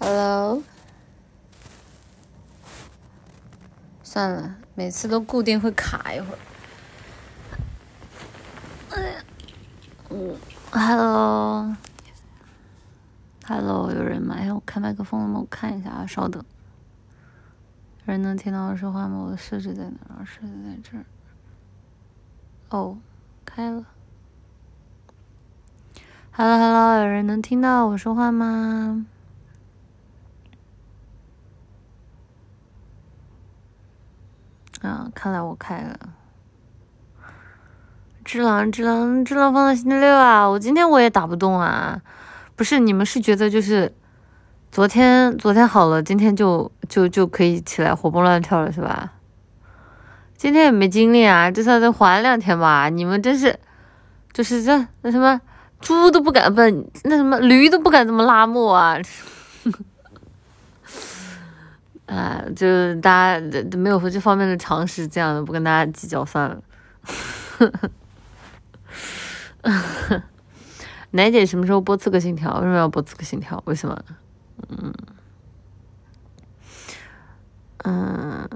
Hello，算了，每次都固定会卡一会儿。嗯，Hello，Hello，有人吗？哎，我开麦克风了吗？我看一下啊，稍等。人能听到我说话吗？我的设置在哪儿？设置在这儿。哦，开了。Hello，Hello，有人能听到我说话吗？看来我开了。只狼，只狼，只狼放到星期六啊！我今天我也打不动啊。不是你们是觉得就是昨天昨天好了，今天就就就可以起来活蹦乱跳了是吧？今天也没精力啊，至少得缓两天吧。你们真是就是这那什么猪都不敢不那什么驴都不敢这么拉磨啊！啊，就大家没有这方面的常识，这样的不跟大家计较算了。奶姐什么时候播《刺客信条》？为什么要播《刺客信条》？为什么？嗯嗯，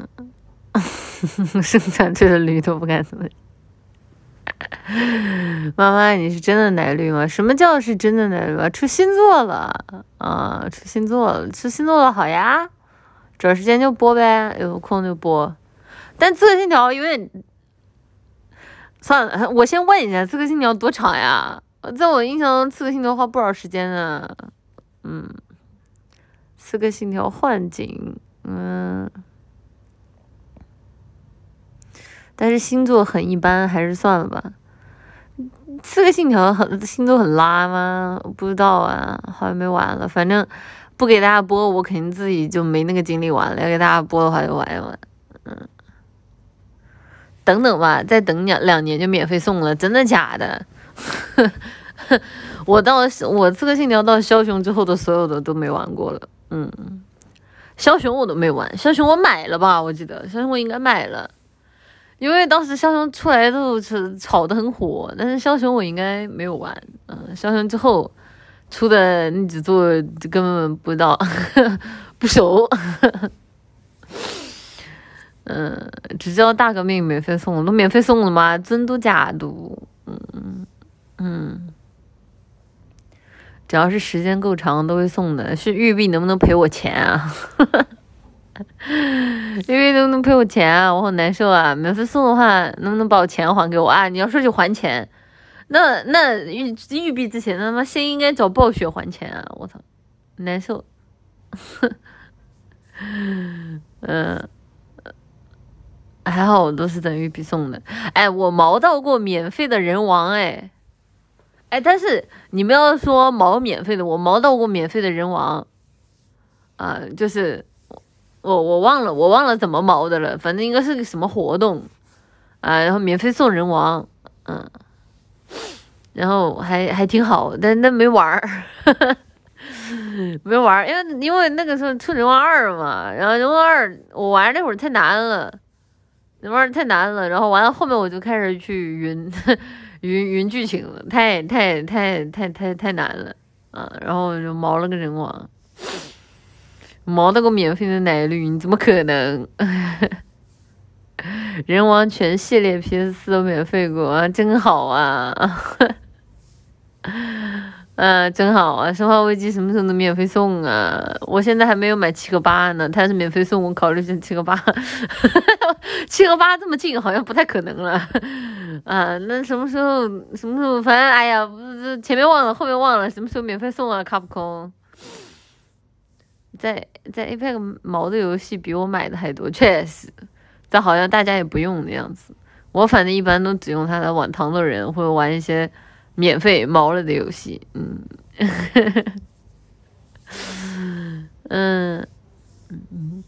生产队的驴都不敢怎么。妈妈，你是真的奶绿吗？什么叫是真的奶绿啊？出新作了啊！出新作了，出新作了，好呀。找时间就播呗，有空就播。但《刺客信条》有点算了，我先问一下，《刺客信条》多长呀？在我印象中，《刺客信条》花不少时间呢。嗯，《刺客信条：幻境》嗯，但是星座很一般，还是算了吧。《刺客信条》很星座很拉吗？不知道啊，好像没玩了，反正。不给大家播，我肯定自己就没那个精力玩了。要给大家播的话，就玩一玩。嗯，等等吧，再等两两年就免费送了，真的假的？我到我刺客信条到枭雄之后的所有的都没玩过了。嗯，枭雄我都没玩，枭雄我买了吧？我记得枭雄我应该买了，因为当时枭雄出来的时候是炒的很火，但是枭雄我应该没有玩。嗯，枭雄之后。出的那几座根本不知道，不熟。嗯，只知道大革命免费送，都免费送了吗？真都假都？嗯嗯，只要是时间够长都会送的。是玉璧能不能赔我钱啊？玉璧能不能赔我钱啊？我好难受啊！免费送的话，能不能把我钱还给我啊？你要说就还钱。那那玉玉璧之前，他妈先应该找暴雪还钱啊！我操，难受。嗯，还好我都是等玉璧送的。哎，我毛到过免费的人王，哎哎，但是你们要说毛免费的，我毛到过免费的人王啊，就是我我忘了我忘了怎么毛的了，反正应该是个什么活动啊，然后免费送人王，嗯。然后还还挺好，但那没玩儿，没玩儿，因为因为那个时候出人王二嘛，然后人王二我玩那会儿太难了，人王二太难了，然后完了后面我就开始去云 云云剧情了，太太太太太太难了啊，然后就毛了个人王，毛到个免费的奶绿，你怎么可能？人王全系列 PS 四都免费过啊，真好啊！嗯，真好啊！生化危机什么时候能免费送啊？我现在还没有买七个八呢，它是免费送，我考虑选七个八。七个八这么近，好像不太可能了。啊，那什么时候？什么时候？反正哎呀，不是前面忘了，后面忘了，什么时候免费送啊？卡普空在在 Apex 毛的游戏比我买的还多，确实。但好像大家也不用的样子。我反正一般都只用它来玩糖豆人，或者玩一些。免费毛了的游戏，嗯，嗯嗯，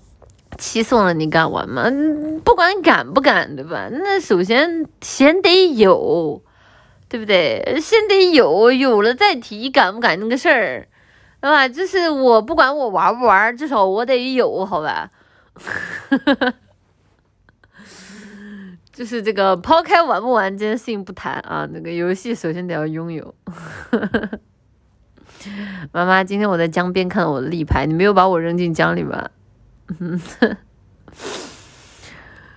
七送了你敢玩吗？不管敢不敢，对吧？那首先先得有，对不对？先得有，有了再提敢不敢那个事儿，对吧？就是我不管我玩不玩，至少我得有，好吧？就是这个抛开玩不玩这件事情不谈啊，那个游戏首先得要拥有。妈妈，今天我在江边看到我的立牌，你没有把我扔进江里吧？嗯，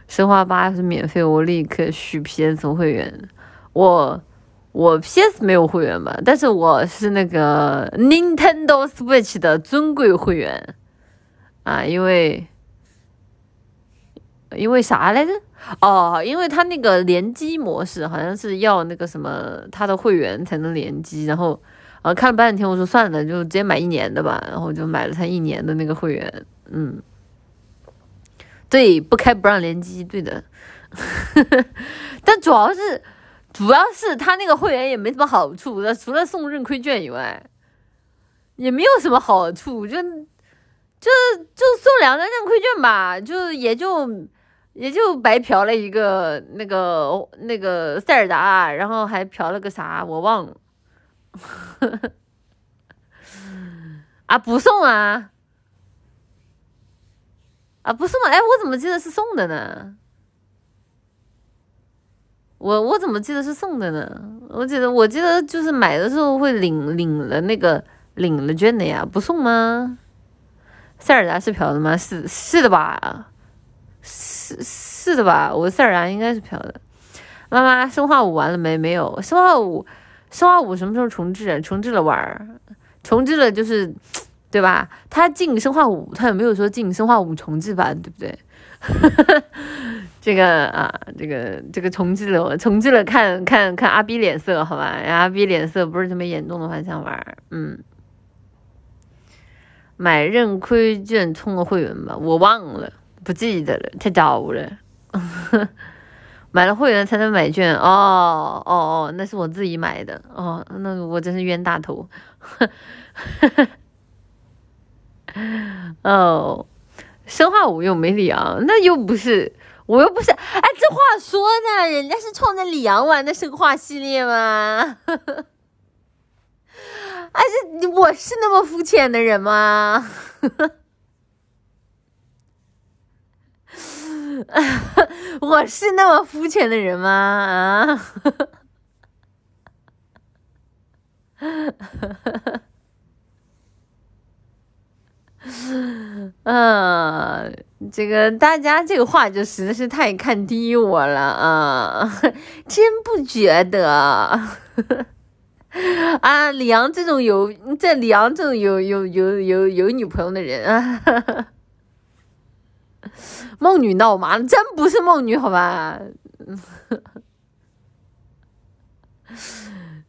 生化八是免费，我立刻续 PS 会员。我我 PS 没有会员吧，但是我是那个 Nintendo Switch 的尊贵会员啊，因为因为啥来着？哦，因为他那个联机模式好像是要那个什么他的会员才能联机，然后啊看了半天，我说算了，就直接买一年的吧，然后就买了他一年的那个会员，嗯。对，不开不让联机，对的。但主要是，主要是他那个会员也没什么好处，除了送认亏券以外，也没有什么好处，就就就送两张认亏券吧，就也就也就白嫖了一个那个那个塞尔达，然后还嫖了个啥，我忘了。啊，不送啊。啊，不送吗？哎，我怎么记得是送的呢？我我怎么记得是送的呢？我记得我记得就是买的时候会领领了那个领了券的呀，不送吗？塞尔达是嫖的吗？是是的吧？是是是的吧？我塞尔达应该是飘的。妈妈，生化五完了没？没有。生化五，生化五什么时候重置？重置了玩儿，重置了就是。对吧？他进生化五，他有没有说进生化五重置版？对不对？这个啊，这个这个重置了，重置了，看看看阿 B 脸色，好吧？阿 B 脸色不是特别严重的话，想玩，嗯，买认亏券充个会员吧，我忘了，不记得了，太早了。买了会员才能买券，哦哦哦，那是我自己买的，哦，那我真是冤大头。哦，生化五又没里昂，那又不是，我又不是，哎，这话说的，人家是冲着里昂玩的生化系列吗？哎，这我是那么肤浅的人吗？我是那么肤浅的人吗？啊？嗯，这个大家这个话就实在是太看低我了啊！真不觉得啊，李阳这种有在李阳这种有有有有有女朋友的人啊，梦女闹麻了真不是梦女好吧？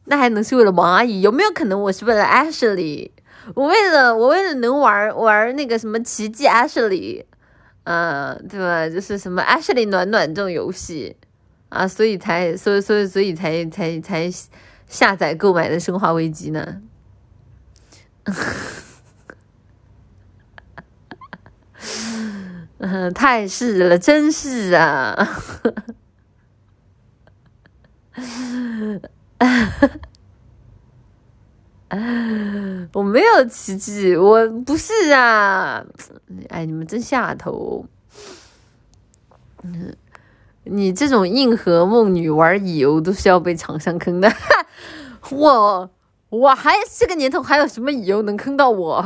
那还能是为了王阿姨？有没有可能我是为了 Ashley？我为了我为了能玩玩那个什么奇迹 Ashley，嗯，对吧？就是什么 Ashley 暖暖这种游戏啊，所以才所以所以所以才才才下载购买的生化危机呢。嗯，太是了，真是啊。我没有奇迹，我不是啊！哎，你们真下头。嗯，你这种硬核梦女玩乙游都是要被厂商坑的。我我还这个年头还有什么乙游能坑到我？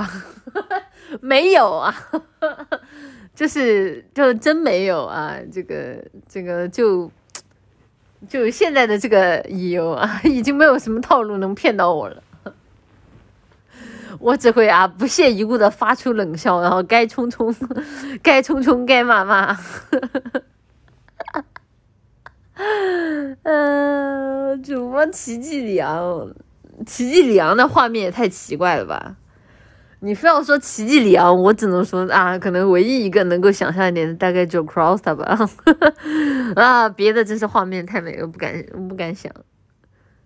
没有啊，就是就真没有啊！这个这个就就现在的这个乙游啊，已经没有什么套路能骗到我了。我只会啊不屑一顾的发出冷笑，然后该冲冲，该冲冲，该骂骂。嗯，主播奇迹里昂，奇迹里昂的画面也太奇怪了吧？你非要说奇迹里昂，我只能说啊，可能唯一一个能够想象一点的，大概就 Cross 吧。啊，别的真是画面太美了，不敢不敢想。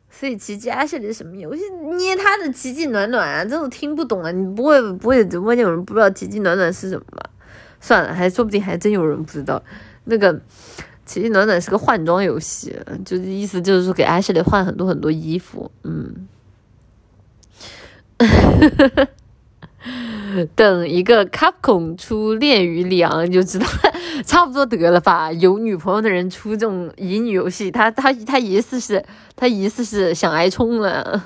所以奇迹阿是里什么游戏？捏他的奇迹暖暖啊，这种听不懂啊！你不会不会直播间有人不知道奇迹暖暖是什么吧？算了，还说不定还真有人不知道。那个奇迹暖暖是个换装游戏，就是意思就是说给阿什里换很多很多衣服。嗯。等一个卡孔出恋与里昂就知道，差不多得了吧？有女朋友的人出这种乙女游戏，他他他意思是，他意思是想挨冲了。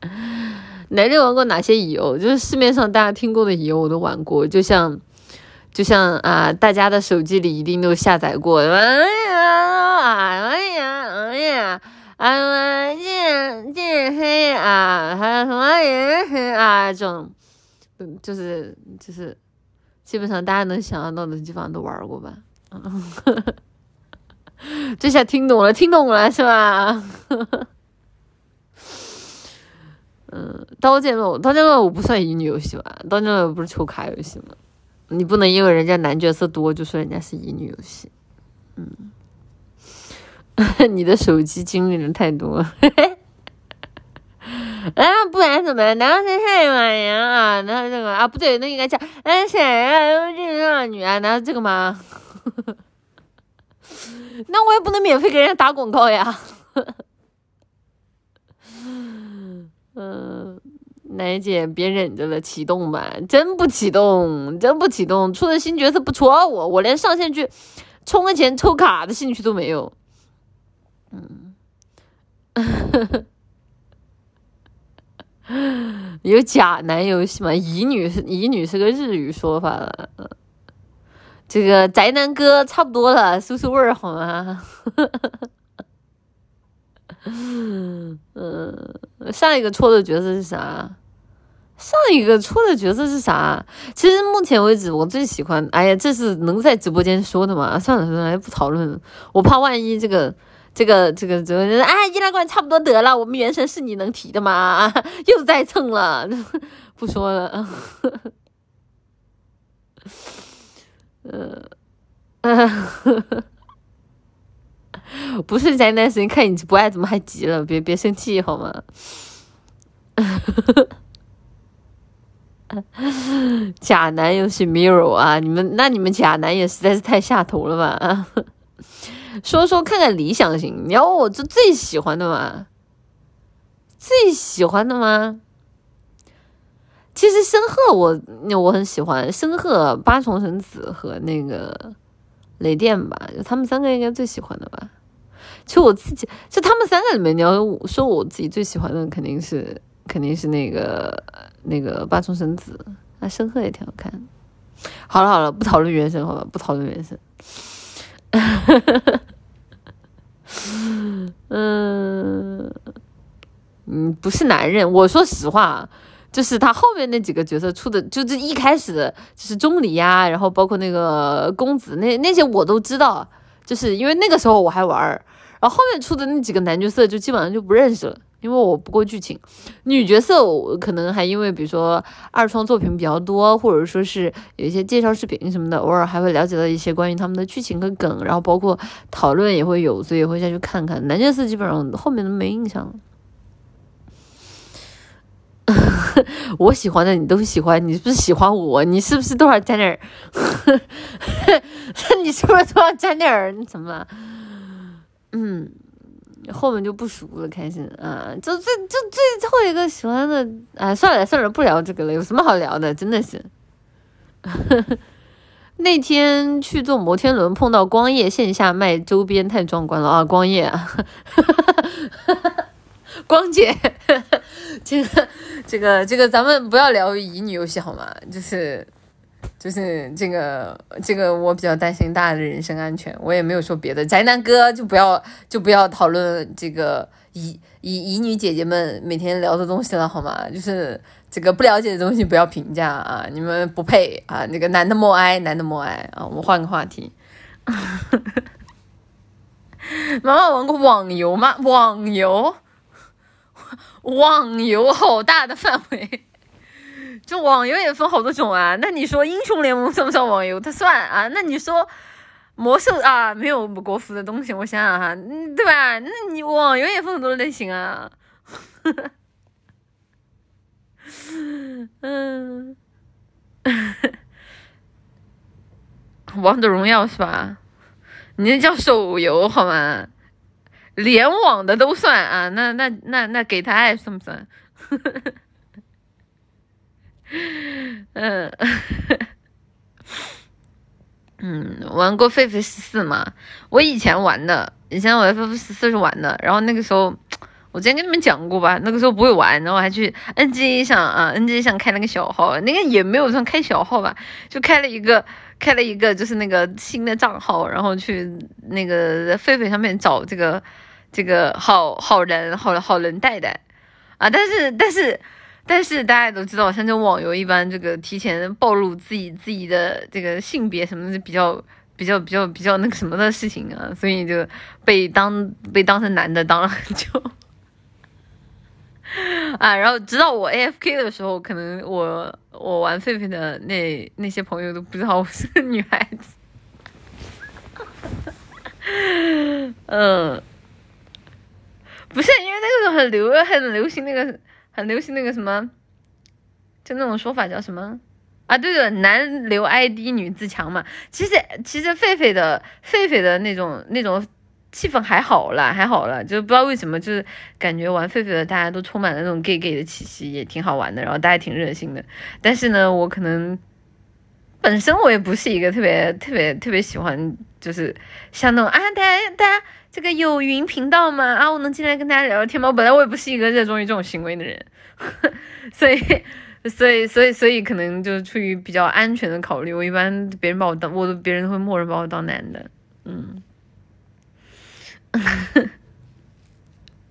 奶奶玩过哪些乙游？就是市面上大家听过的乙游我都玩过，就像就像啊，大家的手机里一定都下载过。哎呀哎呀哎呀，啊天天黑啊，还有什么人黑啊这种，嗯，就是就是基本上大家能想象到的地方都玩过吧。这下听懂了，听懂了是吧？嗯，刀剑乱舞，刀剑乱舞不算乙女游戏吧？刀剑乱舞不是抽卡游戏吗？你不能因为人家男角色多就说人家是乙女游戏。嗯，你的手机经历的太多。啊，不然怎么？男生太晚年啊？然后这个啊，不对，那应该叫哎谁啊？优质少女啊？难道这个吗？那我也不能免费给人家打广告呀。嗯，奶姐别忍着了，启动吧！真不启动，真不启动，出的新角色不戳我，我连上线去充个钱抽卡的兴趣都没有。嗯，有假男游戏吗？乙女是乙女是个日语说法了。这个宅男哥差不多了，收收味儿好吗？嗯，上一个戳的角色是啥？上一个戳的角色是啥？其实目前为止，我最喜欢……哎呀，这是能在直播间说的吗？算了算了，不讨论了。我怕万一这个、这个、这个、这个……哎，易拉罐差不多得了。我们原神是你能提的吗？又在蹭了，不说了。呃，不是宅男神，看你不爱怎么还急了？别别生气好吗？假男游戏 mirror 啊，你们那你们假男也实在是太下头了吧？说说看看理想型，你要我这最喜欢的吗？最喜欢的吗？其实申鹤我我很喜欢申鹤八重神子和那个雷电吧，就他们三个应该最喜欢的吧。其实我自己就他们三个里面，你要说我自己最喜欢的，肯定是肯定是那个那个八重神子，那申鹤也挺好看。好了好了，不讨论原神好吧，不讨论原神。嗯 嗯，不是男人，我说实话。就是他后面那几个角色出的，就是一开始，就是钟离呀，然后包括那个公子，那那些我都知道，就是因为那个时候我还玩儿，然后后面出的那几个男角色就基本上就不认识了，因为我不过剧情。女角色我可能还因为比如说二创作品比较多，或者说是有一些介绍视频什么的，偶尔还会了解到一些关于他们的剧情和梗，然后包括讨论也会有，所以也会下去看看。男角色基本上后面都没印象了。我喜欢的你都喜欢，你是不是喜欢我？你是不是多少沾点儿？你是不是多少沾点儿？怎么？嗯，后面就不熟了，开始啊，就最就最后一个喜欢的，哎，算了算了，不聊这个了，有什么好聊的？真的是。那天去坐摩天轮，碰到光夜线下卖周边，太壮观了啊！光夜啊。光姐，这个，这个，这个，咱们不要聊乙女游戏好吗？就是，就是这个，这个，我比较担心大家的人身安全。我也没有说别的，宅男哥就不要，就不要讨论这个乙乙乙女姐姐们每天聊的东西了好吗？就是这个不了解的东西不要评价啊，你们不配啊！那个男的莫哀，男的莫哀啊！我们换个话题。妈妈玩过网游吗？网游。网游好大的范围，这网游也分好多种啊。那你说英雄联盟算不算网游？它算啊。那你说魔兽啊，没有国服的东西，我想想哈，对吧？那你网游也分很多类型啊。嗯，王者荣耀是吧？你那叫手游好吗？联网的都算啊，那那那那给他爱算不算？呵呵呵 嗯 嗯，玩过狒狒十四吗？我以前玩的，以前我狒狒十四是玩的，然后那个时候我之前跟你们讲过吧，那个时候不会玩，然后还去 N G 上啊，N G 上开了个小号，那个也没有算开小号吧，就开了一个开了一个就是那个新的账号，然后去那个狒狒上面找这个这个好好人好好人带带啊，但是但是但是大家都知道，像这种网游一般这个提前暴露自己自己的这个性别什么的比较。比较比较比较那个什么的事情啊，所以就被当被当成男的当了很久 啊，然后直到我 A F K 的时候，可能我我玩狒狒的那那些朋友都不知道我是个女孩子，嗯，不是因为那个时候很流很流行那个很流行那个什么，就那种说法叫什么？啊，对对，男流 ID 女自强嘛。其实其实狒狒的狒狒的那种那种气氛还好啦，还好啦，就不知道为什么，就是感觉玩狒狒的大家都充满了那种 gay gay 的气息，也挺好玩的，然后大家挺热心的。但是呢，我可能本身我也不是一个特别特别特别喜欢，就是像那种啊，大家大家这个有云频道吗？啊，我能进来跟大家聊聊天吗？本来我也不是一个热衷于这种行为的人，所以。所以，所以，所以可能就是出于比较安全的考虑，我一般别人把我当，我都别人会默认把我当男的，嗯，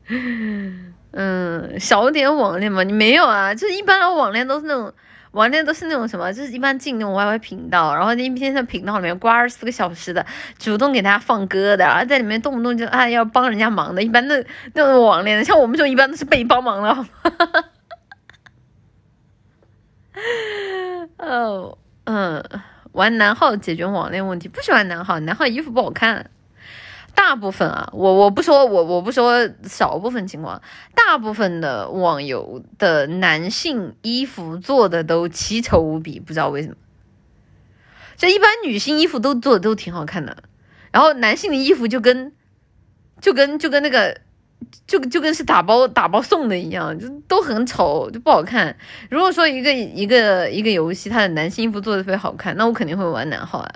嗯，少点网恋嘛？你没有啊？就是一般的网恋都是那种网恋都是那种什么？就是一般进那种 YY 频道，然后一天在频道里面挂二十四个小时的，主动给大家放歌的，然后在里面动不动就啊要帮人家忙的，一般那那种网恋的，像我们这种一般都是被帮忙的。哦，嗯，玩男号解决网恋问题，不喜欢男号，男号衣服不好看。大部分啊，我我不说，我我不说少部分情况，大部分的网游的男性衣服做的都奇丑无比，不知道为什么。这一般女性衣服都做的都挺好看的，然后男性的衣服就跟就跟就跟那个。就就跟是打包打包送的一样，就都很丑，就不好看。如果说一个一个一个游戏，它的男性衣服做的特别好看，那我肯定会玩男号啊。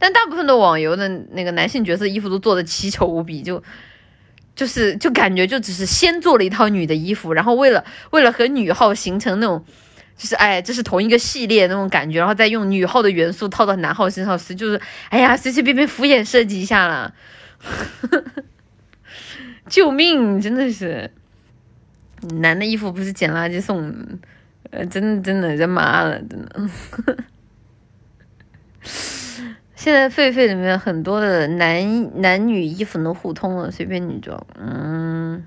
但大部分的网游的那个男性角色衣服都做的奇丑无比，就就是就感觉就只是先做了一套女的衣服，然后为了为了和女号形成那种就是哎这是同一个系列那种感觉，然后再用女号的元素套到男号身上，是就是哎呀随随便便敷衍设计一下了。救命！真的是，男的衣服不是捡垃圾送，呃，真的真的人妈了，真的。呵 呵现在狒狒里面很多的男男女衣服能互通了，随便女装。嗯，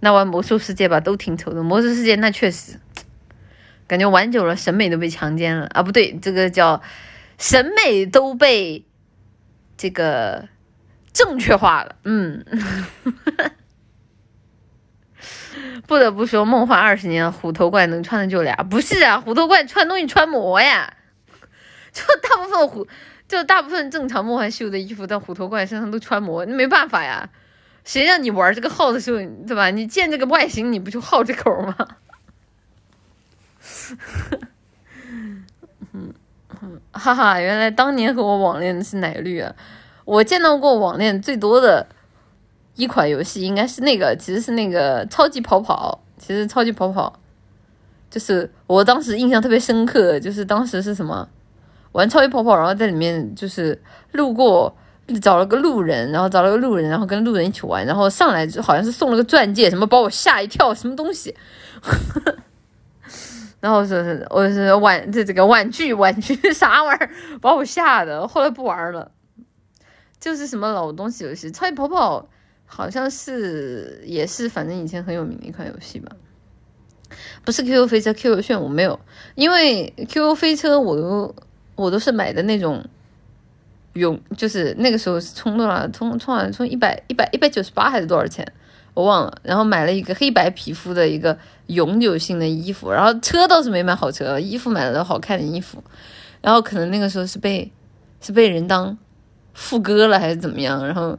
那玩魔兽世界吧，都挺丑的。魔兽世界那确实，感觉玩久了审美都被强奸了啊！不对，这个叫审美都被这个。正确化了，嗯，不得不说，梦幻二十年，虎头怪能穿的就俩，不是啊，虎头怪穿东西穿模呀，就大部分虎，就大部分正常梦幻秀的衣服在虎头怪身上都穿模，那没办法呀，谁让你玩这个号的时候，对吧？你见这个外形，你不就好这口吗？嗯 哈哈，原来当年和我网恋的是奶绿啊。我见到过网恋最多的一款游戏，应该是那个，其实是那个超级跑跑。其实超级跑跑，就是我当时印象特别深刻，就是当时是什么玩超级跑跑，然后在里面就是路过找了个路人，然后找了个路人，然后跟路人一起玩，然后上来就好像是送了个钻戒，什么把我吓一跳，什么东西。然后是是我是玩这这个玩具玩具啥玩意儿，把我吓的，后来不玩了。就是什么老东西游戏，超级跑跑好像是也是，反正以前很有名的一款游戏吧。不是 QQ 飞车，QQ 炫我没有，因为 QQ 飞车我都我都是买的那种永，就是那个时候是充多少，充充好像充一百一百一百九十八还是多少钱，我忘了。然后买了一个黑白皮肤的一个永久性的衣服，然后车倒是没买好车，衣服买了好看的衣服，然后可能那个时候是被是被人当。副歌了还是怎么样？然后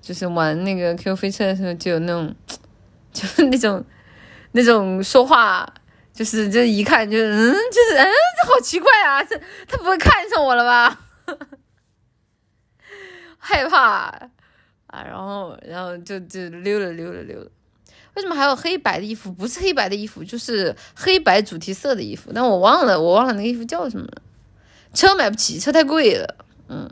就是玩那个 QQ 飞车的时候，就有那种，就是那种那种说话，就是就一看就嗯，就是嗯，这好奇怪啊！这他不会看上我了吧？害怕啊！然后然后就就溜了溜了溜了。为什么还有黑白的衣服？不是黑白的衣服，就是黑白主题色的衣服。但我忘了，我忘了那个衣服叫什么了。车买不起，车太贵了。嗯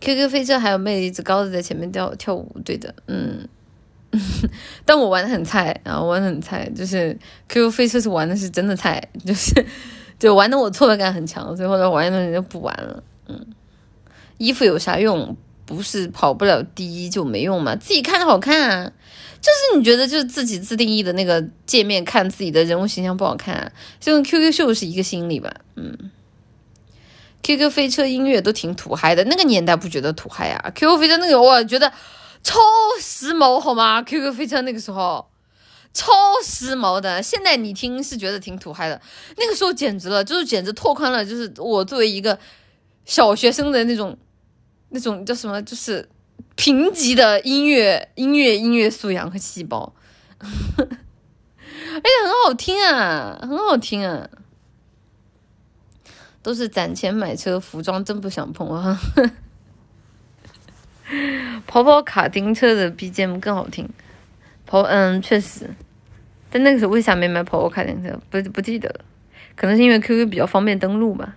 ，QQ 飞车还有妹子高子在前面跳跳舞，对的，嗯。但我玩的很菜啊，玩的很菜，就是 QQ 飞车是玩的是真的菜，就是就玩的我挫败感很强，所以后来玩的人就不玩了。嗯，衣服有啥用？不是跑不了第一就没用吗？自己看着好看啊。就是你觉得就是自己自定义的那个界面看自己的人物形象不好看，就跟 QQ 秀是一个心理吧。嗯，QQ 飞车音乐都挺土嗨的，那个年代不觉得土嗨啊？QQ 飞车那个我觉得超时髦，好吗？QQ 飞车那个时候超时髦的，现在你听是觉得挺土嗨的，那个时候简直了，就是简直拓宽了，就是我作为一个小学生的那种那种叫什么，就是。贫瘠的音乐、音乐、音乐素养和细胞，而且很好听啊，很好听啊！都是攒钱买车，服装真不想碰啊！跑跑卡丁车的 BGM 更好听，跑嗯确实，但那个时候为啥没买跑跑卡丁车？不不记得了，可能是因为 QQ 比较方便登录吧。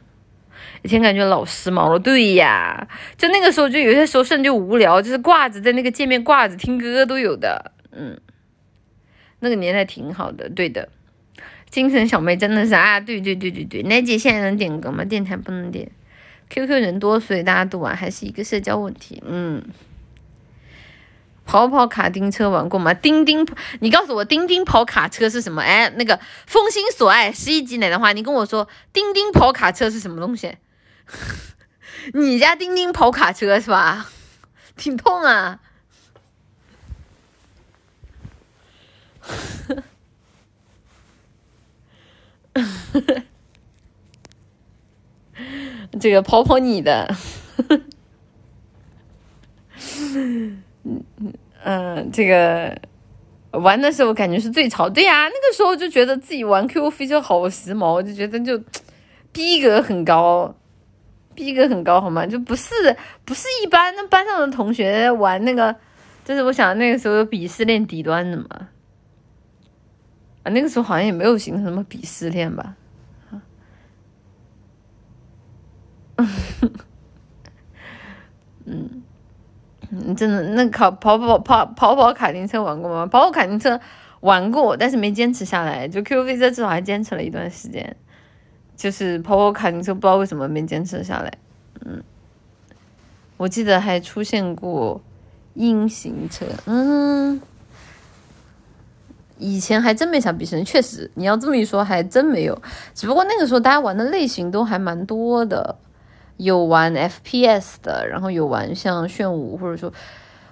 以前感觉老时髦了，对呀，就那个时候，就有些时候甚至就无聊，就是挂着在那个界面挂着听歌都有的，嗯，那个年代挺好的，对的。精神小妹真的是啊，对对对对对，奶姐现在能点歌吗？电台不能点，QQ 人多，所以大家都玩，还是一个社交问题，嗯。跑跑卡丁车玩过吗？叮叮，你告诉我叮叮跑卡车是什么？哎，那个风心所爱十一级奶的话，你跟我说叮叮跑卡车是什么东西？你家叮叮跑卡车是吧？挺痛啊！呵 呵这个跑跑你的。嗯嗯嗯，这个玩的时候感觉是最潮，对呀，那个时候就觉得自己玩 QQ 飞车好时髦，就觉得就逼格很高，逼格很高，好吗？就不是不是一般那班上的同学玩那个，就是我想那个时候有鄙视链底端的嘛，啊，那个时候好像也没有形成什么鄙视链吧，嗯。嗯，真的，那跑跑跑跑跑跑卡丁车玩过吗？跑跑卡丁车玩过，但是没坚持下来。就 QQ 飞车至少还坚持了一段时间，就是跑跑卡丁车不知道为什么没坚持下来。嗯，我记得还出现过鹰行车，嗯，以前还真没啥比视，确实你要这么一说还真没有，只不过那个时候大家玩的类型都还蛮多的。有玩 FPS 的，然后有玩像炫舞，或者说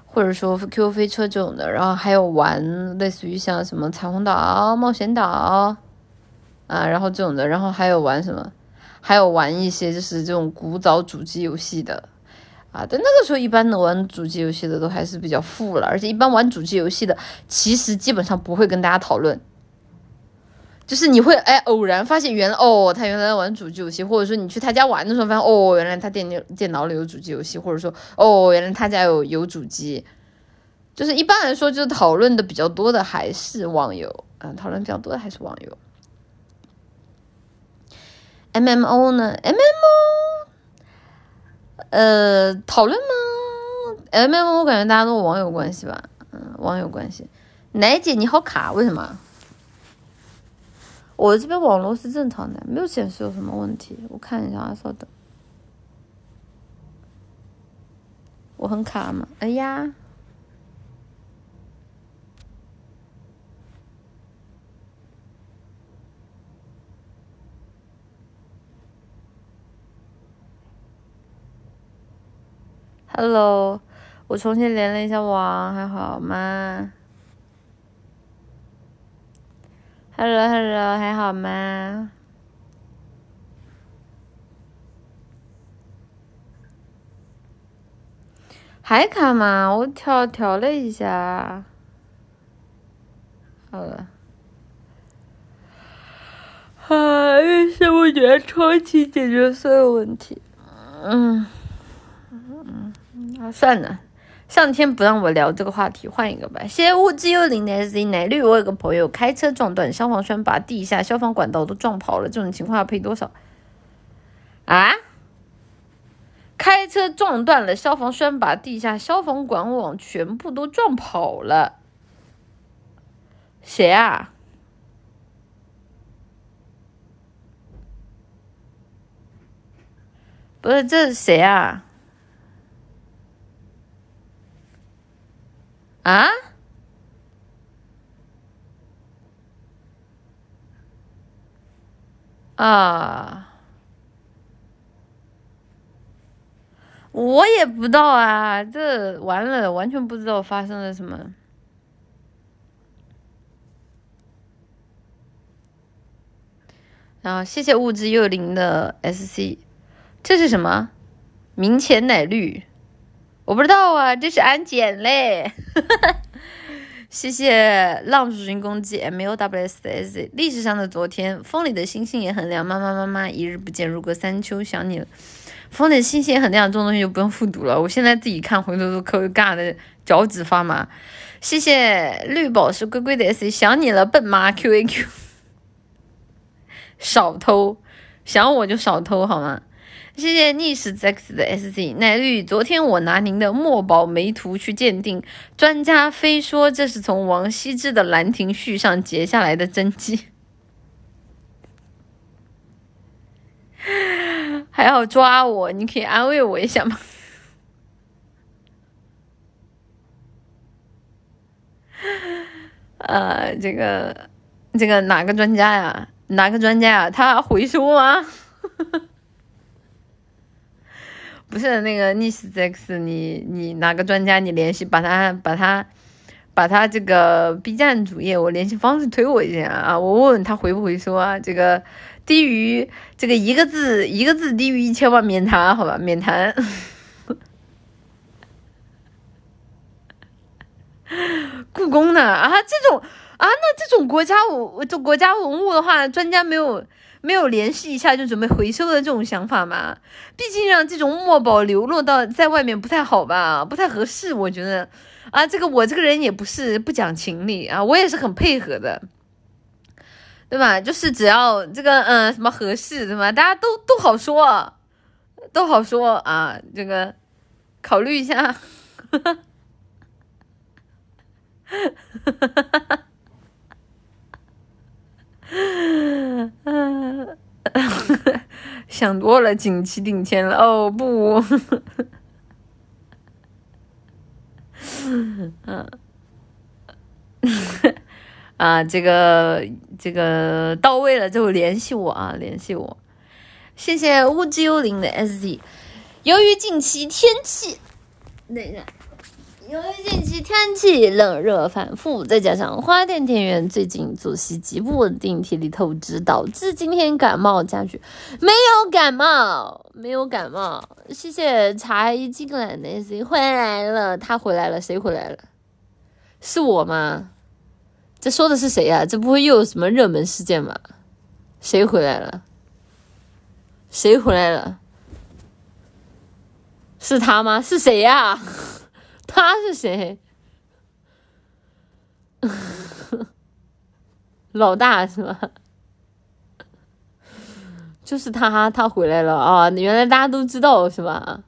或者说 QQ 飞车这种的，然后还有玩类似于像什么彩虹岛、冒险岛啊，然后这种的，然后还有玩什么，还有玩一些就是这种古早主机游戏的啊。但那个时候一般的玩主机游戏的都还是比较富了，而且一般玩主机游戏的其实基本上不会跟大家讨论。就是你会哎偶然发现原来哦他原来玩主机游戏，或者说你去他家玩的时候发现哦原来他电电脑里有主机游戏，或者说哦原来他家有有主机，就是一般来说就是讨论的比较多的还是网游，嗯讨论比较多的还是网游。M M O 呢？M M O，呃讨论吗？M M O 我感觉大家都网友关系吧，嗯网友关系。奶姐你好卡，为什么？我这边网络是正常的，没有显示有什么问题。我看一下啊，稍等。我很卡吗？哎呀，Hello，我重新连了一下网，还好吗？Hello，Hello，还好吗？还卡吗？我调调了一下，好了。啊，是我觉得超级解决所有问题。嗯嗯，啊，算了，上天不让我聊这个话题，换一个吧。谢谢物质幽灵的 S Z 奶绿。我有个朋友开车撞断消防栓，把地下消防管道都撞跑了，这种情况要赔多少？啊？开车撞断了消防栓，把地下消防管网全部都撞跑了。谁啊？不是，这是谁啊？啊？啊！我也不知道啊，这完了，完全不知道发生了什么。然后谢谢物质幽灵的 SC，这是什么？明前奶绿，我不知道啊，这是安检嘞。谢谢浪主人公击 M O W S S，历史上的昨天，风里的星星也很亮。妈妈妈妈，一日不见如隔三秋，想你了。风里的星星也很亮，这种东西就不用复读了。我现在自己看，回头都可尬的脚趾发麻。谢谢绿宝石龟龟的 S，想你了，笨妈 Q A Q，少偷，想我就少偷好吗？谢谢逆时 X 的 S Z 奈绿。昨天我拿您的墨宝眉图去鉴定，专家非说这是从王羲之的《兰亭序》上截下来的真迹。还要抓我？你可以安慰我一下吗？呃，这个这个哪个专家呀？哪个专家呀？他回收吗？不是那个逆时 X，你你哪个专家？你联系把他把他把他这个 B 站主页我联系方式推我一下啊！我问问他回不回收啊？这个低于这个一个字一个字低于一千万免谈，好吧？免谈。故宫呢？啊，这种啊，那这种国家我这国家文物的话，专家没有。没有联系一下就准备回收的这种想法吗？毕竟让这种墨宝流落到在外面不太好吧，不太合适。我觉得啊，这个我这个人也不是不讲情理啊，我也是很配合的，对吧？就是只要这个嗯什么合适，对吧？大家都都好说，都好说啊，这个考虑一下。哈哈哈哈哈哈。想多了，景气顶天了哦不，嗯，啊，这个这个到位了就联系我啊，联系我，谢谢物之幽灵的 S Z。由于近期天气，等一下。由于近期天气冷热反复，再加上花店店员最近作息极不稳定，体力透支，导致今天感冒加剧。没有感冒，没有感冒。谢谢茶一进来的谁回来了？他回来了，谁回来了？是我吗？这说的是谁呀？这不会又有什么热门事件吧？谁回来了？谁回来了？是他吗？是谁呀？他是谁？老大是吧？就是他，他回来了啊！原来大家都知道是吧？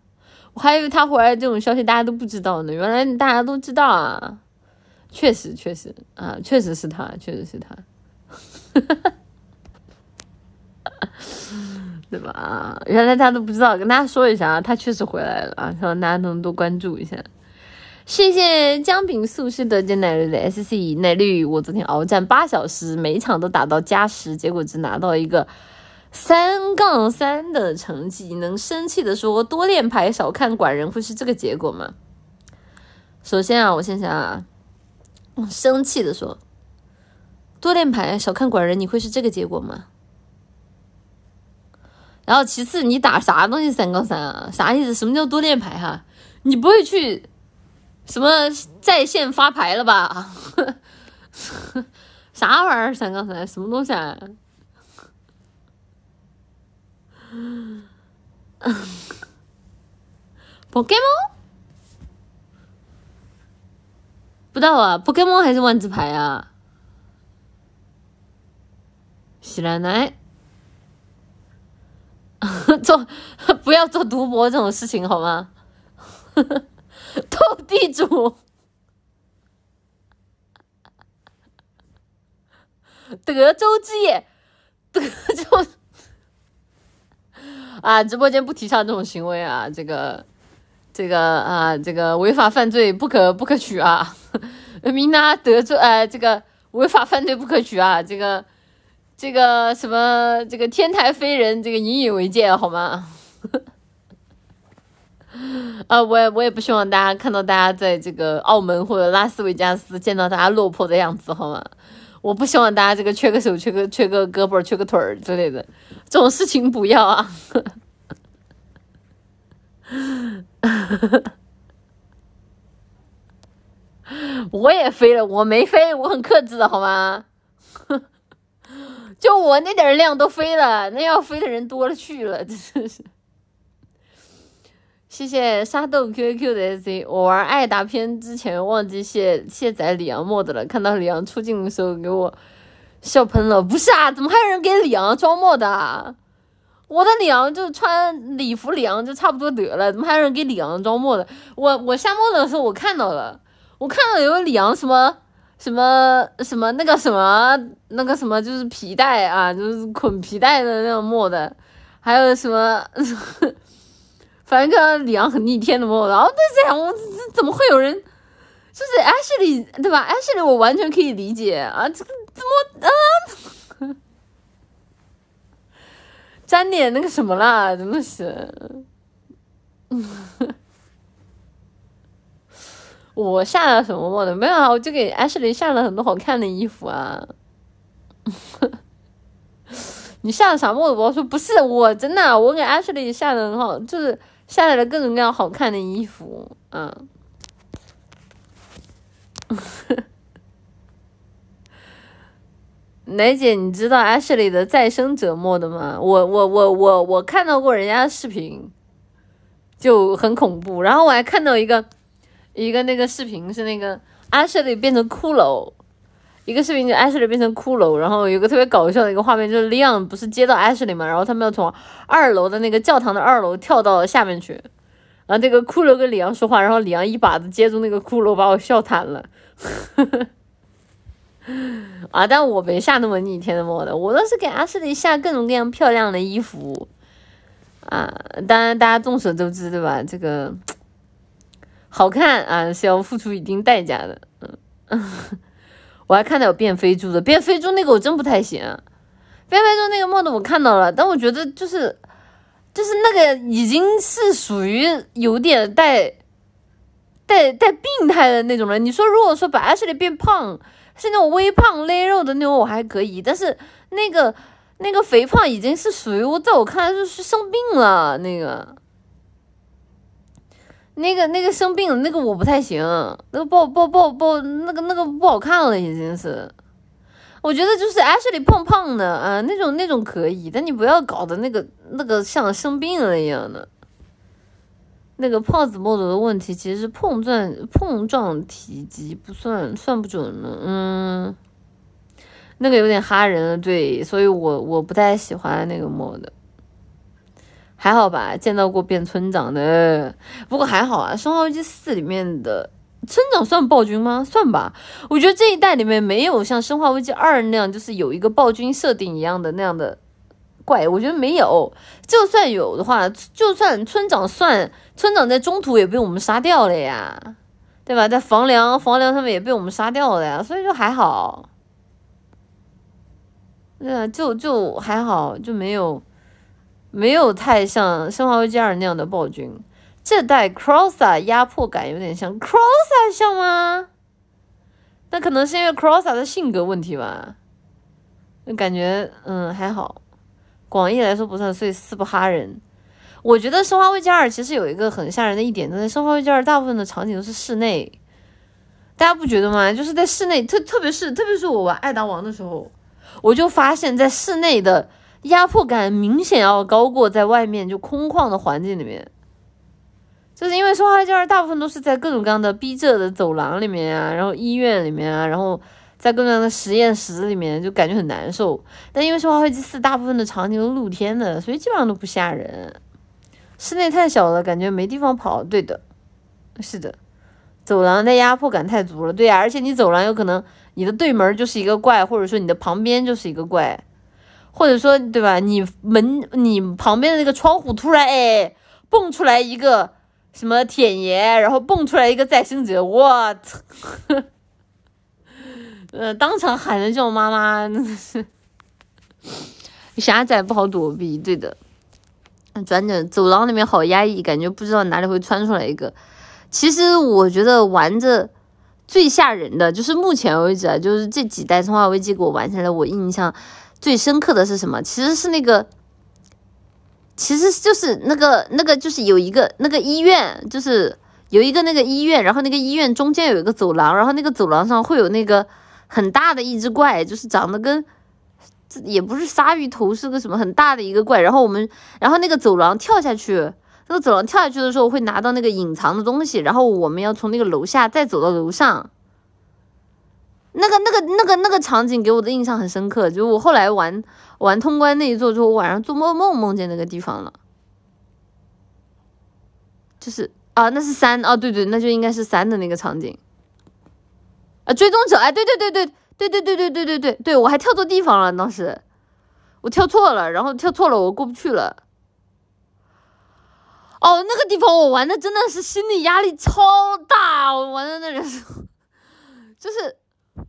我还以为他回来这种消息大家都不知道呢。原来大家都知道啊！确实，确实啊，确实是他，确实是他，对吧？原来大家都不知道，跟大家说一下啊，他确实回来了啊！希望大家能多关注一下。谢谢姜饼素师得见奶绿的 S C 奶绿，我昨天鏖战八小时，每场都打到加时，结果只拿到一个三杠三的成绩。能生气的说多练牌少看管人会是这个结果吗？首先啊，我先想啊，生气的说多练牌少看管人，你会是这个结果吗？然后其次，你打啥东西三杠三啊？啥意思？什么叫多练牌哈？你不会去？什么在线发牌了吧？啥玩意儿？三杠三什么东西啊？宝盖吗？不知道啊，Pokemon 还是万字牌啊？喜来奶，做不要做赌博这种事情好吗？呵 呵 斗地主，德州之夜，德州啊！直播间不提倡这种行为啊，这个。这个啊，这个违法犯罪不可不可取啊！明拿德州呃，这个违法犯罪不可取啊！这个这个什么，这个天台飞人，这个引以为戒好吗？啊，我也我也不希望大家看到大家在这个澳门或者拉斯维加斯见到大家落魄的样子好吗？我不希望大家这个缺个手、缺个缺个胳膊、缺个腿儿之类的，这种事情不要啊！我也飞了，我没飞，我很克制的好吗？就我那点量都飞了，那要飞的人多了去了，真是。谢谢沙豆 QQ 的 c 我玩爱达篇之前忘记卸卸载里昂 mod 了，看到里昂出镜的时候给我笑喷了。不是啊，怎么还有人给里昂装 mod 啊？我的里昂就穿礼服里昂就差不多得了，怎么还有人给里昂装墨的？我我下墨的时候我看到了，我看到有里昂什么什么什么那个什么那个什么就是皮带啊，就是捆皮带的那种墨的，还有什么，反正看到里昂很逆天的墨，然后在想我怎么会有人，就是 Ashley 对吧？Ashley 我完全可以理解啊，这个怎么啊？沾点那个什么啦，真的是。我下了什么我的没有啊？我就给 Ashley 下了很多好看的衣服啊。你下了啥墨？我说不是，我真的，我给 Ashley 下的很好，就是下载了各种各样好看的衣服，嗯。奶姐，你知道 Ashley 的再生折磨的吗？我我我我我看到过人家的视频，就很恐怖。然后我还看到一个一个那个视频，是那个 Ashley 变成骷髅，一个视频就 Ashley 变成骷髅，然后有个特别搞笑的一个画面，就是 Leon 不是接到 Ashley 嘛，然后他们要从二楼的那个教堂的二楼跳到下面去，然后这个骷髅跟李阳说话，然后李阳一把子接住那个骷髅，把我笑惨了。啊！但我没下那么逆天的墨的，我都是给阿诗里下各种各样漂亮的衣服啊。当然，大家众所周知，对吧？这个好看啊是要付出一定代价的。嗯，我还看到有变飞猪的，变飞猪那个我真不太行。变飞猪那个墨的我看到了，但我觉得就是就是那个已经是属于有点带带带病态的那种了。你说，如果说把阿诗里变胖。是那种微胖勒肉的那种，我还可以，但是那个那个肥胖已经是属于我，在我看来就是生病了。那个那个那个生病了，那个我不太行，那个不不不不，那个那个不好看了，已经是。我觉得就是 Ashley 胖胖的啊，那种那种可以，但你不要搞得那个那个像生病了一样的。那个胖子 mod 的问题其实是碰撞碰撞体积不算算不准了，嗯，那个有点哈人了，对，所以我我不太喜欢那个 mod，还好吧，见到过变村长的，不过还好啊，生化危机四里面的村长算暴君吗？算吧，我觉得这一代里面没有像生化危机二那样，就是有一个暴君设定一样的那样的。怪，我觉得没有。就算有的话，就算村长算村长在中途也被我们杀掉了呀，对吧？在房梁房梁上面也被我们杀掉了呀，所以就还好。对啊，就就还好，就没有没有太像《生化危机二》那样的暴君。这代 Crosser 压迫感有点像 Crosser 像吗？那可能是因为 Crosser 的性格问题吧。就感觉嗯还好。广义来说不算，所以四不哈人。我觉得《生化危机二》其实有一个很吓人的一点，就是《生化危机二》大部分的场景都是室内，大家不觉得吗？就是在室内，特特别是特别是我玩艾达王的时候，我就发现，在室内的压迫感明显要高过在外面就空旷的环境里面。就是因为说话间儿大部分都是在各种各样的逼仄的走廊里面啊，然后医院里面啊，然后在各种各样的实验室里面，就感觉很难受。但因为说话会祭祀大部分的场景都露天的，所以基本上都不吓人。室内太小了，感觉没地方跑。对的，是的，走廊的压迫感太足了。对呀，而且你走廊有可能你的对门就是一个怪，或者说你的旁边就是一个怪，或者说对吧？你门你旁边的那个窗户突然哎蹦出来一个。什么舔爷，然后蹦出来一个再生者，我操！呃，当场喊着叫妈妈，真的是狭窄不好躲避。对的，转转走廊里面好压抑，感觉不知道哪里会窜出来一个。其实我觉得玩着最吓人的就是目前为止啊，就是这几代生化危机给我玩下来，我印象最深刻的是什么？其实是那个。其实就是那个那个就是有一个那个医院，就是有一个那个医院，然后那个医院中间有一个走廊，然后那个走廊上会有那个很大的一只怪，就是长得跟也不是鲨鱼头，是个什么很大的一个怪。然后我们然后那个走廊跳下去，那个走廊跳下去的时候会拿到那个隐藏的东西，然后我们要从那个楼下再走到楼上。那个那个那个那个场景给我的印象很深刻，就我后来玩玩通关那一座之后，我晚上做梦梦梦见那个地方了，就是啊，那是三哦，对对，那就应该是三的那个场景，啊，追踪者，哎，对对对对对对对对对对对对，我还跳错地方了，当时我跳错了，然后跳错了，我过不去了，哦，那个地方我玩的真的是心理压力超大，我玩的那个时候 就是。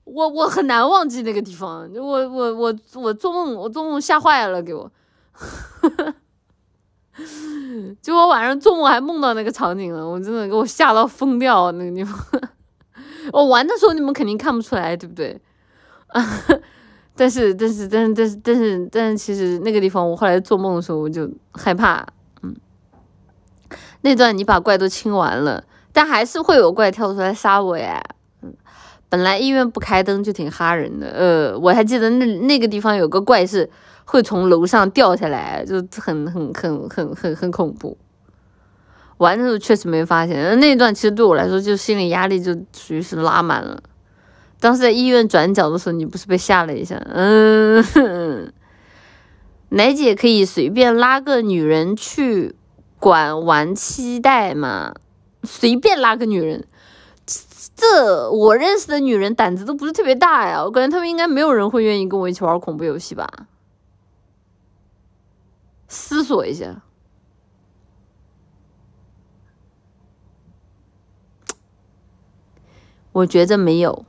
我我很难忘记那个地方，我我我我做梦，我做梦吓坏了，给我，就我晚上做梦还梦到那个场景了，我真的给我吓到疯掉那个地方。我玩的时候你们肯定看不出来，对不对？但是但是但是但是但是但是其实那个地方，我后来做梦的时候我就害怕，嗯，那段你把怪都清完了，但还是会有怪跳出来杀我呀。本来医院不开灯就挺吓人的，呃，我还记得那那个地方有个怪事会从楼上掉下来，就很很很很很很恐怖。玩的时候确实没发现，那一段其实对我来说就心理压力就属于是拉满了。当时在医院转角的时候，你不是被吓了一下？嗯，奶姐可以随便拉个女人去管玩期待吗？随便拉个女人。这我认识的女人胆子都不是特别大呀，我感觉他们应该没有人会愿意跟我一起玩恐怖游戏吧？思索一下，我觉着没有。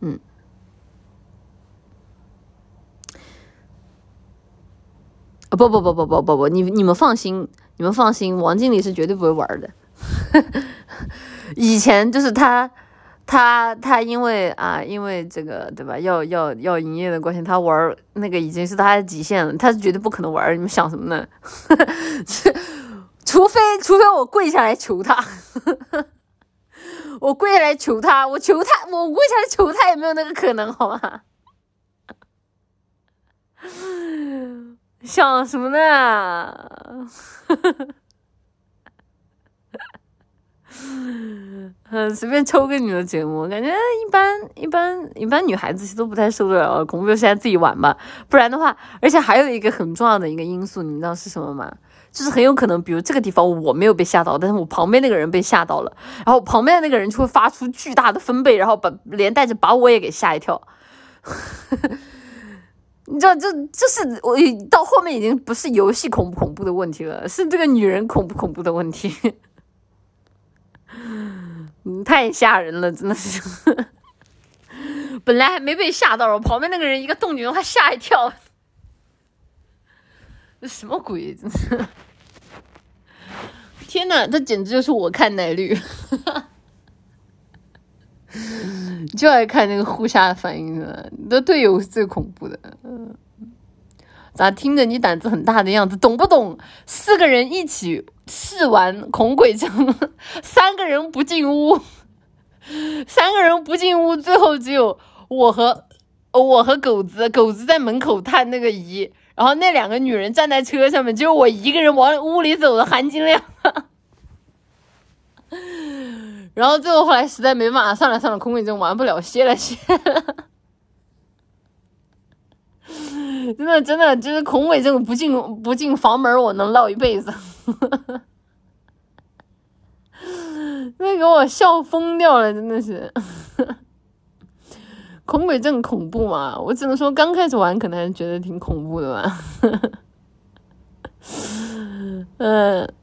嗯，啊不不不不不不不，你你们放心，你们放心，王经理是绝对不会玩的。以前就是他，他他因为啊，因为这个对吧？要要要营业的关系，他玩那个已经是他的极限了，他是绝对不可能玩。你们想什么呢？除非除非我跪下来求他，我跪下来求他，我求他，我跪下来求他也没有那个可能，好吗？想什么呢？嗯，随便抽个女的节目，感觉一般一般一般女孩子其实都不太受得了恐怖游戏，自己玩吧。不然的话，而且还有一个很重要的一个因素，你知道是什么吗？就是很有可能，比如这个地方我没有被吓到，但是我旁边那个人被吓到了，然后旁边的那个人就会发出巨大的分贝，然后把连带着把我也给吓一跳。你知道，就就是我到后面已经不是游戏恐不恐怖的问题了，是这个女人恐不恐怖的问题。嗯，太吓人了，真的是。本来还没被吓到，我旁边那个人一个动静，他吓一跳。这 什么鬼？真是！天呐，这简直就是我看奶绿，就爱看那个互吓的反应的。你的队友是最恐怖的。咋听着你胆子很大的样子，懂不懂？四个人一起试玩恐鬼症，三个人不进屋，三个人不进屋，最后只有我和我和狗子，狗子在门口探那个仪，然后那两个女人站在车上面，只有我一个人往屋里走的，含金量。然后最后后来实在没办法，算了算了，空鬼症玩不了，歇了歇。真的真的就是恐鬼阵不进不进房门，我能唠一辈子。哈 哈那给我笑疯掉了，真的是。恐鬼症恐怖嘛？我只能说刚开始玩可能还觉得挺恐怖的吧。嗯。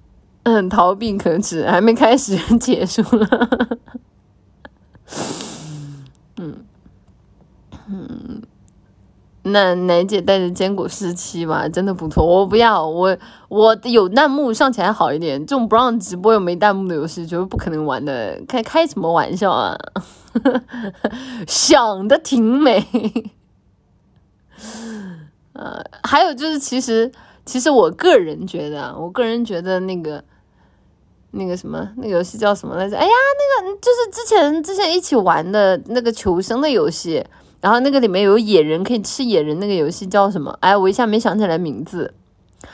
嗯，逃避可耻，还没开始结束了。嗯嗯，那奶姐带着坚果十七吧，真的不错。我不要，我我有弹幕上起来好一点。这种不让直播又没弹幕的游戏，绝对不可能玩的。开开什么玩笑啊？想的挺美。呃，还有就是，其实其实我个人觉得，我个人觉得那个。那个什么，那个游戏叫什么来着？哎呀，那个就是之前之前一起玩的那个求生的游戏，然后那个里面有野人可以吃野人，那个游戏叫什么？哎，我一下没想起来名字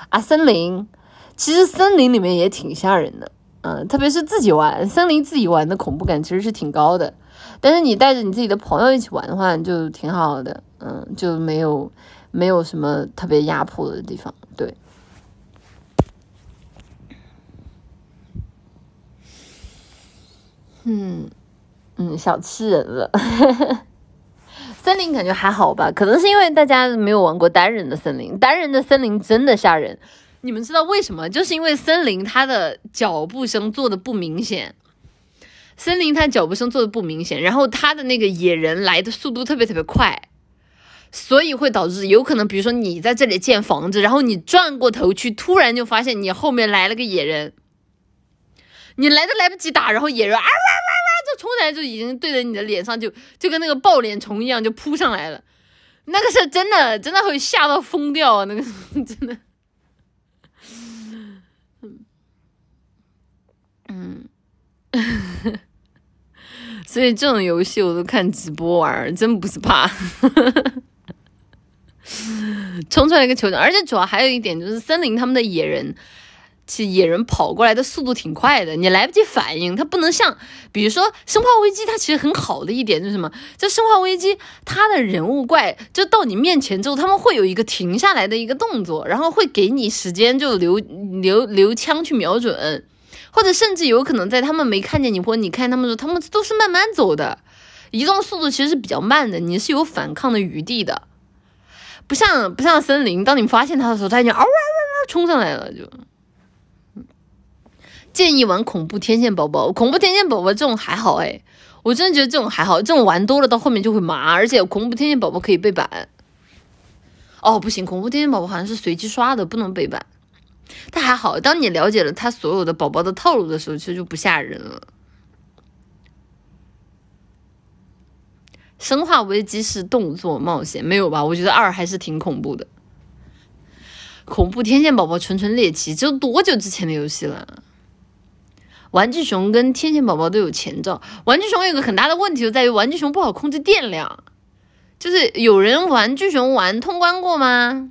啊。森林，其实森林里面也挺吓人的，嗯，特别是自己玩森林自己玩的恐怖感其实是挺高的，但是你带着你自己的朋友一起玩的话就挺好的，嗯，就没有没有什么特别压迫的地方，对。嗯嗯，小气人了。森林感觉还好吧，可能是因为大家没有玩过单人的森林，单人的森林真的吓人。你们知道为什么？就是因为森林它的脚步声做的不明显，森林它脚步声做的不明显，然后它的那个野人来的速度特别特别快，所以会导致有可能，比如说你在这里建房子，然后你转过头去，突然就发现你后面来了个野人。你来都来不及打，然后野人啊哇哇冲上来，就已经对着你的脸上就就跟那个爆脸虫一样就扑上来了，那个是真的，真的会吓到疯掉啊！那个 真的，嗯，所以这种游戏我都看直播玩，真不是怕，冲出来一个球场，而且主要还有一点就是森林他们的野人。其实野人跑过来的速度挺快的，你来不及反应。它不能像，比如说《生化危机》，它其实很好的一点就是什么？就《生化危机》，它的人物怪就到你面前之后，他们会有一个停下来的一个动作，然后会给你时间就留留留枪去瞄准，或者甚至有可能在他们没看见你或者你看他们的时候，他们都是慢慢走的，移动速度其实是比较慢的，你是有反抗的余地的，不像不像森林，当你发现它的时候，它已经嗷哇哇哇冲上来了就。建议玩恐怖天线宝宝，恐怖天线宝宝这种还好哎，我真的觉得这种还好，这种玩多了到后面就会麻，而且恐怖天线宝宝可以背板。哦，不行，恐怖天线宝宝好像是随机刷的，不能背板。但还好，当你了解了他所有的宝宝的套路的时候，其实就不吓人了。生化危机是动作冒险，没有吧？我觉得二还是挺恐怖的。恐怖天线宝宝纯纯猎奇，这都多久之前的游戏了？玩具熊跟天线宝宝都有前兆。玩具熊有个很大的问题就在于玩具熊不好控制电量。就是有人玩具熊玩通关过吗？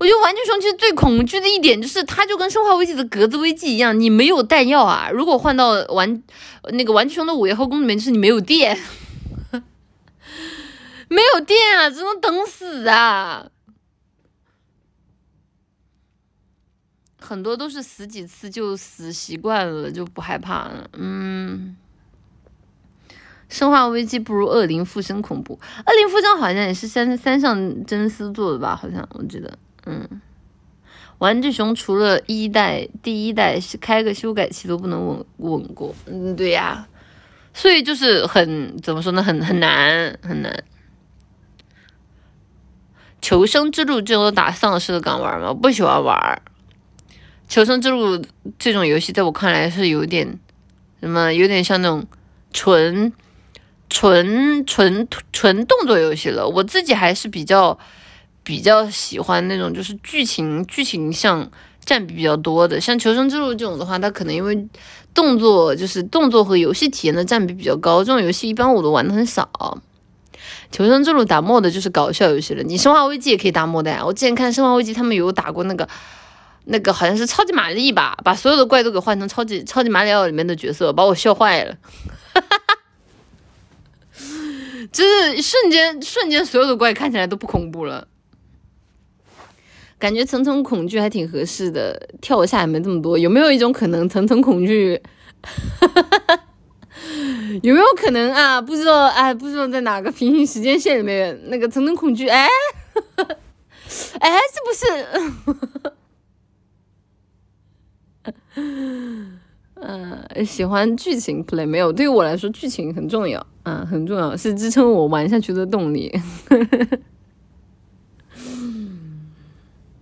我觉得玩具熊其实最恐惧的一点就是，它就跟生化危机的格子危机一样，你没有弹药啊。如果换到玩那个玩具熊的午夜后宫里面，就是你没有电，没有电啊，只能等死啊。很多都是死几次就死习惯了，就不害怕了。嗯，生化危机不如恶灵附身恐怖。恶灵附身好像也是三三上真司做的吧？好像我记得。嗯，玩具熊除了一代第一代是开个修改器都不能稳稳过。嗯，对呀，所以就是很怎么说呢？很很难很难。求生之路这种打丧尸的敢玩吗？不喜欢玩。求生之路这种游戏，在我看来是有点什么，有点像那种纯纯纯纯动作游戏了。我自己还是比较比较喜欢那种就是剧情剧情像占比比较多的，像求生之路这种的话，它可能因为动作就是动作和游戏体验的占比比较高，这种游戏一般我都玩的很少。求生之路打 mod 就是搞笑游戏了，你生化危机也可以打 mod 呀。我之前看生化危机，他们有打过那个那个好像是超级玛丽吧，把所有的怪都给换成超级超级马里奥里面的角色，把我笑坏了。哈哈哈就是瞬间瞬间所有的怪看起来都不恐怖了，感觉层层恐惧还挺合适的，跳下也没这么多。有没有一种可能，层层恐惧？有没有可能啊？不知道，哎，不知道在哪个平行时间线里面，那个层层恐惧，哎，哎，这不是？嗯，喜欢剧情 play 没有？对于我来说，剧情很重要，啊，很重要，是支撑我玩下去的动力。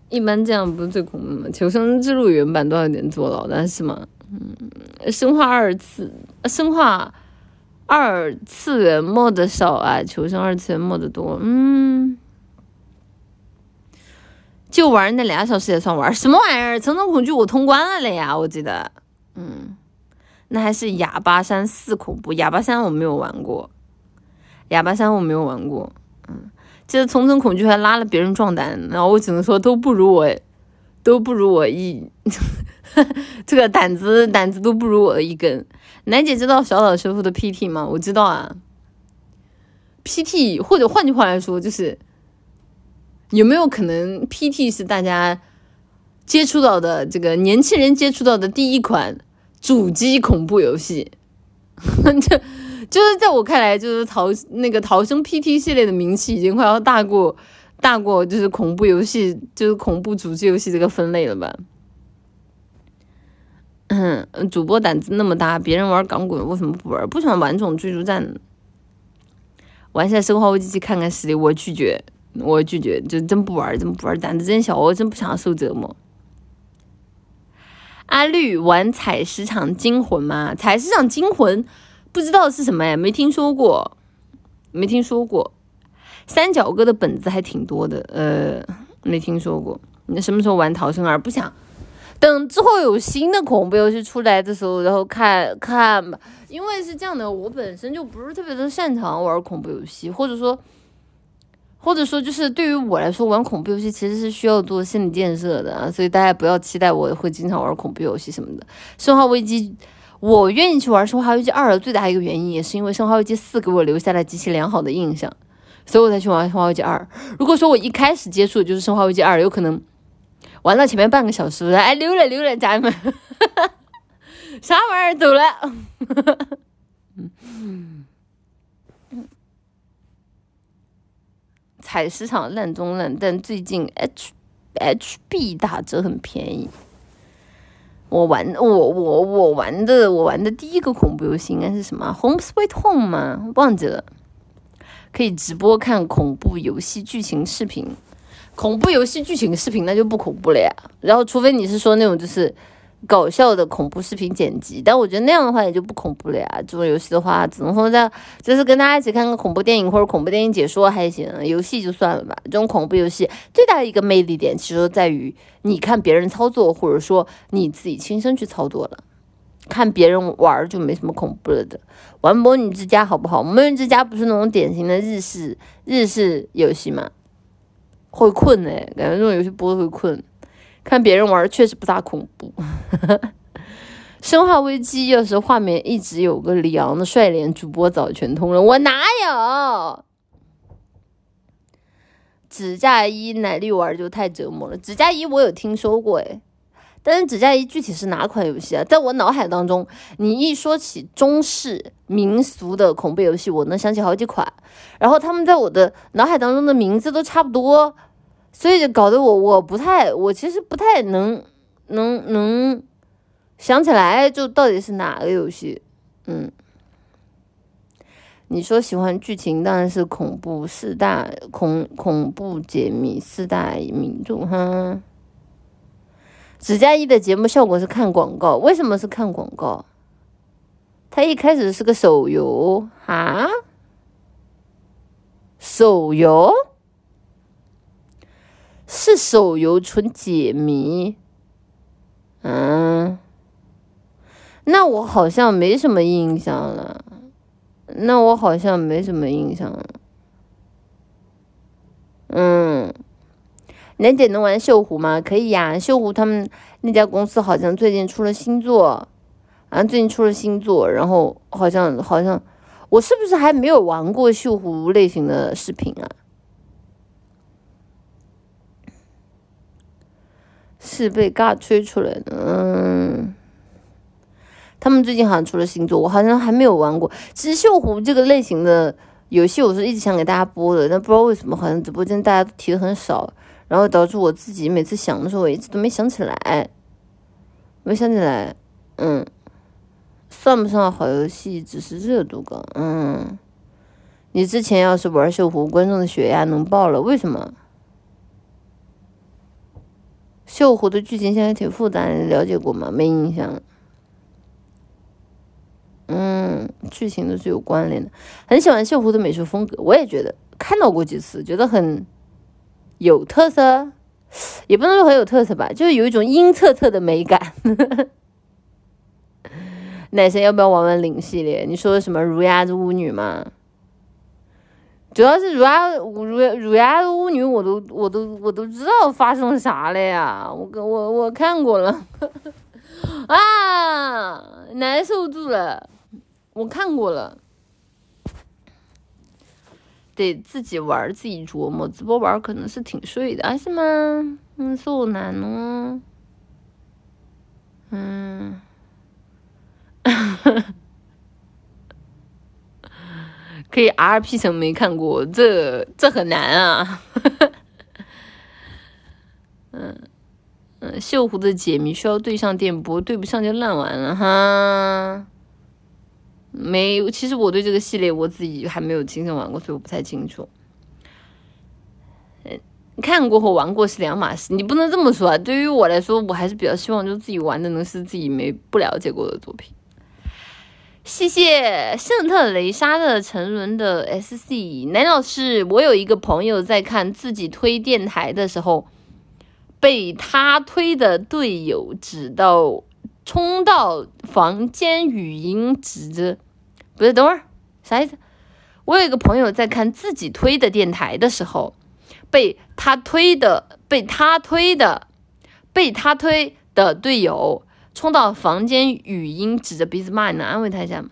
一般这样不是最恐怖吗？求生之路原版都有点坐牢，但是嘛，嗯，生化二次，生化。二次元 mod 少啊，求生二次元 mod 多，嗯，就玩那俩小时也算玩，什么玩意儿？层层恐惧我通关了了呀，我记得，嗯，那还是哑巴山四恐怖，哑巴山我没有玩过，哑巴山我没有玩过，嗯，记得层层恐惧还拉了别人壮胆，然后我只能说都不如我，都不如我一，这个胆子胆子都不如我的一根。楠姐知道小岛修复的 PT 吗？我知道啊。PT 或者换句话来说，就是有没有可能 PT 是大家接触到的这个年轻人接触到的第一款主机恐怖游戏？就就是在我看来，就是逃那个逃生 PT 系列的名气已经快要大过大过就是恐怖游戏，就是恐怖主机游戏这个分类了吧？嗯，主播胆子那么大，别人玩钢滚为什么不玩？不喜欢玩这种追逐战，玩下生化危机看看实力，我拒绝，我拒绝，就真不玩，真不玩，胆子真小，我真不想受折磨。阿绿玩采石场惊魂吗？采石场惊魂不知道是什么呀，没听说过，没听说过。三角哥的本子还挺多的，呃，没听说过。你什么时候玩逃生而？不想。等之后有新的恐怖游戏出来的时候，然后看看吧。因为是这样的，我本身就不是特别的擅长玩恐怖游戏，或者说，或者说就是对于我来说，玩恐怖游戏其实是需要做心理建设的啊，所以大家不要期待我会经常玩恐怖游戏什么的。生化危机，我愿意去玩生化危机二的最大一个原因，也是因为生化危机四给我留下了极其良好的印象，所以我才去玩生化危机二。如果说我一开始接触就是生化危机二，有可能。玩到前面半个小时，哎，溜了溜了，家人们，啥玩意儿走了？嗯 海市场烂中烂，但最近 H H B 打折很便宜。我玩我我我玩的我玩的第一个恐怖游戏应该是什么？Home Sweet Home 吗？忘记了。可以直播看恐怖游戏剧情视频。恐怖游戏剧情视频那就不恐怖了呀，然后除非你是说那种就是搞笑的恐怖视频剪辑，但我觉得那样的话也就不恐怖了呀。这种游戏的话，只能说在就是跟大家一起看个恐怖电影或者恐怖电影解说还行，游戏就算了吧。这种恐怖游戏最大的一个魅力点，其实在于你看别人操作，或者说你自己亲身去操作了，看别人玩就没什么恐怖了的。玩魔女之家好不好？魔女之家不是那种典型的日式日式游戏吗？会困哎，感觉这种游戏播会困。看别人玩确实不咋恐怖。生化危机要是画面一直有个李昂的帅脸，主播早全通了。我哪有？指甲一奶绿玩就太折磨了。指甲一我有听说过哎，但是指甲一具体是哪款游戏啊？在我脑海当中，你一说起中式民俗的恐怖游戏，我能想起好几款。然后他们在我的脑海当中的名字都差不多。所以就搞得我我不太，我其实不太能能能想起来，就到底是哪个游戏？嗯，你说喜欢剧情，当然是恐怖四大恐恐怖解密四大名著哈。指甲一的节目效果是看广告，为什么是看广告？它一开始是个手游哈，手游。是手游纯解谜，嗯，那我好像没什么印象了，那我好像没什么印象了，嗯，楠姐能玩锈湖吗？可以呀，锈湖他们那家公司好像最近出了新作，啊，最近出了新作，然后好像好像我是不是还没有玩过锈湖类型的视频啊？是被嘎吹出来的，嗯。他们最近好像出了新作，我好像还没有玩过。其实《锈湖》这个类型的游戏，我是一直想给大家播的，但不知道为什么，好像直播间大家都提的很少，然后导致我自己每次想的时候，我一直都没想起来，没想起来。嗯，算不上好游戏，只是热度高。嗯，你之前要是玩《锈湖》，观众的血压能爆了，为什么？《锈湖》的剧情现在挺复杂，你了解过吗？没印象。嗯，剧情都是有关联的。很喜欢锈湖的美术风格，我也觉得看到过几次，觉得很有特色，也不能说很有特色吧，就是有一种阴恻恻的美感。奶神要不要玩玩领系列？你说的什么如鸦之巫女吗？主要是如鸦如如鸦的巫女，我都我都我都知道发生啥了呀，我我我看过了 啊，难受住了。我看过了，得自己玩自己琢磨。直播玩可能是挺睡的，啊，是吗？嗯，是我难哦。嗯，可以 R P 成没看过，这这很难啊。嗯 嗯，锈湖的解谜需要对上电波，对不上就烂完了哈。没，其实我对这个系列我自己还没有亲身玩过，所以我不太清楚。嗯，看过和玩过是两码事，你不能这么说啊。对于我来说，我还是比较希望就自己玩的能是自己没不了解过的作品。谢谢圣特雷莎的沉沦的 S C 男老师，我有一个朋友在看自己推电台的时候，被他推的队友指到。冲到房间语音指着，不是，等会儿啥意思？我有一个朋友在看自己推的电台的时候，被他推的被他推的被他推的队友冲到房间语音指着鼻子骂，你能安慰他一下吗？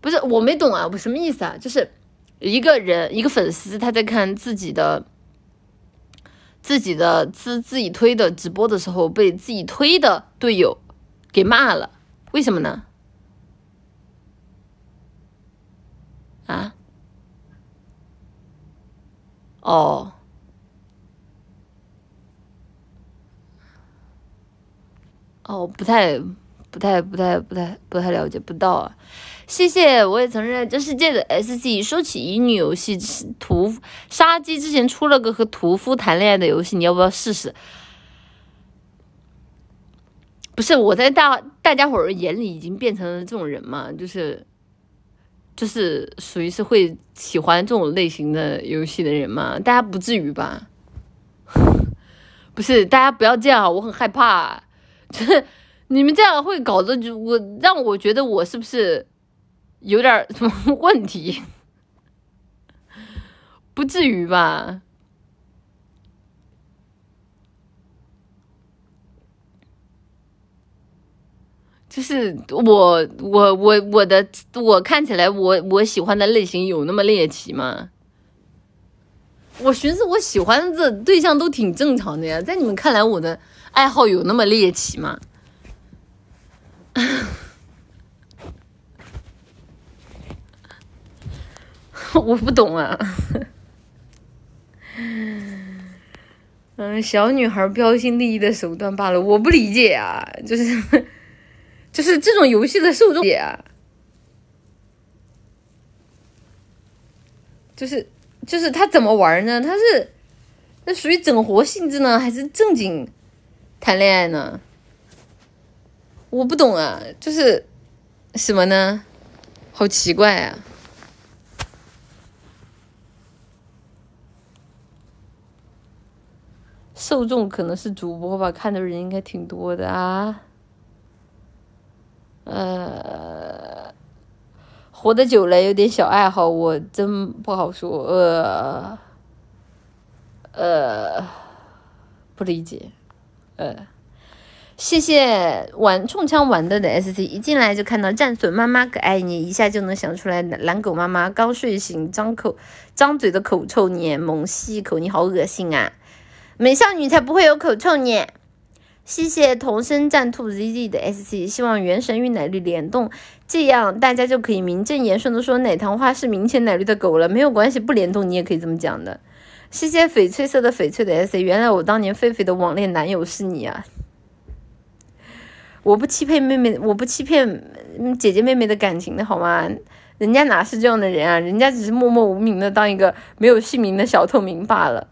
不是，我没懂啊，我什么意思啊？就是一个人一个粉丝他在看自己的自己的自自己推的直播的时候，被自己推的队友。给骂了，为什么呢？啊？哦，哦，不太、不太、不太、不太、不太了解不到啊。谢谢，我也承认这世界的 S G。说起乙女游戏，屠杀鸡之前出了个和屠夫谈恋爱的游戏，你要不要试试？不是我在大大家伙儿眼里已经变成了这种人嘛，就是就是属于是会喜欢这种类型的游戏的人嘛，大家不至于吧？不是，大家不要这样，我很害怕，就 是你们这样会搞得就我让我觉得我是不是有点什么问题？不至于吧？就是我我我我的我看起来我我喜欢的类型有那么猎奇吗？我寻思我喜欢的对象都挺正常的呀，在你们看来我的爱好有那么猎奇吗？我不懂啊。嗯，小女孩标新立异的手段罢了，我不理解啊，就是。就是这种游戏的受众啊，就是就是他怎么玩呢？他是那属于整活性质呢，还是正经谈恋爱呢？我不懂啊，就是什么呢？好奇怪啊！受众可能是主播吧，看的人应该挺多的啊。呃，活得久了有点小爱好，我真不好说。呃，呃，不理解，呃。谢谢玩冲枪玩的的 S C，一进来就看到战损妈妈可爱你，一下就能想出来蓝狗妈妈刚睡醒，张口张嘴的口臭黏，猛吸一口，你好恶心啊！美少女才不会有口臭呢。谢谢同声战兔 Z Z 的 S C，希望原神与奶绿联动，这样大家就可以名正言顺的说奶糖花是明前奶绿的狗了。没有关系，不联动你也可以这么讲的。谢谢翡翠色的翡翠的 S C，原来我当年狒狒的网恋男友是你啊！我不欺骗妹妹，我不欺骗姐姐妹妹的感情的好吗？人家哪是这样的人啊？人家只是默默无名的当一个没有姓名的小透明罢了。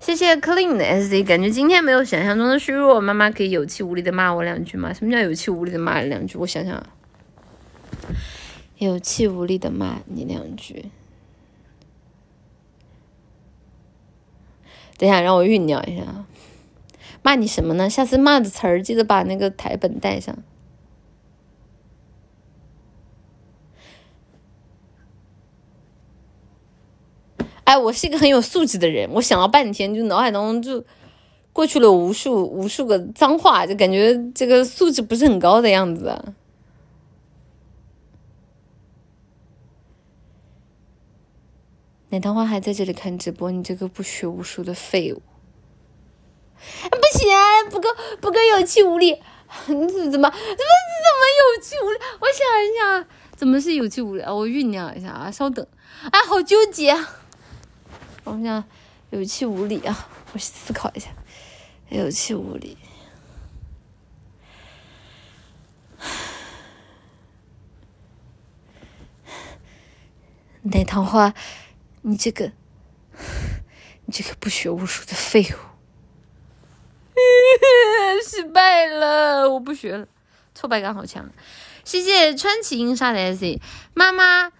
谢谢 clean 的 S C，感觉今天没有想象中的虚弱。妈妈可以有气无力的骂我两句吗？什么叫有气无力的骂你两句？我想想，有气无力的骂你两句。等一下，让我酝酿一下。骂你什么呢？下次骂的词儿记得把那个台本带上。哎，我是一个很有素质的人，我想了半天，就脑海当中就过去了无数无数个脏话，就感觉这个素质不是很高的样子。奶糖花还在这里看直播，你这个不学无术的废物！不行，不够不够有气无力，你怎么怎么怎么有气无力？我想一想，怎么是有气无力？我酝酿一下啊，稍等。哎，好纠结。我想有气无力啊，我思考一下，有气无力。奶糖花，你这个，你这个不学无术的废物。失败了，我不学了，挫败感好强。谢谢川崎英沙的 S，妈妈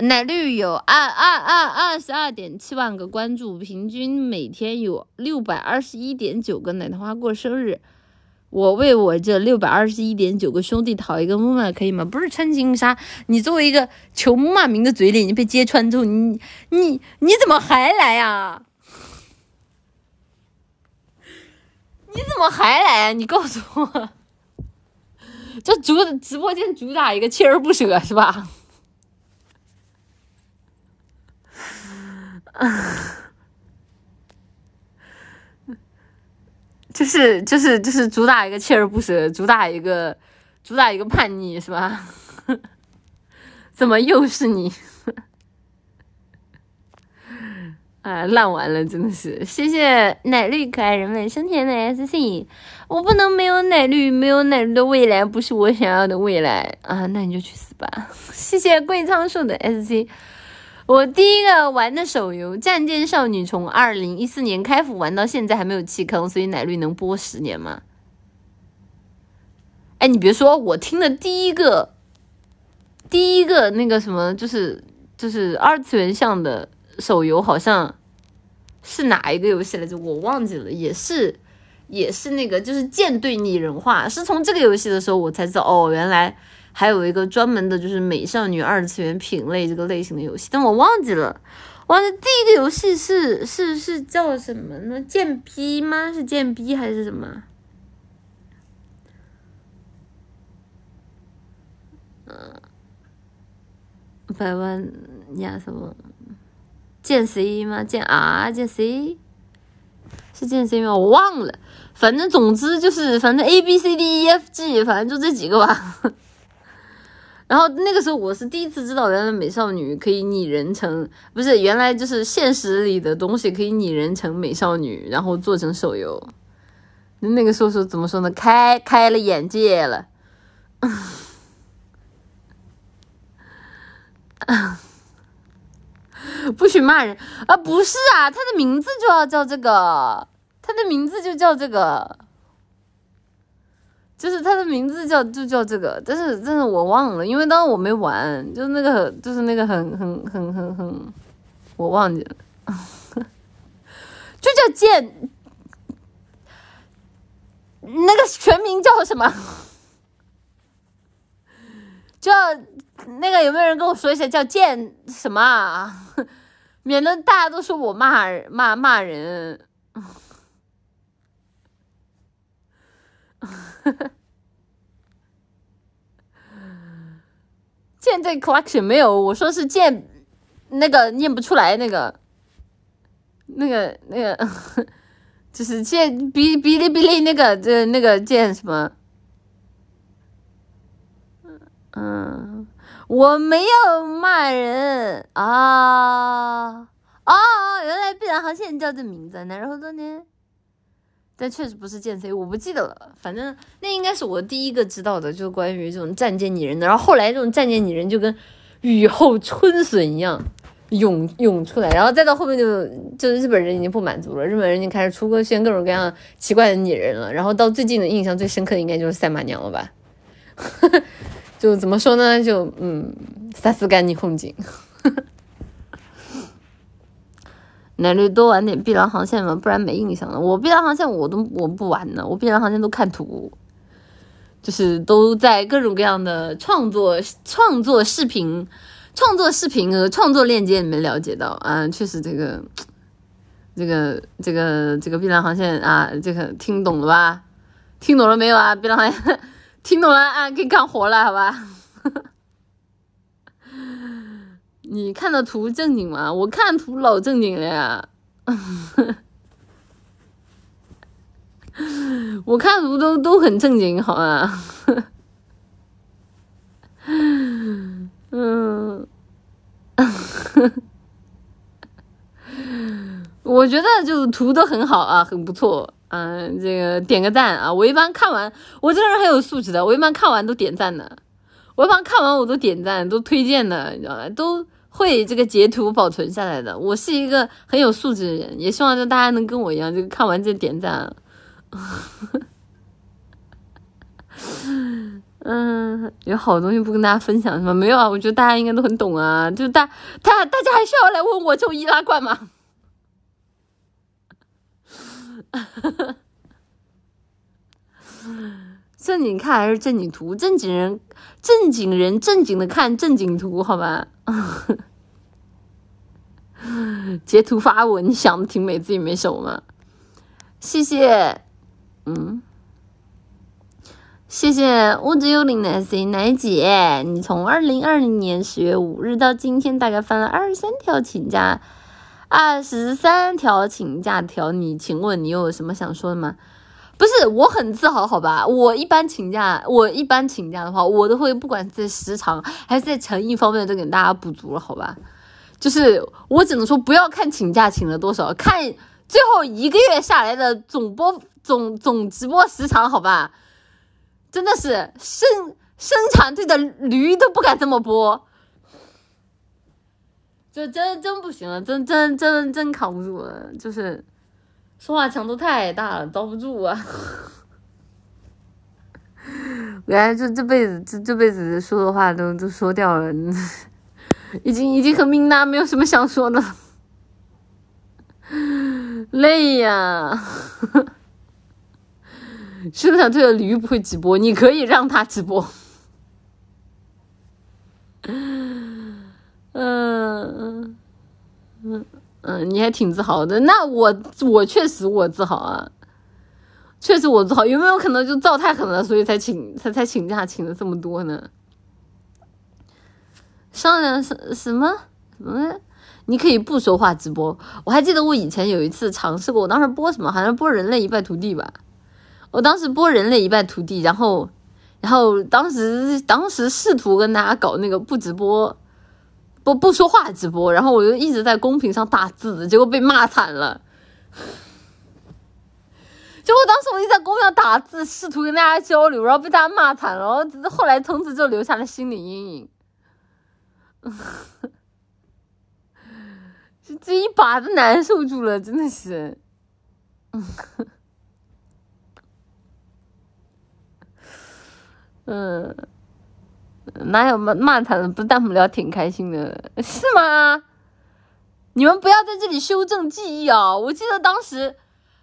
奶绿有二二二二十二点七万个关注，平均每天有六百二十一点九个奶糖花过生日。我为我这六百二十一点九个兄弟讨一个木马，可以吗？不是川崎英沙，你作为一个求木马名的嘴脸，你被揭穿之后，你你你怎么还来呀？你怎么还来？你告诉我，这主直播间主打一个锲而不舍是吧？就是就是就是主打一个锲而不舍，主打一个主打一个叛逆是吧？怎么又是你？啊，烂完了，真的是！谢谢奶绿可爱人们，生甜的 S C，我不能没有奶绿，没有奶绿的未来不是我想要的未来啊！那你就去死吧！谢谢贵仓树的 S C，我第一个玩的手游《战舰少女》从二零一四年开服玩到现在还没有弃坑，所以奶绿能播十年吗？哎，你别说，我听的第一个，第一个那个什么，就是就是二次元向的。手游好像是哪一个游戏来着？我忘记了，也是也是那个，就是舰队拟人化。是从这个游戏的时候，我才知道哦，原来还有一个专门的，就是美少女二次元品类这个类型的游戏。但我忘记了，忘记第一个游戏是是是叫什么呢？剑逼吗？是剑逼还是什么？嗯，百万呀什么？剑 C 吗？剑 R 剑 C 是剑 C 吗？我忘了。反正总之就是，反正 A B C D E F G，反正就这几个吧。然后那个时候我是第一次知道，原来美少女可以拟人成，不是原来就是现实里的东西可以拟人成美少女，然后做成手游。那个时候是怎么说呢？开开了眼界了。不许骂人啊！不是啊，他的名字就要叫这个，他的名字就叫这个，就是他的名字叫就叫这个，但是但是我忘了，因为当时我没玩，就是那个就是那个很很很很很，我忘记了，就叫剑，那个全名叫什么？叫。那个有没有人跟我说一下叫剑什么啊？免得大家都说我骂骂骂人。剑这 collection 没有，我说是剑，那个念不出来那个，那个那个，就是剑哔哔哩哔哩那个这那个剑什么？嗯，我没有骂人啊哦，原来碧蓝航线叫这名字，然后多年。但确实不是剑 C，我不记得了。反正那应该是我第一个知道的，就是关于这种战舰拟人的。然后后来这种战舰拟人就跟雨后春笋一样涌涌出来，然后再到后面就就日本人已经不满足了，日本人已经开始出各现各种各样奇怪的拟人了。然后到最近的印象最深刻应该就是赛马娘了吧？就怎么说呢？就嗯，萨斯干尼红景。奶绿多玩点碧蓝航线嘛，不然没印象了。我碧蓝航线我都我不玩呢，我碧蓝航线都看图，就是都在各种各样的创作创作视频、创作视频和创作链接里面了解到啊，确实这个这个这个这个碧蓝航线啊，这个听懂了吧？听懂了没有啊？碧蓝航线听懂了啊，可以干活了，好吧？你看的图正经吗？我看图老正经了呀，我看图都都很正经，好啊。嗯，我觉得就是图都很好啊，很不错。嗯，这个点个赞啊！我一般看完，我这个人很有素质的，我一般看完都点赞的，我一般看完我都点赞，都推荐的，你知道吧？都。会这个截图保存下来的，我是一个很有素质的人，也希望就大家能跟我一样，就看完就点赞。嗯，有好东西不跟大家分享是吗？没有啊，我觉得大家应该都很懂啊，就大大大家还需要来问我就易拉罐吗？正经看还是正经图？正经人。正经人正经的看正经图，好吧？截图发我，你想的挺美，自己没手吗？谢谢，嗯，谢谢物质幽灵奶 C 奶姐，你从二零二零年十月五日到今天，大概翻了二十三条请假，二十三条请假条，你请问你有什么想说的吗？不是，我很自豪，好吧？我一般请假，我一般请假的话，我都会不管在时长还是在诚意方面都给大家补足了，好吧？就是我只能说，不要看请假请了多少，看最后一个月下来的总播总总直播时长，好吧？真的是生生产队的驴都不敢这么播，就真真不行了，真真真真扛不住了，就是。说话强度太大了，遭不住啊！我感觉这这辈子这这辈子说的话都都说掉了，已经已经和明娜，没有什么想说的，累呀！生产队的驴不会直播，你可以让他直播。嗯 嗯嗯。嗯，你还挺自豪的。那我我确实我自豪啊，确实我自豪。有没有可能就造太狠了，所以才请才才请假请了这么多呢？商量什什么什么？你可以不说话直播。我还记得我以前有一次尝试过，我当时播什么？好像播人类一败涂地吧。我当时播人类一败涂地，然后然后当时当时试图跟大家搞那个不直播。不不说话直播，然后我就一直在公屏上打字，结果被骂惨了。结果当时我一直在公屏上打字，试图跟大家交流，然后被大家骂惨了，然后后来从此就留下了心理阴影。这 这一把子难受住了，真的是。嗯。哪有骂骂他的？不，弹幕聊挺开心的，是吗？你们不要在这里修正记忆哦！我记得当时，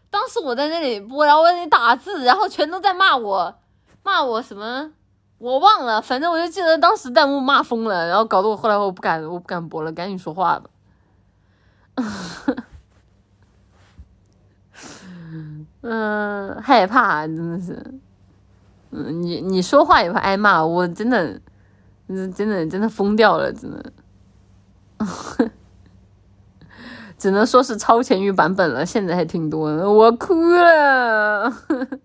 当时我在那里播，然后我那里打字，然后全都在骂我，骂我什么？我忘了，反正我就记得当时弹幕骂疯了，然后搞得我后来我不敢，我不敢播了，赶紧说话吧。嗯，害怕，真的是。嗯，你你说话也会挨骂，我真的。真的真的疯掉了，真的，只能说是超前于版本了，现在还挺多的，我哭了。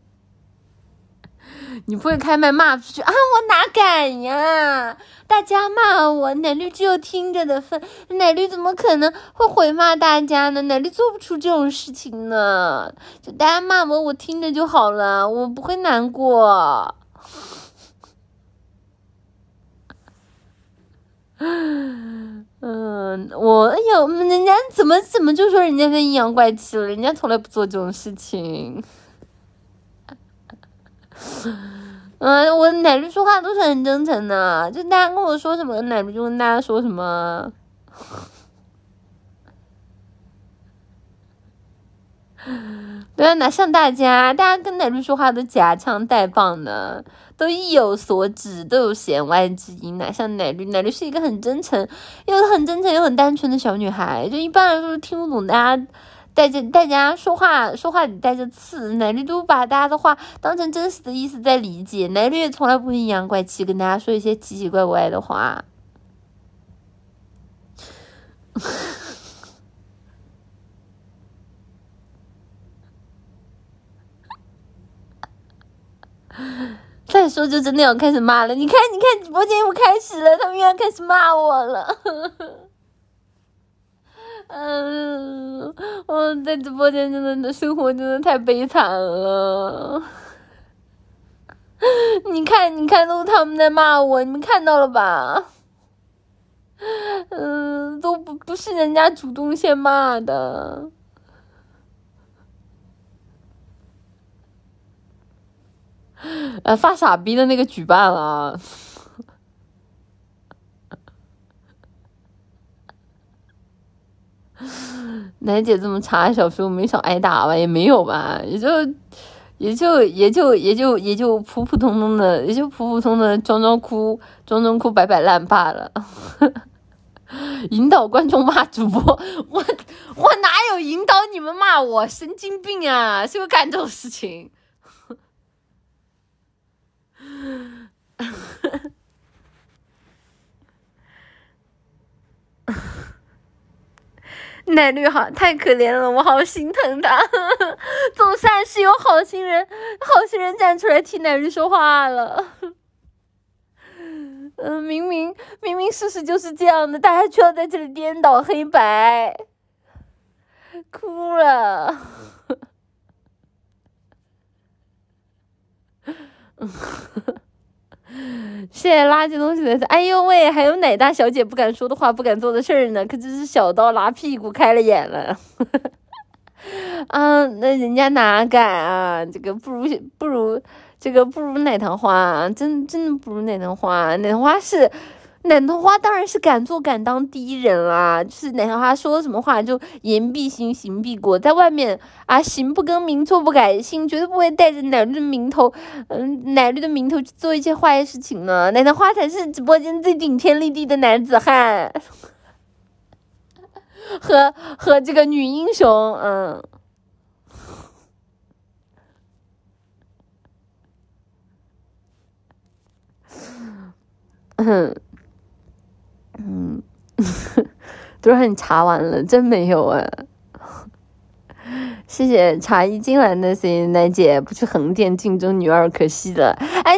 你不会开麦骂出去啊？我哪敢呀！大家骂我，奶绿只有听着的份，奶绿怎么可能会回骂大家呢？奶绿做不出这种事情呢。就大家骂我，我听着就好了，我不会难过。嗯，我哎呦，人家怎么怎么就说人家在阴阳怪气了？人家从来不做这种事情。嗯，我奶绿说话都是很真诚的，就大家跟我说什么，奶绿就跟大家说什么。对啊，哪像大家，大家跟奶绿说话都夹枪带棒的，都意有所指，都有弦外之音，哪像奶绿？奶绿是一个很真诚，又很真诚又很单纯的小女孩，就一般来说听不懂大家。带着大家说话，说话里带着刺，奶绿都把大家的话当成真实的意思在理解。奶绿也从来不会阴阳怪气，跟大家说一些奇奇怪怪的话。再说就真的要开始骂了，你看，你看直播间又开始了，他们又要开始骂我了。嗯，我在直播间真的生活真的太悲惨了。你看，你看，都是他们在骂我，你们看到了吧？嗯，都不不是人家主动先骂的。呃，发傻逼的那个举办了。奶姐这么差，小时候没少挨打吧？也没有吧，也就，也就，也就，也就，也就普普通通的，也就普普通的装装哭，装装哭，摆摆烂罢了。引导观众骂主播，我我哪有引导你们骂我？神经病啊！谁会干这种事情？奶绿好太可怜了，我好心疼他。总算是有好心人，好心人站出来替奶绿说话了。嗯，明明明明事实就是这样的，大家却要在这里颠倒黑白，哭了。谢谢垃圾东西的哎呦喂，还有奶大小姐不敢说的话，不敢做的事儿呢，可真是小刀拉屁股开了眼了。啊，那人家哪敢啊？这个不如不如这个不如奶糖花，真真的不如奶糖花。奶糖花是。奶头花当然是敢做敢当第一人啦，就是奶头花说什么话就言必行，行必果，在外面啊行不更名，坐不改姓，绝对不会带着奶绿的名头，嗯，奶绿的名头去做一些坏事情呢。奶头花才是直播间最顶天立地的男子汉，和和这个女英雄，嗯，嗯。嗯，都让你查完了，真没有啊！谢谢茶艺进来的 C 奶姐，不去横店竞争女二，可惜了。哎，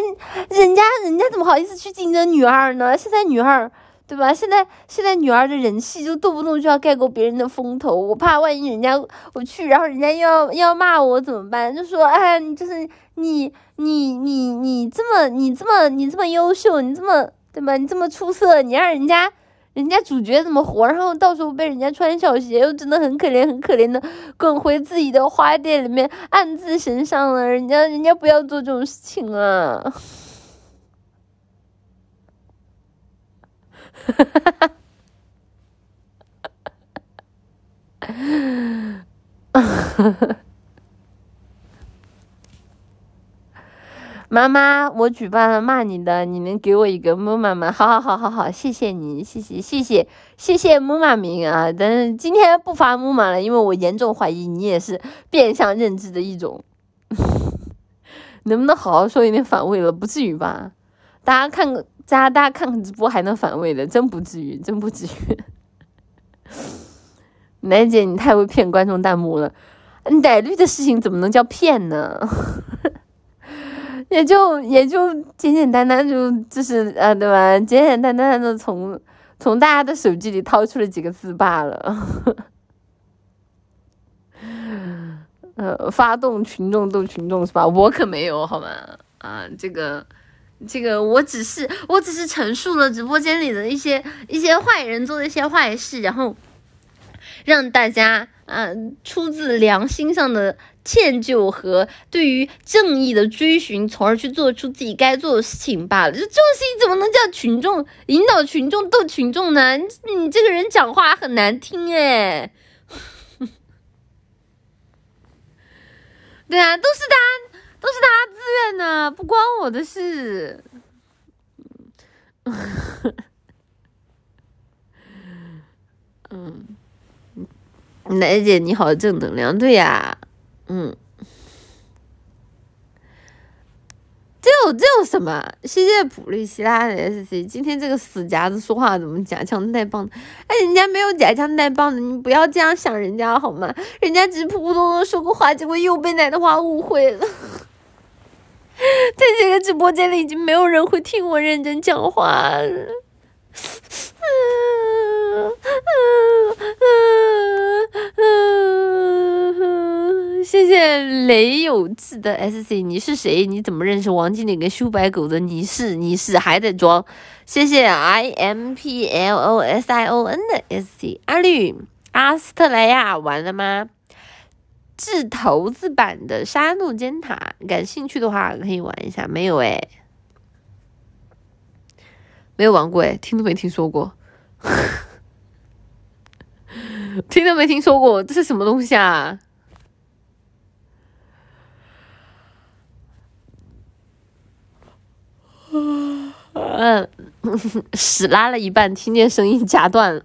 人家人家怎么好意思去竞争女二呢？现在女二对吧？现在现在女二的人气就动不动就要盖过别人的风头，我怕万一人家我去，然后人家又要要骂我怎么办？就说哎，你就是你你你你这么你这么你这么优秀，你这么。对吧？你这么出色，你让人家，人家主角怎么活？然后到时候被人家穿小鞋，又真的很可怜，很可怜的滚回自己的花店里面暗自神伤了。人家，人家不要做这种事情啊！哈哈哈哈哈！妈妈，我举办了骂你的，你能给我一个木马吗？好好好好好，谢谢你，谢谢谢谢谢谢木马名啊！但是今天不发木马了，因为我严重怀疑你也是变相认知的一种。能不能好好说一点反胃了？不至于吧？大家看个，大家大家看看直播还能反胃的，真不至于，真不至于。奶姐，你太会骗观众弹幕了。奶绿的事情怎么能叫骗呢？也就也就简简单单就就是呃对吧？简简单单的从从大家的手机里掏出了几个字罢了。呃，发动群众斗群众是吧？我可没有好吗？啊，这个，这个，我只是，我只是陈述了直播间里的一些一些坏人做的一些坏事，然后让大家啊，出自良心上的歉疚和对于正义的追寻，从而去做出自己该做的事情罢了。这这种事情怎么能叫群众引导群众斗群众呢？你这个人讲话很难听哎。对啊，都是他，都是他自愿的，不关我的事。嗯，奶姐你好，正能量，对呀，嗯。这有这有什么？谢谢普利希拉的 S C。今天这个死夹子说话怎么夹枪带棒的？哎，人家没有夹枪带棒的，你不要这样想人家好吗？人家只是普普通通说过话，结果又被奶的话误会了。在这个直播间里，已经没有人会听我认真讲话了。谢谢雷有志的 S C，你是谁？你怎么认识王经理跟修白狗的？你是你是还在装？谢谢 I M P L O S I O N 的 S C，阿绿阿斯特莱亚完了吗？掷骰子版的杀戮尖塔，感兴趣的话可以玩一下。没有哎。没有玩过哎，听都没听说过，听都没听说过，这是什么东西啊？嗯，屎拉了一半，听见声音夹断了，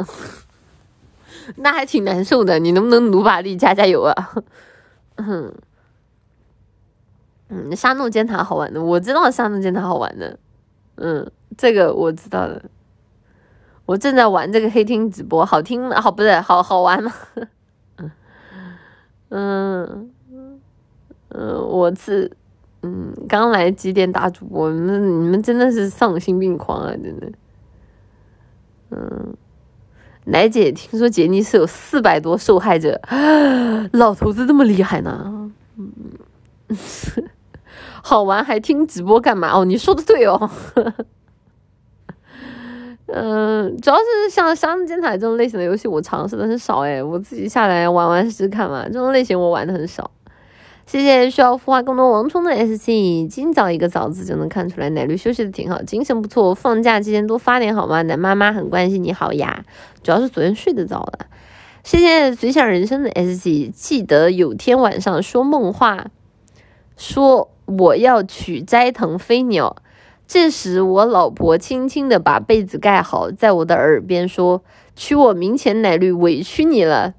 那还挺难受的。你能不能努把力，加加油啊？嗯，嗯，沙诺尖塔好玩的，我知道沙诺尖塔好玩的，嗯。这个我知道的，我正在玩这个黑厅直播，好听好不是好好玩吗？嗯嗯，我是嗯刚来几点打主播，你们你们真的是丧心病狂啊，真的。嗯，奶姐听说杰尼斯有四百多受害者，老头子这么厉害呢？嗯，好玩还听直播干嘛？哦，你说的对哦。嗯，主要是像《杀戮尖塔》这种类型的游戏，我尝试的很少哎，我自己下来玩玩试试看嘛。这种类型我玩的很少。谢谢需要孵化更多王充的 SC，今早一个早字就能看出来，奶绿休息的挺好，精神不错。放假期间多发点好吗？奶妈妈很关心你好呀，主要是昨天睡得早了。谢谢随想人生的 SC，记得有天晚上说梦话，说我要娶斋藤飞鸟。这时，我老婆轻轻的把被子盖好，在我的耳边说：“娶我明前奶绿，委屈你了。”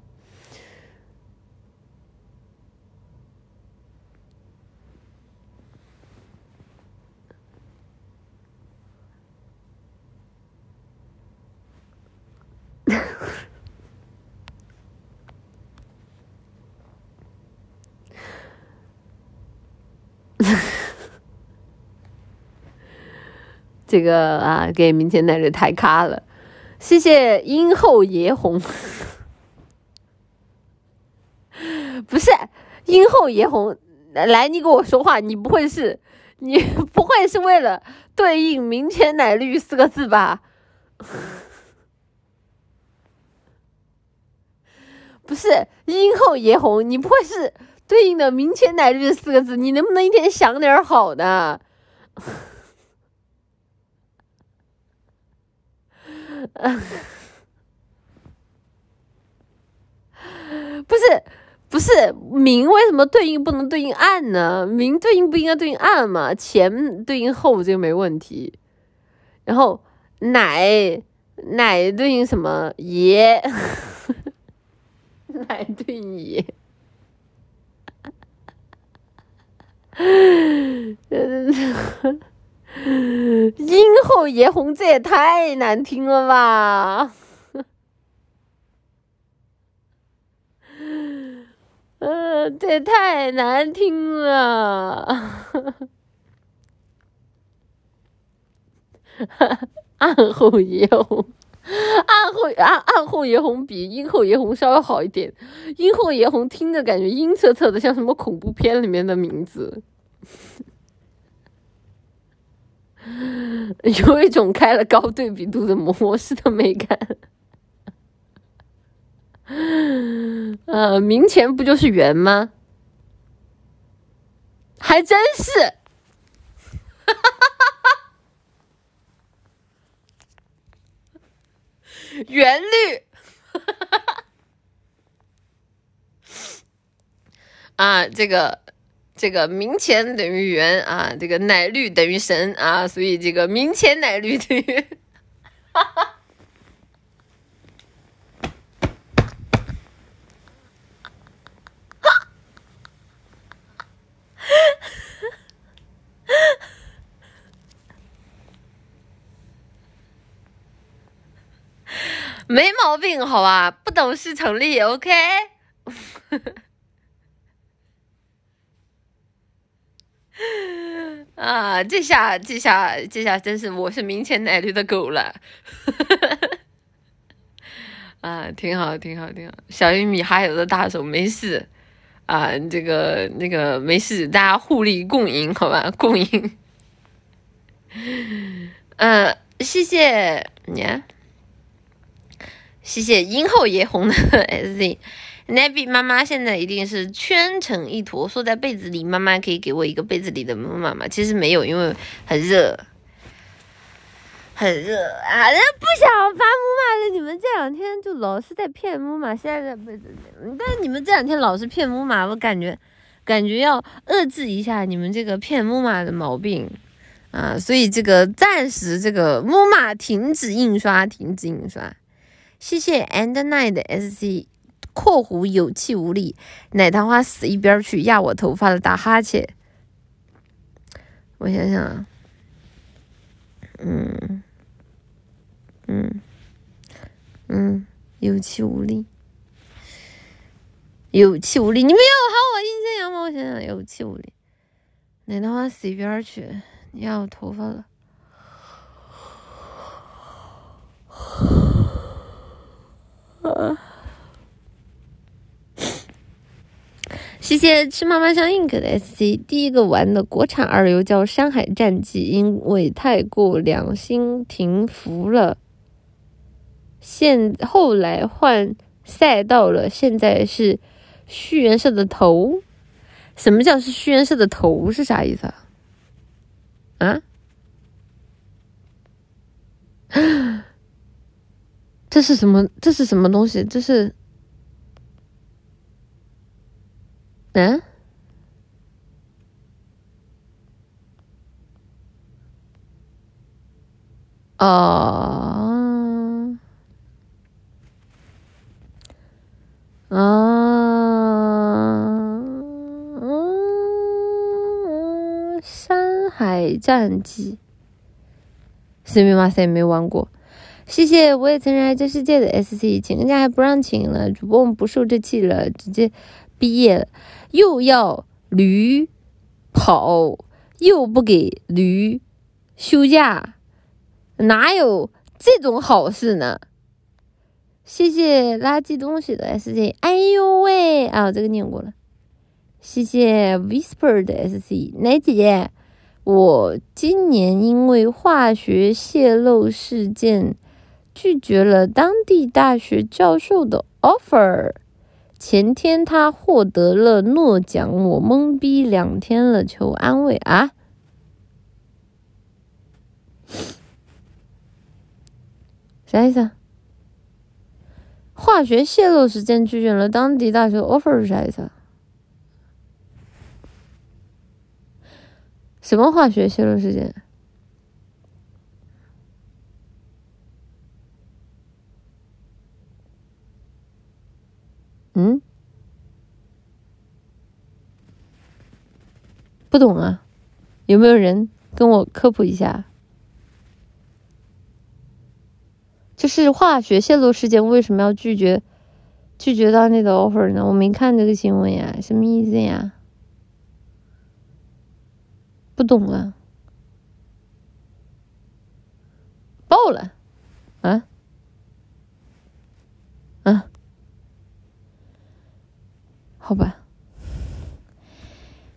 这个啊，给明天奶奶抬咖了，谢谢殷后爷红，不是殷后爷红，来，你跟我说话，你不会是，你不会是为了对应“明天奶绿”四个字吧？不是殷后爷红，你不会是对应的“明前奶绿”四个字？你能不能一天想点好的？不是，不是明为什么对应不能对应暗呢？明对应不应该对应暗吗？前对应后这个没问题。然后奶奶对应什么？爷，来对应爷。殷后爷红，这也太难听了吧！嗯，这也太难听了。暗后爷红，暗后暗暗后爷红比阴后爷红稍微好一点。阴后爷红听着感觉阴恻恻的，像什么恐怖片里面的名字。有一种开了高对比度的模式的美感。呃，明前不就是圆吗？还真是，哈哈哈圆绿。啊，这个。这个明前等于圆啊，这个奶绿等于神啊，所以这个明前奶绿等于，哈哈，没毛病，好吧，不懂事成立，OK。啊，这下这下这下真是我是明前奶绿的狗了，啊，挺好挺好挺好，小玉米哈有的大手没事，啊，这个那个没事，大家互利共赢，好吧，共赢。嗯，谢谢你，谢谢殷后爷红的 SZ。奶比妈妈现在一定是圈成一坨，缩在被子里。妈妈可以给我一个被子里的木马吗？其实没有，因为很热，很热啊！人不想发木马了。你们这两天就老是在骗木马，现在在被子里。但是你们这两天老是骗木马，我感觉，感觉要遏制一下你们这个骗木马的毛病啊！所以这个暂时这个木马停止印刷，停止印刷。谢谢 And Night SC。括弧有气无力，奶糖花死一边去，压我头发的打哈欠。我想想啊，嗯，嗯，嗯，有气无力，有气无力，你们要好我阴天阳吗？我想想，有气无力，奶糖花死一边去，压我头发了。啊。谢谢吃妈妈香 ink 的 sc，第一个玩的国产二游叫《山海战记》，因为太过良心停服了。现后来换赛道了，现在是虚元社的头。什么叫是虚元社的头？是啥意思啊？啊？这是什么？这是什么东西？这是？嗯？哦，啊，嗯，《山海战记》，谁没玩？谁没玩过？谢谢，我也曾热爱这世界的 SC，请人家还不让请了，主播我们不受这气了，直接毕业了。又要驴跑，又不给驴休假，哪有这种好事呢？谢谢垃圾东西的 S C，哎呦喂啊，这个念过了。谢谢 Whisper 的 S C，奶姐姐，我今年因为化学泄漏事件拒绝了当地大学教授的 offer。前天他获得了诺奖，我懵逼两天了，求安慰啊！啥意思？啊化学泄露事件拒绝了当地大学 offer 是啥意思？啊什么化学泄露事件？嗯？不懂啊？有没有人跟我科普一下？就是化学泄漏事件为什么要拒绝拒绝当地的 offer 呢？我没看这个新闻呀，什么意思呀？不懂啊？爆了？啊？好吧。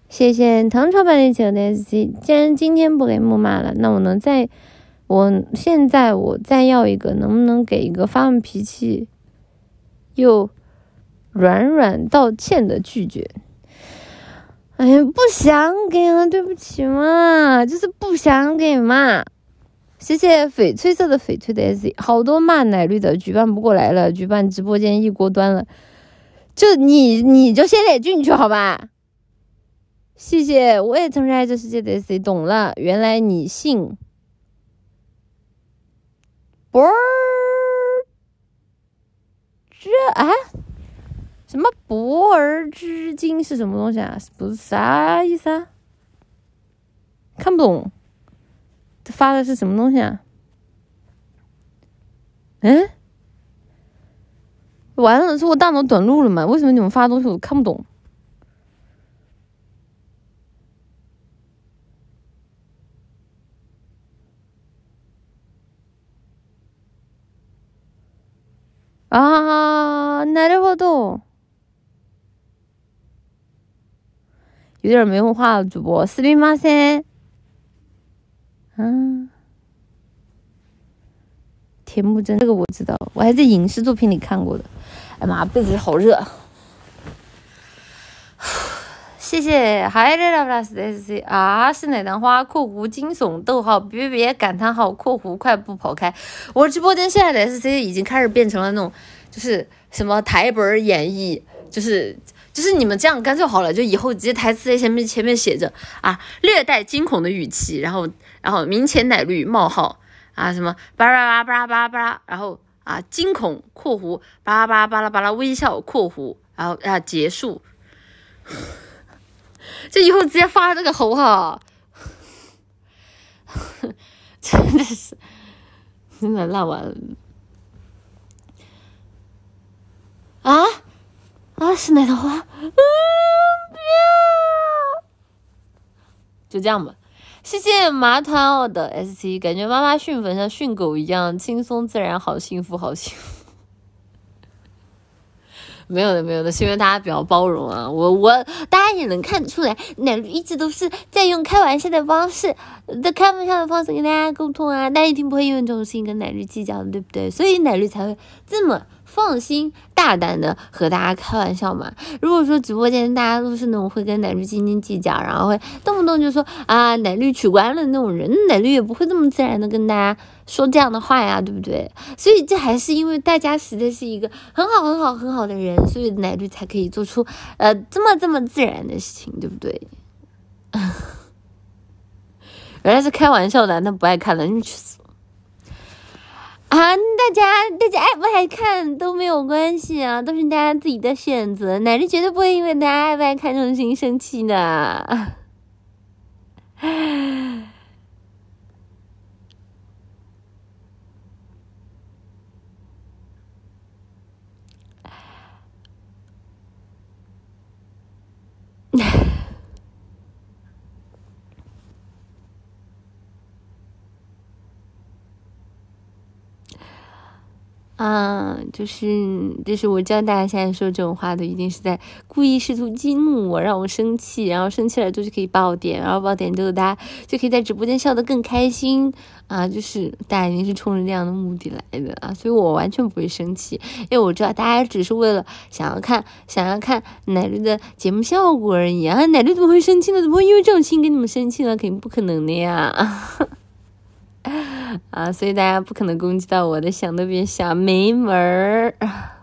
谢谢唐朝版的九的 S C。既然今天不给木马了，那我能再。我现在我再要一个，能不能给一个发完脾气又软软道歉的拒绝？哎呀，不想给了，对不起嘛，就是不想给嘛。谢谢翡翠色的翡翠的 S C，好多骂奶绿的举办不过来了，举办直播间一锅端了，就你你就先得进去好吧？谢谢，我也曾是爱这世界的谁懂了，原来你姓。博儿，这啊，什么博儿之金是什么东西啊？不是啥意思啊？看不懂，这发的是什么东西啊？嗯，完了，是我大脑短路了吗？为什么你们发东西我看不懂？啊，なるほど，有点没文化了，主播，すみません。嗯，田木真，这个我知道，我还在影视作品里看过的。 哎妈，被子好热。谢谢，还有那 plus s 啊，是哪段话？括弧惊悚，逗号，别别别，感叹号，括弧快步跑开。我直播间现在的 SC 已经开始变成了那种，就是什么台本演绎，就是就是你们这样干脆好了，就以后直接台词在前面前面写着啊，略带惊恐的语气，然后然后明前奶绿冒号啊什么巴拉巴拉巴拉巴拉，然后啊惊恐括弧巴拉巴拉巴拉巴拉微笑括弧，然后啊结束。这以后直接发这个猴哈，真的是，真的烂完了啊啊！是哪朵花？嗯，就这样吧。谢谢麻团奥的 S C，感觉妈妈训粉像训狗一样轻松自然，好幸福，好幸福。没有的，没有的，是因为大家比较包容啊。我我大家也能看出来，奶绿一直都是在用开玩笑的方式，在开玩笑的方式跟大家沟通啊。大家一定不会因为这种事情跟奶绿计较的，对不对？所以奶绿才会这么。放心大胆的和大家开玩笑嘛。如果说直播间大家都是那种会跟奶绿斤斤计较，然后会动不动就说啊奶绿取关了那种人，奶绿也不会这么自然的跟大家说这样的话呀，对不对？所以这还是因为大家实在是一个很好很好很好的人，所以奶绿才可以做出呃这么这么自然的事情，对不对？原来是开玩笑的，那不爱看了，你去死。啊，大家大家爱不爱看都没有关系啊，都是大家自己的选择，奶奶绝对不会因为大家爱不爱看这种事情生气的。啊，就是就是我知道大家现在说这种话都一定是在故意试图激怒我，让我生气，然后生气了就是可以爆点，然后爆点之后大家就可以在直播间笑得更开心啊，就是大家一定是冲着这样的目的来的啊，所以我完全不会生气，因为我知道大家只是为了想要看想要看奶绿的节目效果而已啊，奶绿怎么会生气呢？怎么会因为这种事情跟你们生气呢？肯定不可能的呀。啊，所以大家不可能攻击到我的，想都别想，没门儿！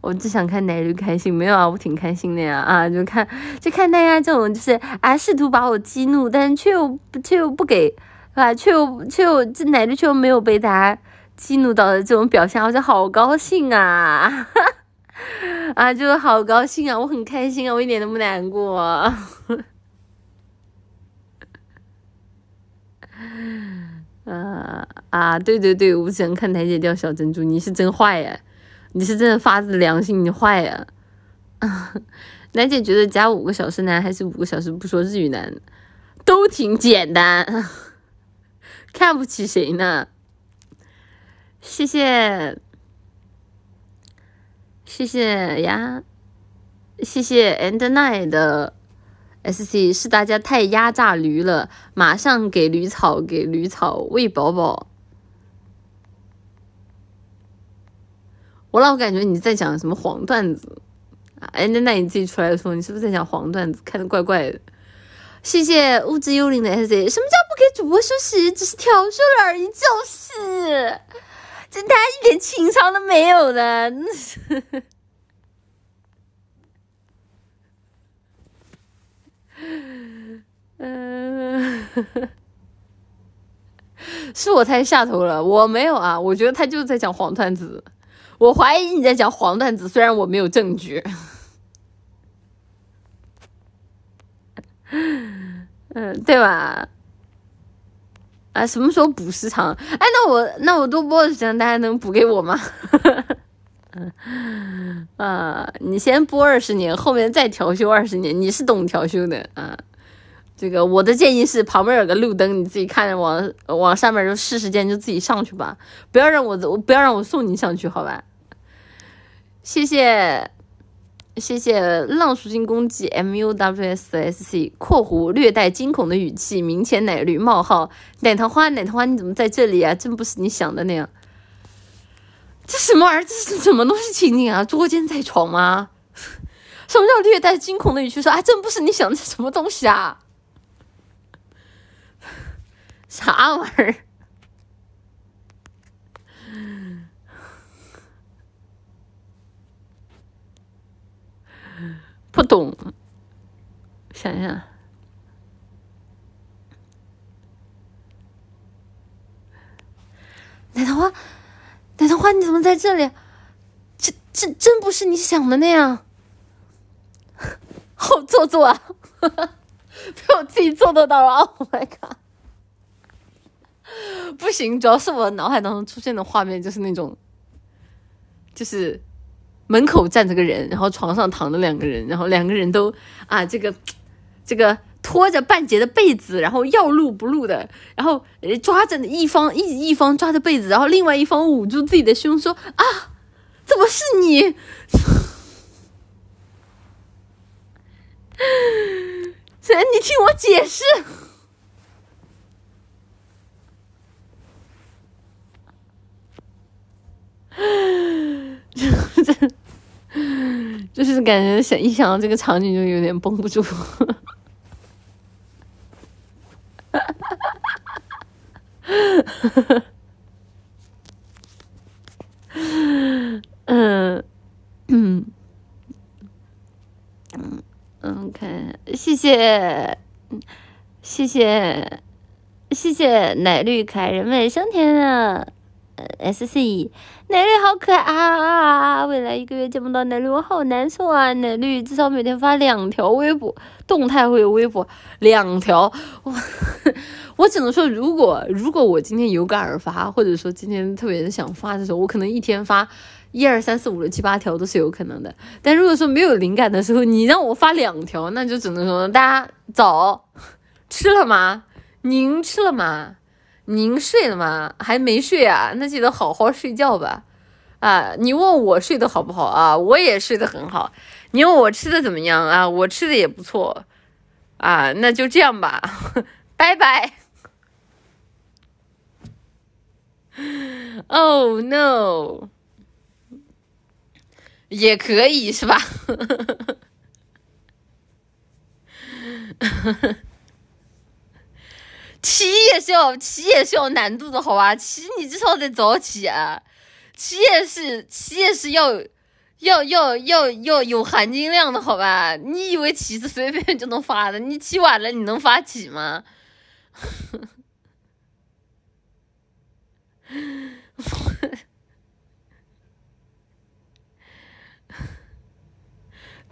我只想看奶绿开心，没有啊，我挺开心的呀啊！就看就看大家这种就是啊，试图把我激怒，但却又却又不给啊，却又却又这奶绿却又没有被大家激怒到的这种表现，我就好高兴啊！啊，就是好高兴啊，我很开心啊，我一点都不难过。啊啊，对对对，我想看台姐掉小珍珠，你是真坏呀！你是真的发自良心，你坏呀！楠姐觉得加五个小时难还是五个小时不说日语难，都挺简单，看不起谁呢？谢谢，谢谢呀，谢谢 and night 的 sc，是大家太压榨驴了，马上给驴草，给驴草喂饱饱。我老感觉你在讲什么黄段子，哎，那那你自己出来说，你是不是在讲黄段子？看着怪怪的。谢谢物质幽灵的 S C，什么叫不给主播休息？只是调休了而已，就是，这他一点情商都没有的，嗯，是我太下头了，我没有啊，我觉得他就是在讲黄段子。我怀疑你在讲黄段子，虽然我没有证据。嗯，对吧？啊，什么时候补时长？哎，那我那我多播的时间，大家能补给我吗？啊，你先播二十年，后面再调休二十年。你是懂调休的啊？这个我的建议是，旁边有个路灯，你自己看着往往上面就试时间，就自己上去吧，不要让我我不要让我送你上去，好吧？谢谢谢谢浪属性攻击 M U W S S C 括弧略带惊恐的语气，明前奶绿冒号奶糖花奶糖花，你怎么在这里啊？真不是你想的那样，这什么玩意儿？这是什么东西情景啊？捉奸在床吗？什么叫略带惊恐的语气说啊？真不是你想的什么东西啊？啥玩意儿？不懂，想想，奶糖花，奶糖花，你怎么在这里？这这真不是你想的那样，好做作啊！被我自己做得到了，Oh my god！不行，主要是我脑海当中出现的画面就是那种，就是门口站着个人，然后床上躺着两个人，然后两个人都啊，这个这个拖着半截的被子，然后要露不露的，然后抓着一方一一方抓着被子，然后另外一方捂住自己的胸，说啊，怎么是你？谁？你听我解释。就是感觉想一想到这个场景就有点绷不住。嗯嗯嗯，OK，谢谢谢谢谢谢奶绿凯人美升天啊！S C 奶绿好可爱啊！未来一个月见不到奶绿，我好难受啊！奶绿至少每天发两条微博，动态会有微博两条。我 我只能说，如果如果我今天有感而发，或者说今天特别想发的时候，我可能一天发一二三四五六七八条都是有可能的。但如果说没有灵感的时候，你让我发两条，那就只能说大家早 吃了吗？您吃了吗？您睡了吗？还没睡啊？那记得好好睡觉吧。啊，你问我睡得好不好啊？我也睡得很好。你问我吃的怎么样啊？我吃的也不错。啊，那就这样吧，拜拜。Oh no，也可以是吧？呵呵呵起也是要起也是要难度的好吧？起你至少得早起啊！起也是起也是要要要要要有含金量的，好吧？你以为起是随便就能发的？你起晚了，你能发起吗？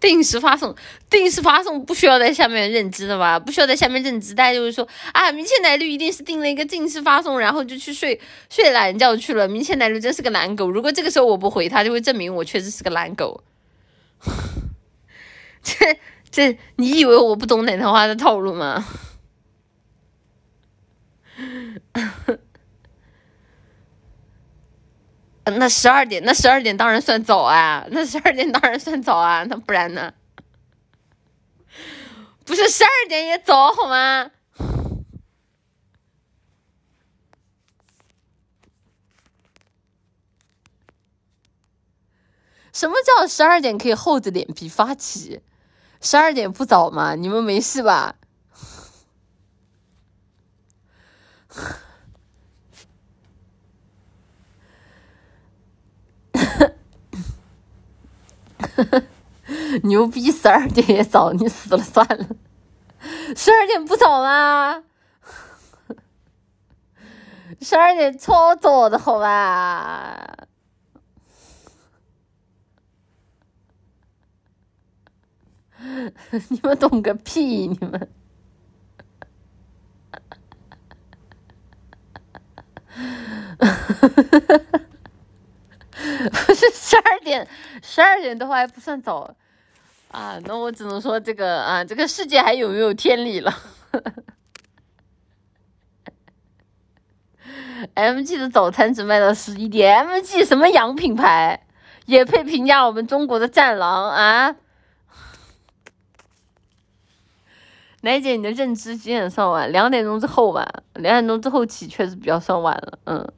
定时发送，定时发送不需要在下面认知的吧？不需要在下面认知，大家就是说啊，明倩奶绿一定是定了一个定时发送，然后就去睡睡懒觉去了。明倩奶绿真是个懒狗，如果这个时候我不回他，就会证明我确实是个懒狗。这这，你以为我不懂奶糖花的套路吗？那十二点，那十二点当然算早啊！那十二点当然算早啊！那不然呢？不是十二点也早好吗？什么叫十二点可以厚着脸皮发起？十二点不早吗？你们没事吧？呵 呵牛逼！十二点也早，你死了算了。十二点不早吗？十二点超早的好吧？你们懂个屁！你们。不 是十二点，十二点的话还不算早啊。那我只能说这个啊，这个世界还有没有天理了？MG 的早餐只卖到十一点，MG 什么洋品牌？也配评价我们中国的战狼啊？奶姐，你的认知几点算晚？两点钟之后吧，两点钟之后起确实比较算晚了，嗯。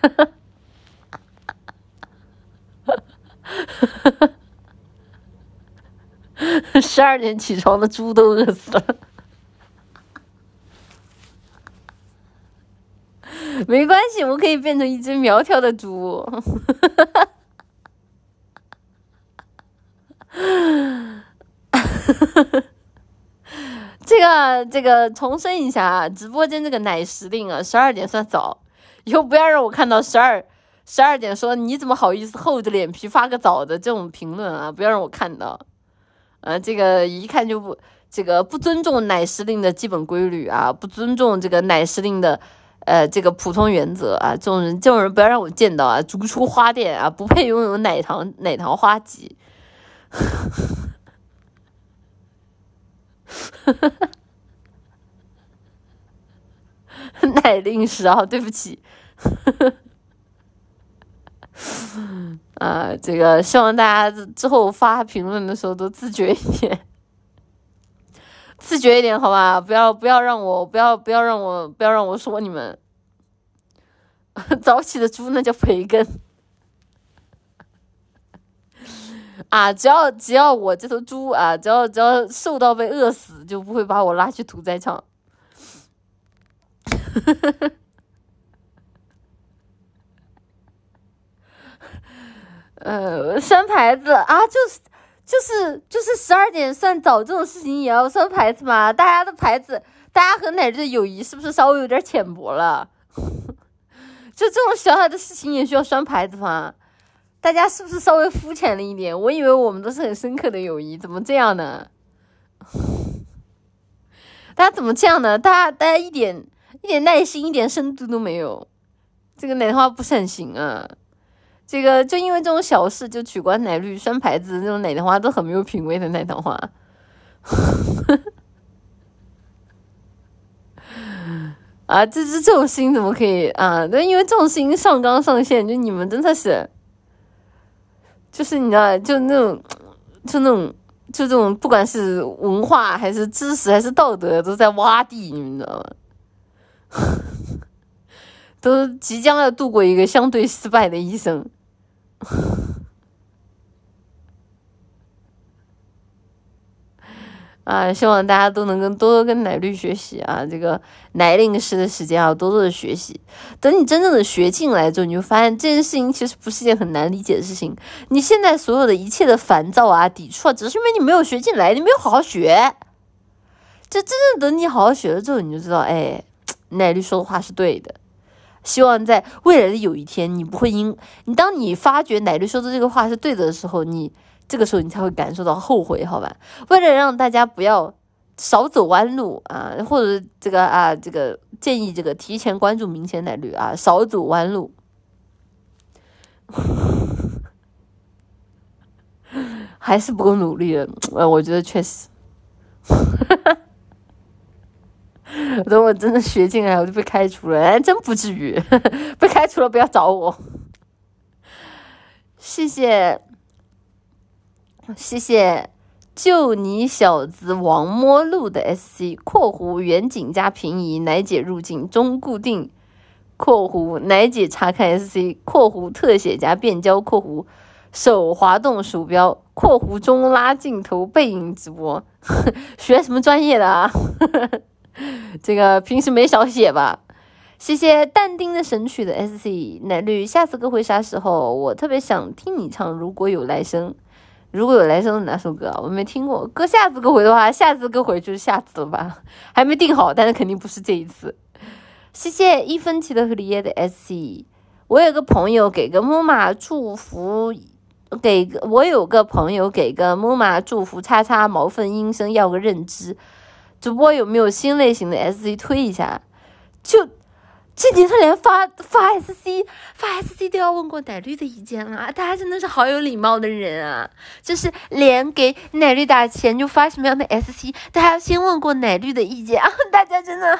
哈哈 十二点起床的猪都饿死了，没关系，我可以变成一只苗条的猪。这个这个重申一下啊，直播间这个奶时令啊，十二点算早，以后不要让我看到十二。十二点说你怎么好意思厚着脸皮发个早的这种评论啊？不要让我看到，啊，这个一看就不这个不尊重奶时令的基本规律啊，不尊重这个奶时令的呃这个普通原则啊，这种人这种人不要让我见到啊！逐出花店啊，不配拥有奶糖奶糖花级，奶令十啊，对不起。呵呵啊，这个希望大家之后发评论的时候都自觉一点，自觉一点，好吧？不要不要让我不要不要让我不要让我说你们 早起的猪那叫培根啊！只要只要我这头猪啊，只要只要瘦到被饿死，就不会把我拉去屠宰场。呃，拴牌子啊，就是就是就是十二点算早这种事情也要拴牌子吗？大家的牌子，大家和奶绿的友谊是不是稍微有点浅薄了？就这种小小的事情也需要拴牌子吗？大家是不是稍微肤浅了一点？我以为我们都是很深刻的友谊，怎么这样呢？大家怎么这样呢？大家大家一点一点耐心、一点深度都没有，这个奶花不是很行啊。这个就因为这种小事就取关奶绿拴牌子，那种奶糖花都很没有品味的奶糖花，啊，这这这种事情怎么可以啊？那因为这种事情上纲上线，就你们真的是，就是你知道，就那种，就那种，就这种，不管是文化还是知识还是道德，都在挖地，你们知道吗？都即将要度过一个相对失败的一生。啊，希望大家都能跟多多跟奶绿学习啊，这个奶令式的时间啊，多多的学习。等你真正的学进来之后，你就发现这件事情其实不是件很难理解的事情。你现在所有的一切的烦躁啊、抵触啊，只是因为你没有学进来，你没有好好学。就真正等你好好学了之后，你就知道，哎，奶绿说的话是对的。希望在未来的有一天，你不会因你当你发觉奶绿说的这个话是对的的时候，你。这个时候你才会感受到后悔，好吧？为了让大家不要少走弯路啊，或者这个啊，这个建议这个提前关注明前奶绿啊，少走弯路。还是不够努力的，呃，我觉得确实。等我真的学进来，我就被开除了，哎，真不至于 被开除了，不要找我。谢谢。谢谢，就你小子王摸路的 S C（ 括弧远景加平移奶姐入境中固定）（括弧奶姐查看 S C）（ 括弧特写加变焦）（括弧手滑动鼠标）（括弧中拉镜头背影直播） 学什么专业的啊？这个平时没少写吧？谢谢但丁的神曲的 S C 奶绿，下次歌会啥时候？我特别想听你唱，如果有来生。如果有来生的哪首歌啊？我没听过。歌下次歌回的话，下次歌回就是下次了吧？还没定好，但是肯定不是这一次。谢谢一分钱的和里耶的 S C。我有个朋友给个木马祝福，给个我有个朋友给个木马祝福，叉叉毛粪阴声要个认知。主播有没有新类型的 S C 推一下？就。这年头连发发 SC 发 SC 都要问过奶绿的意见了，大家真的是好有礼貌的人啊！就是连给奶绿打钱就发什么样的 SC，大家先问过奶绿的意见啊！大家真的，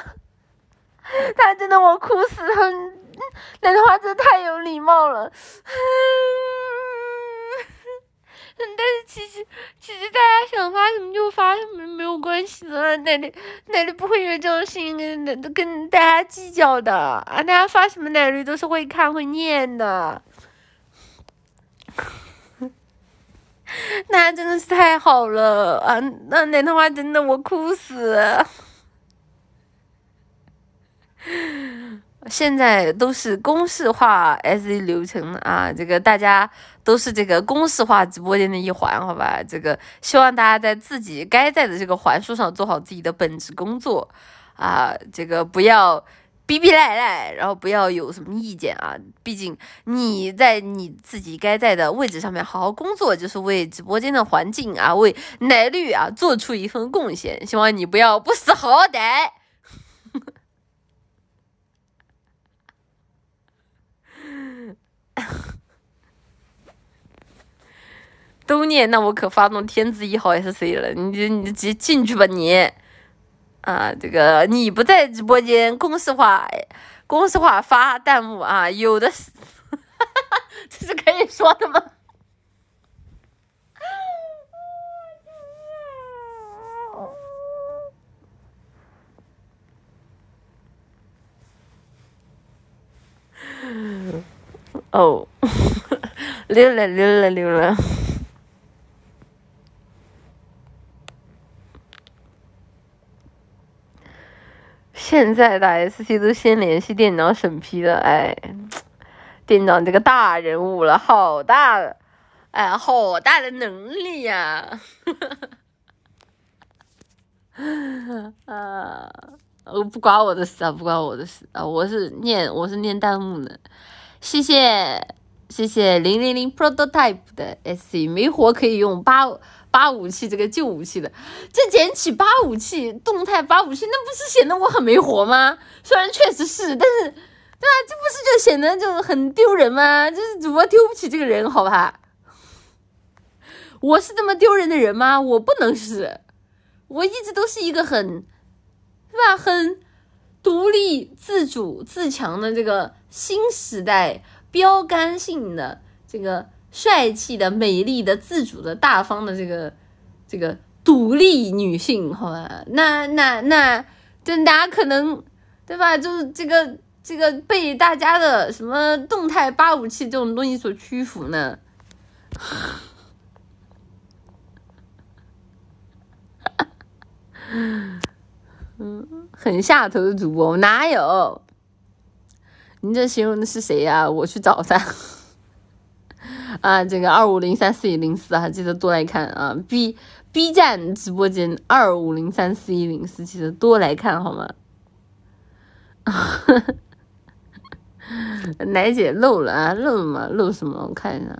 大家真的我哭死了，奶的话真的太有礼貌了。但是其实其实大家想发什么就发什么没有关系的，奶绿奶绿不会因为这种事情跟跟大家计较的啊！大家发什么奶绿都是会看会念的，那真的是太好了啊！那奶的话真的我哭死。现在都是公式化 S E 流程啊，这个大家都是这个公式化直播间的一环，好吧？这个希望大家在自己该在的这个环数上做好自己的本职工作啊，这个不要逼逼赖赖，然后不要有什么意见啊。毕竟你在你自己该在的位置上面好好工作，就是为直播间的环境啊，为奶绿啊做出一份贡献。希望你不要不识好歹。都念，那我可发动天字一号 SC 了。你你直接进去吧，你啊，这个你不在直播间，公式化，公式化发弹幕啊，有的是，这是可以说的吗？哦，溜了溜了溜了。现在的 SC 都先联系店长审批的，哎，店长这个大人物了，好大，哎，好大的能力呀！啊，我不关我的事啊，不关我的事啊，我是念我是念弹幕的，谢谢谢谢零零零 prototype 的 SC，没活可以用八。八武器这个旧武器的，这捡起八武器动态八武器，那不是显得我很没活吗？虽然确实是，但是，对吧？这不是就显得就很丢人吗？就是主播丢不起这个人，好吧？我是这么丢人的人吗？我不能是，我一直都是一个很，对吧？很独立、自主、自强的这个新时代标杆性的这个。帅气的、美丽的、自主的、大方的这个这个独立女性，好吧？那那那，这大家可能对吧？就是这个这个被大家的什么动态八五七这种东西所屈服呢？嗯，很下头的主播我哪有？您这形容的是谁呀？我去找他。啊，这个二五零三四一零四啊，记得多来看啊！B B 站直播间二五零三四一零四，记得多来看好吗？奶姐漏了啊，漏了吗？漏什么？我看一下。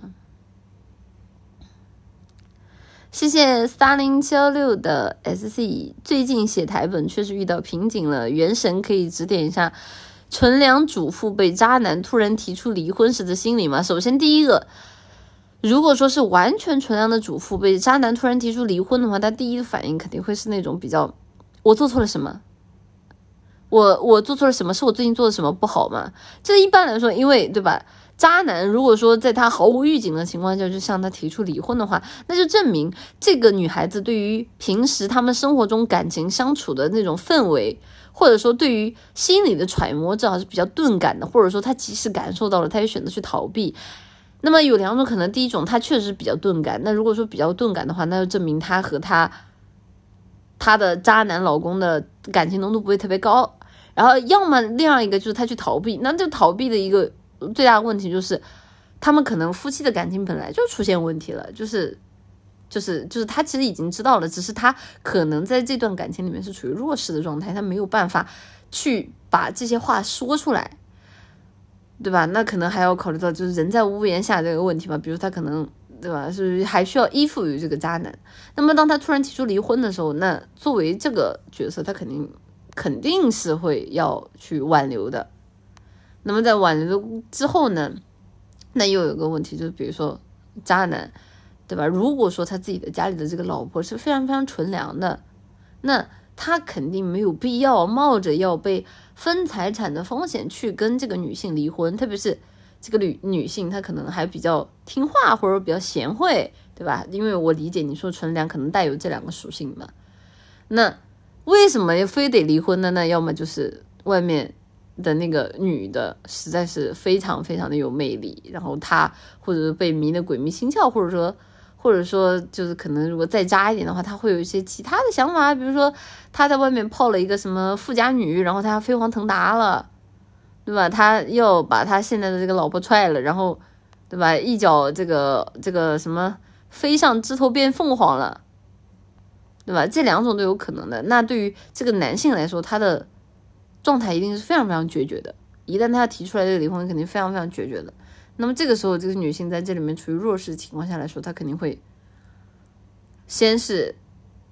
谢谢三零七幺六的 SC，最近写台本确实遇到瓶颈了，元神可以指点一下纯良主妇被渣男突然提出离婚时的心理吗？首先第一个。如果说是完全纯良的主妇被渣男突然提出离婚的话，他第一反应肯定会是那种比较，我做错了什么？我我做错了什么？是我最近做的什么不好吗？这一般来说，因为对吧？渣男如果说在他毫无预警的情况下就向他提出离婚的话，那就证明这个女孩子对于平时他们生活中感情相处的那种氛围，或者说对于心理的揣摩，正好是比较钝感的，或者说她即使感受到了，她也选择去逃避。那么有两种可能，第一种她确实比较钝感，那如果说比较钝感的话，那就证明她和她她的渣男老公的感情浓度不会特别高。然后要么另外一个就是她去逃避，那就逃避的一个最大的问题就是，他们可能夫妻的感情本来就出现问题了，就是就是就是他其实已经知道了，只是他可能在这段感情里面是处于弱势的状态，他没有办法去把这些话说出来。对吧？那可能还要考虑到就是人在屋檐下这个问题嘛。比如他可能，对吧？是还需要依附于这个渣男。那么当他突然提出离婚的时候，那作为这个角色，他肯定肯定是会要去挽留的。那么在挽留之后呢，那又有个问题，就是比如说渣男，对吧？如果说他自己的家里的这个老婆是非常非常纯良的，那他肯定没有必要冒着要被。分财产的风险去跟这个女性离婚，特别是这个女女性，她可能还比较听话或者比较贤惠，对吧？因为我理解你说纯良可能带有这两个属性嘛。那为什么非得离婚呢？那要么就是外面的那个女的实在是非常非常的有魅力，然后她或者是被迷得鬼迷心窍，或者说。或者说，就是可能如果再渣一点的话，他会有一些其他的想法，比如说他在外面泡了一个什么富家女，然后他飞黄腾达了，对吧？他又把他现在的这个老婆踹了，然后，对吧？一脚这个这个什么飞上枝头变凤凰了，对吧？这两种都有可能的。那对于这个男性来说，他的状态一定是非常非常决绝的。一旦他要提出来这个离婚，肯定非常非常决绝的。那么这个时候，这个女性在这里面处于弱势情况下来说，她肯定会先是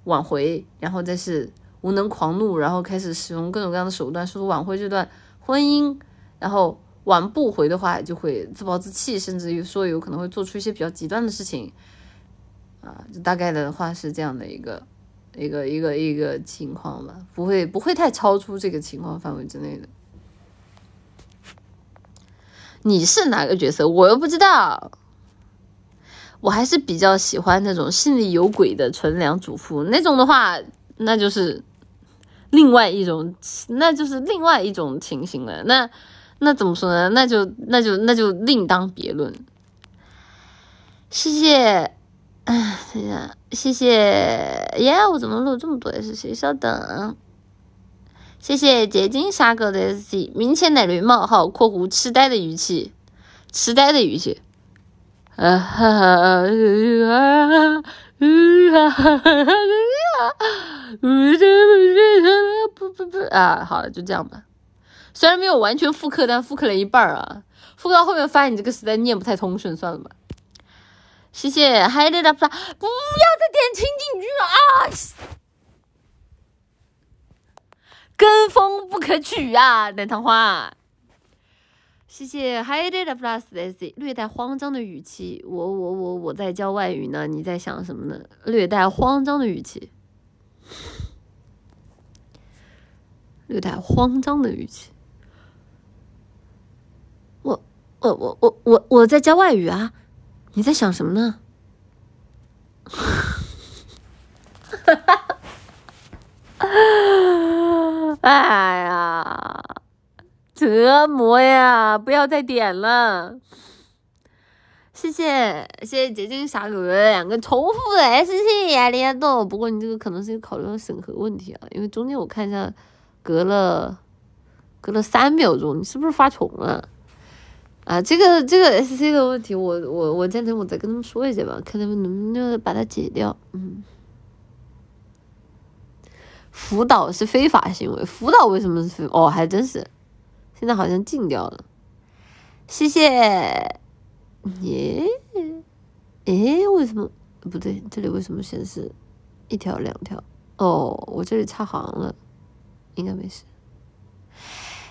挽回，然后再是无能狂怒，然后开始使用各种各样的手段，试图挽回这段婚姻。然后挽不回的话，就会自暴自弃，甚至于说有可能会做出一些比较极端的事情。啊，就大概的话是这样的一个一个一个一个情况吧，不会不会太超出这个情况范围之内的。你是哪个角色？我又不知道。我还是比较喜欢那种心里有鬼的纯良主妇，那种的话，那就是另外一种，那就是另外一种情形了。那那怎么说呢？那就那就那就另当别论。谢谢，哎，等一下，谢谢耶！我怎么录这么多 S C？稍等。谢谢结晶沙哥的 S C，明前奶驴冒号括弧痴呆的语气，痴呆的语气，啊哈哈啊哈哈哈不不不啊，好了，就这样吧。虽然没有完全复刻，但复刻了一半啊。复刻到后面发现你这个实在念不太通顺，算了吧。谢谢，还得的不，不要再点情景剧了啊！跟风不可取啊，奶糖花。谢谢 Hi Data Plus S 略带慌张的语气，我我我我在教外语呢，你在想什么呢？略带慌张的语气，略带慌张的语气。我我我我我我在教外语啊，你在想什么呢？哈哈。哎呀，折磨呀！不要再点了。谢谢谢谢结晶傻狗两个重复的 S C 啊，里多。不过你这个可能是考虑到审核问题啊，因为中间我看一下，隔了隔了三秒钟，你是不是发重了？啊，这个这个 S C 的问题，我我我今天我再跟他们说一下吧，看他们能不能把它解掉。嗯，辅导是非法行为，辅导为什么是？哦，还真是，现在好像禁掉了。谢谢。耶，诶，为什么不对？这里为什么显示一条两条？哦，我这里差行了，应该没事。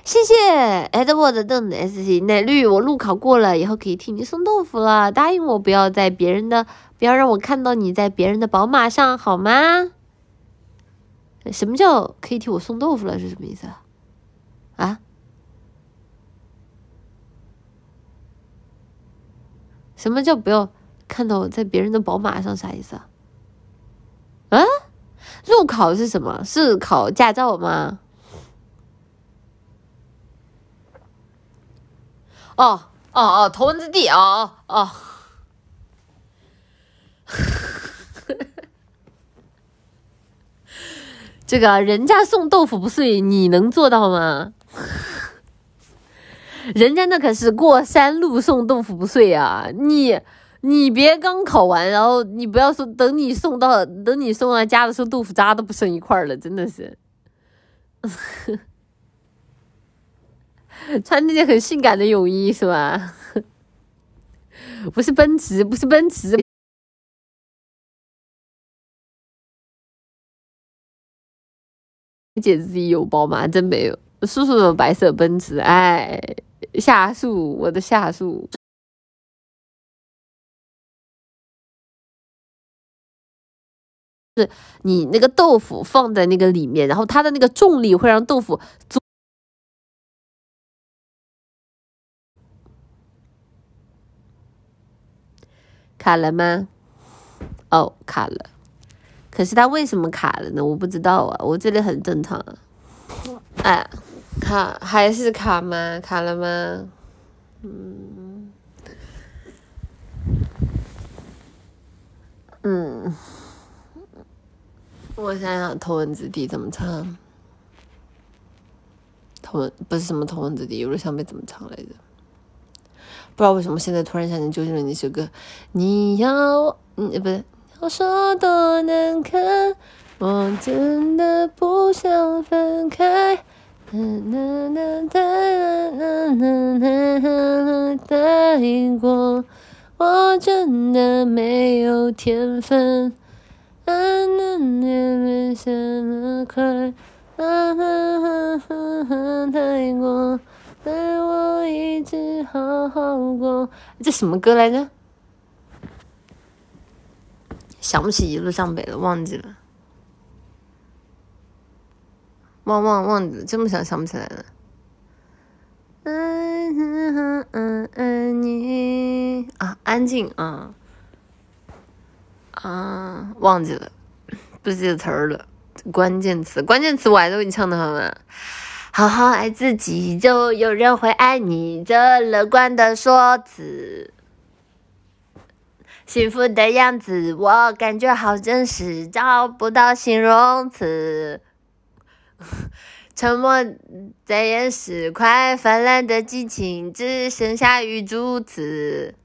谢谢 Edward 邓的 S C 奶绿，我路考过了，以后可以替你送豆腐了。答应我，不要在别人的，不要让我看到你在别人的宝马上，好吗？什么叫可以替我送豆腐了？是什么意思？啊？什么叫不要看到我在别人的宝马上？啥意思啊？啊？路考是什么？是考驾照吗？哦哦哦，头文字 D 哦哦，哦 这个人家送豆腐不碎，你能做到吗？人家那可是过山路送豆腐不碎啊！你你别刚考完，然后你不要说等你送到等你送到家的时候，豆腐渣都不剩一块了，真的是。穿那件很性感的泳衣是吧？不是奔驰，不是奔驰。姐自己有包吗？真没有。叔叔的白色奔驰，哎，下树，我的下树。是你那个豆腐放在那个里面，然后它的那个重力会让豆腐。卡了吗？哦，卡了。可是它为什么卡了呢？我不知道啊，我这里很正常啊。哎，卡还是卡吗？卡了吗？嗯嗯，我想想，头文字 D 怎么唱？头文不是什么头文字 D，有点想被怎么唱来着？不知道为什么现在突然想起周杰伦那首歌。你要，嗯，不是，要说多难看，我真的不想分开。啦啦啦啦啦啦啦！答应过，我真的没有天分。啊啦啦啦，想得快。啊哈哈哈哈！答应过，带我一直好好过。这什么歌来着？想不起一路向北了，忘记了。忘忘忘记了，这么想想不起来了。爱爱爱你啊，安静啊啊，忘记了，不记得词儿了。关键词，关键词我还都给你唱的好吗？好好爱自己，就有人会爱你。这乐观的说辞，幸福的样子，我感觉好真实，找不到形容词。沉默在掩饰快泛滥的激情，只剩下雨珠子。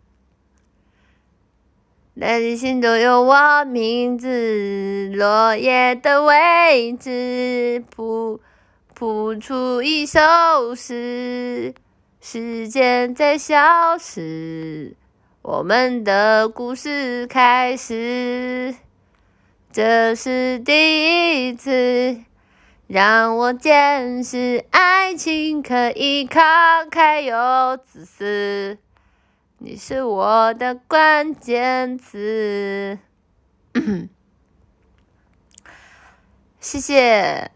大地心中有我名字，落叶的位置，谱谱出一首诗。时间在消失，我们的故事开始。这是第一次。让我见识爱情可以慷慨又自私，你是我的关键词。谢谢。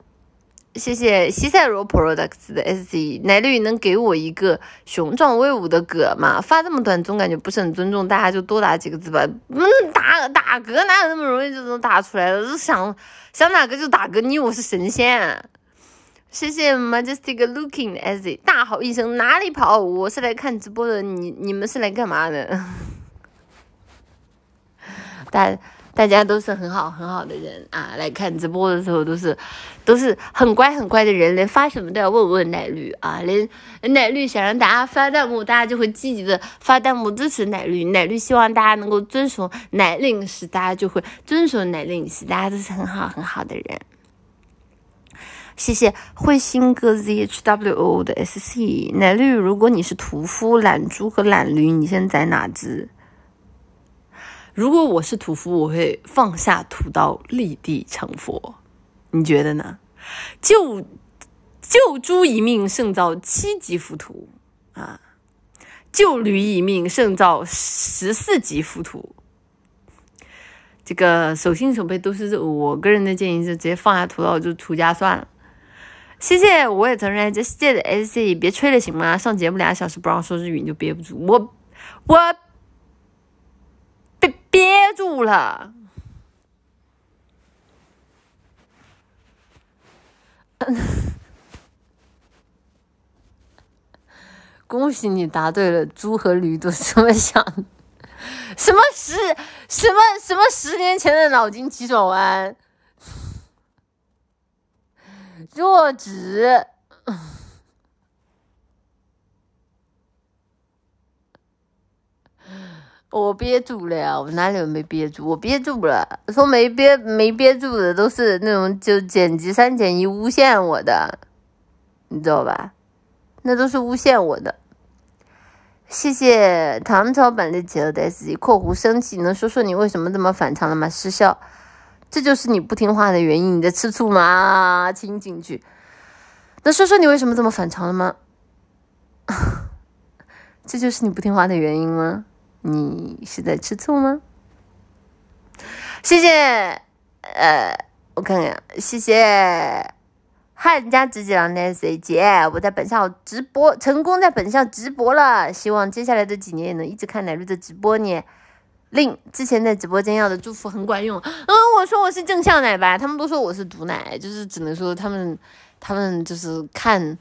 谢谢西塞罗 Products 的 S C 奶绿能给我一个雄壮威武的哥吗？发这么短总感觉不是很尊重，大家就多打几个字吧。嗯，打打嗝哪有那么容易就能打出来的？就想想打嗝就打嗝，你以为我是神仙？谢谢 Majestic Looking 的 S C 大吼一声哪里跑？我是来看直播的，你你们是来干嘛的？大大家都是很好很好的人啊，来看直播的时候都是都是很乖很乖的人，连发什么都要问问奶绿啊，连奶绿想让大家发弹幕，大家就会积极的发弹幕支持奶绿，奶绿希望大家能够遵守奶令时，大家就会遵守奶令时，大家都是很好很好的人。谢谢彗星哥 zhwo 的 sc 奶绿，如果你是屠夫、懒猪和懒驴，你现在哪只？如果我是屠夫，我会放下屠刀，立地成佛。你觉得呢？救救猪一命胜造七级浮屠啊！救驴一命胜造十四级浮屠。这个手心手背都是肉，我个人的建议是直接放下屠刀就出家算了。谢谢，我也承认这世界的 S C，别吹了行吗？上节目俩小时不让说日语你就憋不住，我我憋住了。恭喜你答对了，猪和驴都是这么想。什么十 什么什么十年前的脑筋急转弯？弱智！我憋住了呀，我哪里有没憋住？我憋住了。说没憋没憋住的都是那种就剪辑三剪一诬陷我的，你知道吧？那都是诬陷我的。谢谢唐朝版的杰尔的 S G（ 括弧生气），能说说你为什么这么反常了吗？失效。这就是你不听话的原因，你在吃醋吗？亲进去。那说说你为什么这么反常了吗？这就是你不听话的原因吗？你是在吃醋吗？谢谢，呃，我看看，谢谢汉家直姐郎的 C 姐，我在本校直播成功，在本校直播了，希望接下来的几年也能一直看奶绿的直播呢。令之前在直播间要的祝福很管用。嗯，我说我是正向奶吧，他们都说我是毒奶，就是只能说他们，他们就是看，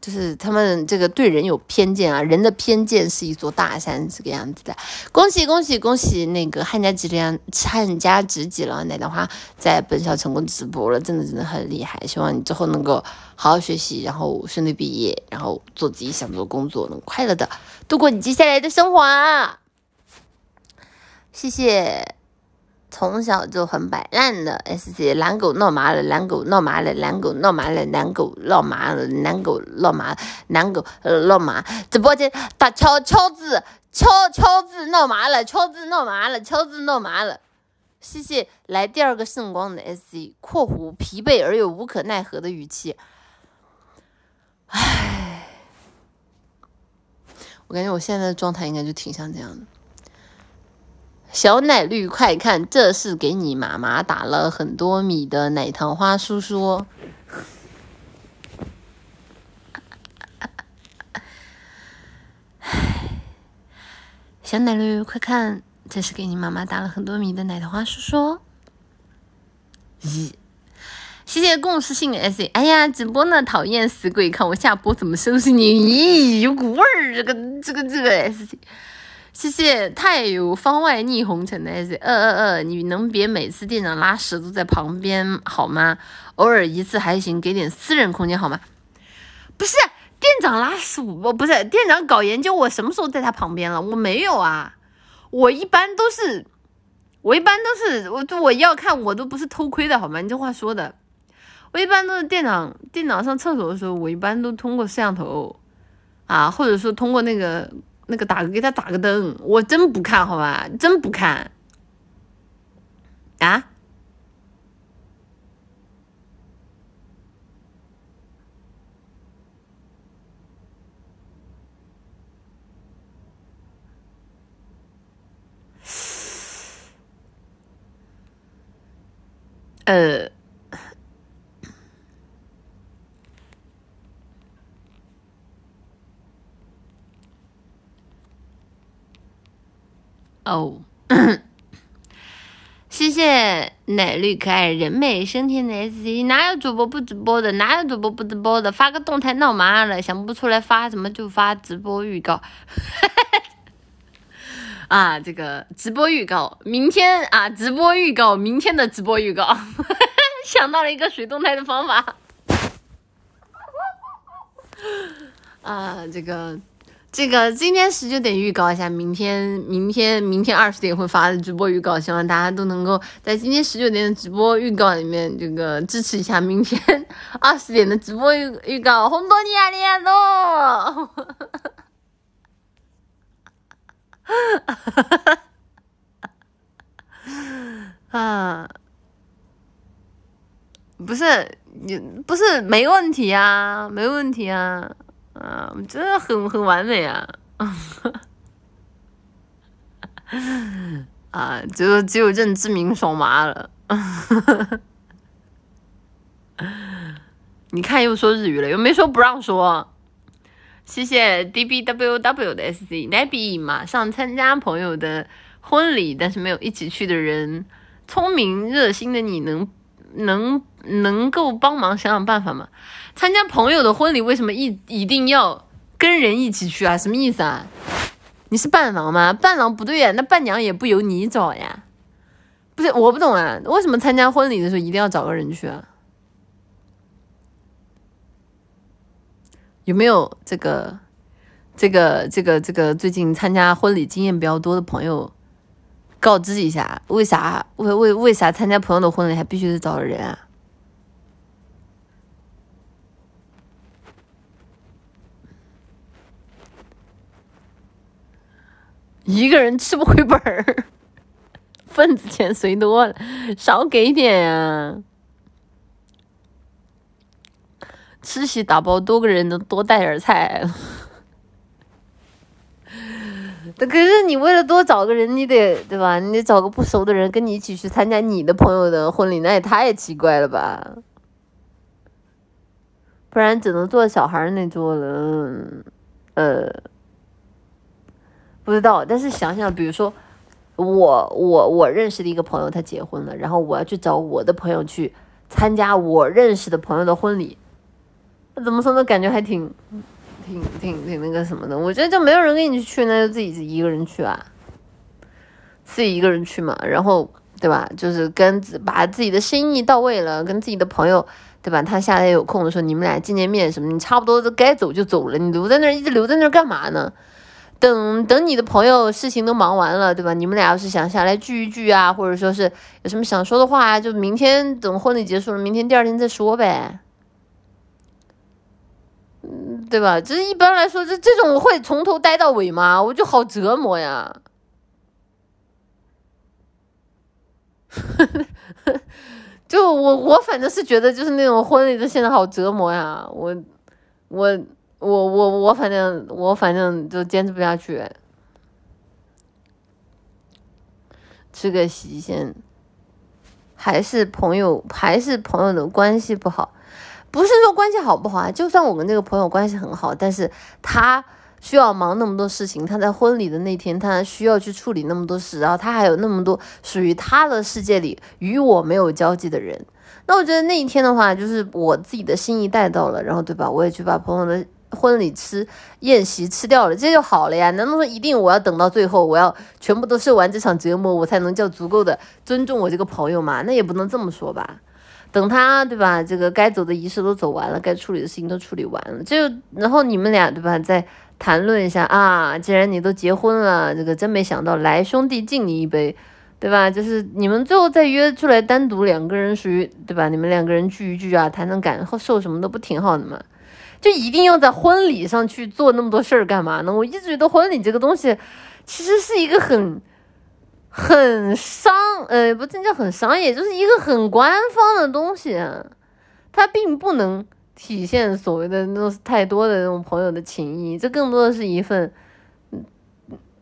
就是他们这个对人有偏见啊。人的偏见是一座大山，这个样子的。恭喜恭喜恭喜！那个汉家直良汉家直几了奶的话，在本校成功直播了，真的真的很厉害。希望你之后能够好好学习，然后顺利毕业，然后做自己想做的工作，能快乐的度过你接下来的生活。谢谢，从小就很摆烂的 S C 懒狗闹麻了，懒狗闹麻了，懒狗闹麻了，懒狗闹麻了，懒狗闹麻，懒狗闹麻。直播间打敲敲字，敲敲字闹麻了，敲字闹麻了，敲字闹麻了。谢谢来第二个圣光的 S C（ 括弧疲惫而又无可奈何的语气）。唉，我感觉我现在的状态应该就挺像这样的。小奶绿，快看，这是给你妈妈打了很多米的奶糖花叔叔。小奶绿，快看，这是给你妈妈打了很多米的奶糖花叔叔。咦，谢谢共识性 S。哎呀，直播呢，讨厌死鬼，看我下播怎么收拾你？咦，有股味儿，这个这个这个 S。谢谢太有方外逆红尘的 S 二二二，你能别每次店长拉屎都在旁边好吗？偶尔一次还行，给点私人空间好吗？不是店长拉屎，我不是店长搞研究，我什么时候在他旁边了？我没有啊，我一般都是，我一般都是，我我要看我都不是偷窥的好吗？你这话说的，我一般都是店长店长上厕所的时候，我一般都通过摄像头啊，或者说通过那个。那个打个给他打个灯，我真不看好吧，真不看啊！呃。哦，谢谢奶绿可爱人美声甜的 S C，哪有主播不直播的？哪有主播不直播的？发个动态闹麻了，想不出来发什么就发直播预告。啊，这个直播预告，明天啊，直播预告，明天的直播预告，想到了一个水动态的方法。啊，这个。这个今天十九点预告一下，明天明天明天二十点会发的直播预告，希望大家都能够在今天十九点的直播预告里面这个支持一下明天二十点的直播预预告。红多尼亚利亚诺，啊，不是你不是没问题啊，没问题啊。啊，真的很很完美啊！啊，只有只有认知明爽麻了。你看，又说日语了，又没说不让说。谢谢 D B W W 的 sc，nebi 马上参加朋友的婚礼，但是没有一起去的人，聪明热心的你能能能够帮忙想想办法吗？参加朋友的婚礼，为什么一一定要跟人一起去啊？什么意思啊？你是伴郎吗？伴郎不对呀，那伴娘也不由你找呀。不是，我不懂啊，为什么参加婚礼的时候一定要找个人去啊？有没有这个、这个、这个、这个最近参加婚礼经验比较多的朋友告知一下，为啥为为为啥参加朋友的婚礼还必须得找人啊？一个人吃不回本儿，份子钱随多了，少给点呀。吃席打包多个人能多带点菜。可是你为了多找个人，你得对吧？你得找个不熟的人跟你一起去参加你的朋友的婚礼，那也太奇怪了吧？不然只能坐小孩那桌了，呃。不知道，但是想想，比如说，我我我认识的一个朋友，他结婚了，然后我要去找我的朋友去参加我认识的朋友的婚礼，怎么说呢？感觉还挺挺挺挺那个什么的。我觉得就没有人跟你去，那就自己一个人去啊，自己一个人去嘛。然后对吧？就是跟把自己的心意到位了，跟自己的朋友对吧？他下来有空的时候，你们俩见见面什么？你差不多都该走就走了，你留在那儿一直留在那儿干嘛呢？等等，你的朋友事情都忙完了，对吧？你们俩要是想下来聚一聚啊，或者说是有什么想说的话，就明天等婚礼结束了，明天第二天再说呗，嗯，对吧？这一般来说，这这种会从头待到尾吗？我就好折磨呀。就我我反正是觉得，就是那种婚礼的现在好折磨呀，我我。我我我反正我反正就坚持不下去，吃个席先，还是朋友还是朋友的关系不好，不是说关系好不好啊？就算我跟这个朋友关系很好，但是他需要忙那么多事情，他在婚礼的那天他需要去处理那么多事，然后他还有那么多属于他的世界里与我没有交集的人，那我觉得那一天的话，就是我自己的心意带到了，然后对吧？我也去把朋友的。婚礼吃宴席吃掉了，这就好了呀？难道说一定我要等到最后，我要全部都受完这场折磨，我才能叫足够的尊重我这个朋友吗？那也不能这么说吧。等他对吧？这个该走的仪式都走完了，该处理的事情都处理完了，就然后你们俩对吧？再谈论一下啊。既然你都结婚了，这个真没想到，来兄弟敬你一杯，对吧？就是你们最后再约出来单独两个人属于对吧？你们两个人聚一聚啊，谈谈感受什么的，不挺好的吗？就一定要在婚礼上去做那么多事儿干嘛呢？我一直觉得婚礼这个东西，其实是一个很很商，呃，不，这叫很商业，就是一个很官方的东西，它并不能体现所谓的那种太多的那种朋友的情谊，这更多的是一份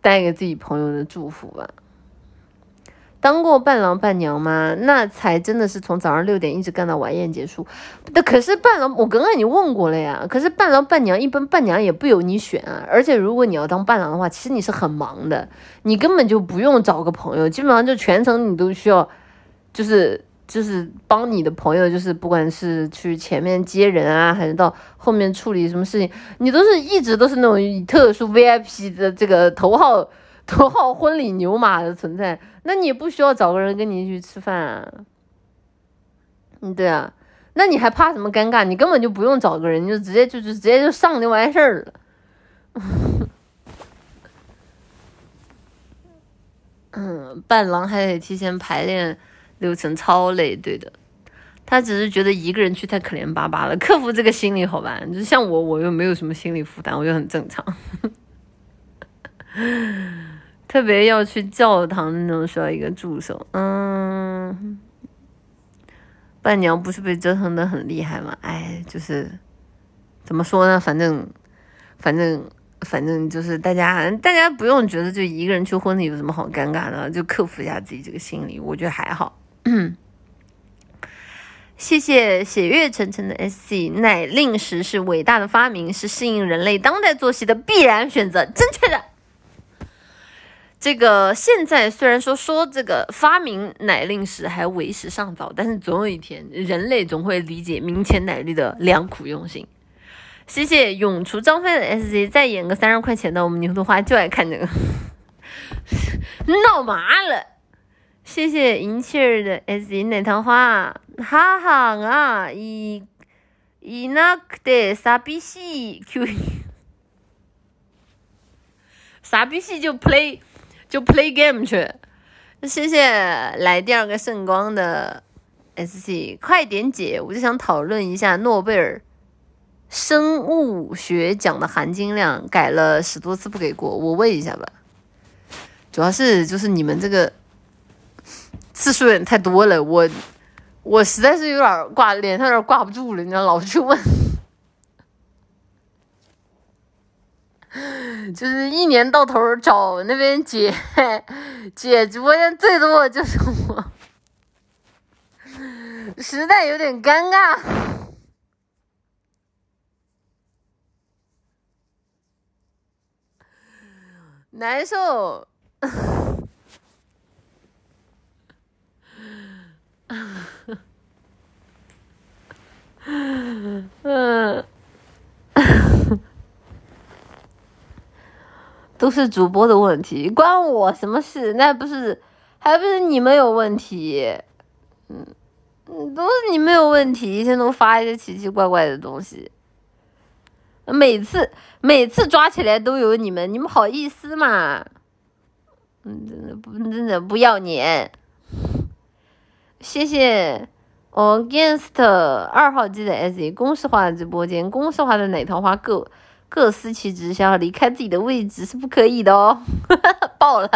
带给自己朋友的祝福吧。当过伴郎伴娘吗？那才真的是从早上六点一直干到晚宴结束。那可是伴郎，我刚刚已经问过了呀。可是伴郎伴娘一般伴娘也不由你选啊。而且如果你要当伴郎的话，其实你是很忙的，你根本就不用找个朋友，基本上就全程你都需要，就是就是帮你的朋友，就是不管是去前面接人啊，还是到后面处理什么事情，你都是一直都是那种特殊 VIP 的这个头号。头号婚礼牛马的存在，那你不需要找个人跟你一起吃饭啊。嗯，对啊，那你还怕什么尴尬？你根本就不用找个人，你就直接就就直接就上就完事儿了。嗯，伴郎还得提前排练流程，超累。对的，他只是觉得一个人去太可怜巴巴了，克服这个心理好吧？就像我，我又没有什么心理负担，我就很正常。特别要去教堂那种需要一个助手，嗯，伴娘不是被折腾的很厉害吗？哎，就是怎么说呢？反正，反正。反正就是大家，大家不用觉得就一个人去婚礼有什么好尴尬的，就克服一下自己这个心理，我觉得还好。谢谢血月沉沉的 S C，奶令时是伟大的发明，是适应人类当代作息的必然选择，正确的。这个现在虽然说说这个发明奶令时还为时尚早，但是总有一天人类总会理解明前奶绿的良苦用心。谢谢永除张飞的 S C，再演个三十块钱的，我们牛头花就爱看这个，闹麻了。谢谢银气儿的 S C 奶糖花，哈哈啊，伊伊那克的傻逼戏 Q，傻逼戏就 play 就 play game 去。谢谢来第二个圣光的 S C，快点解，我就想讨论一下诺贝尔。生物学奖的含金量改了十多次不给过，我问一下吧。主要是就是你们这个次数有点太多了，我我实在是有点挂脸上有点挂不住了，你知道，老去问，就是一年到头找那边姐姐直播间最多就是我，实在有点尴尬。难受，嗯，都是主播的问题，关我什么事？那不是，还不是你们有问题？嗯嗯，都是你们有问题，一天都发一些奇奇怪怪的东西。每次每次抓起来都有你们，你们好意思吗？嗯，真的不真的不要脸。谢谢 Against 二号机的 S，公式化的直播间，公式化的奶桃花够各司其职，想要离开自己的位置是不可以的哦。爆了！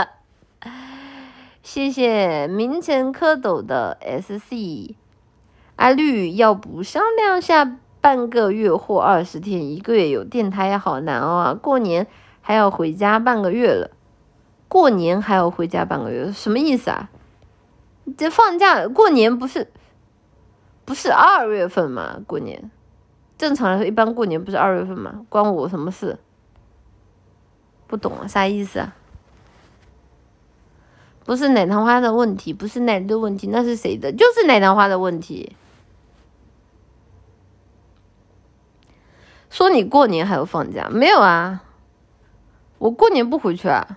谢谢名城蝌蚪的 SC，阿绿要不商量下？半个月或二十天，一个月有电台也好难哦！过年还要回家半个月了，过年还要回家半个月，什么意思啊？这放假过年不是不是二月份吗？过年正常来说，一般过年不是二月份吗？关我什么事？不懂啊，啥意思啊？不是奶糖花的问题，不是奶的问题，那是谁的？就是奶糖花的问题。说你过年还有放假没有啊？我过年不回去啊。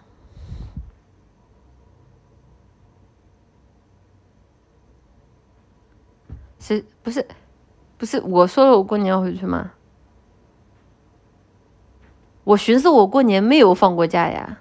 是不是？不是我说了我过年要回去吗？我寻思我过年没有放过假呀。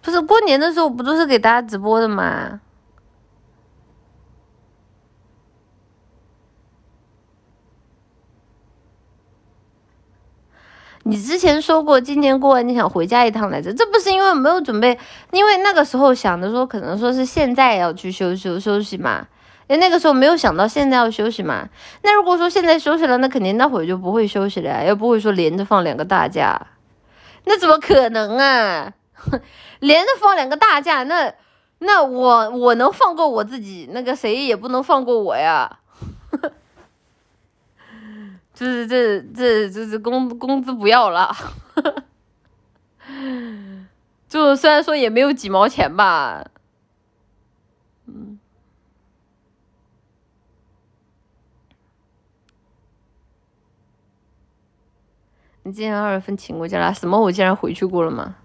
不是过年的时候不都是给大家直播的吗？你之前说过今年过完你想回家一趟来着，这不是因为没有准备，因为那个时候想的说可能说是现在要去休休休息嘛，哎那个时候没有想到现在要休息嘛。那如果说现在休息了，那肯定那会儿就不会休息了呀，又不会说连着放两个大假，那怎么可能啊？连着放两个大假，那那我我能放过我自己，那个谁也不能放过我呀。就是这这这这工工资不要了，就虽然说也没有几毛钱吧，嗯。你今年二月份请过假了？什么？我竟然回去过了吗？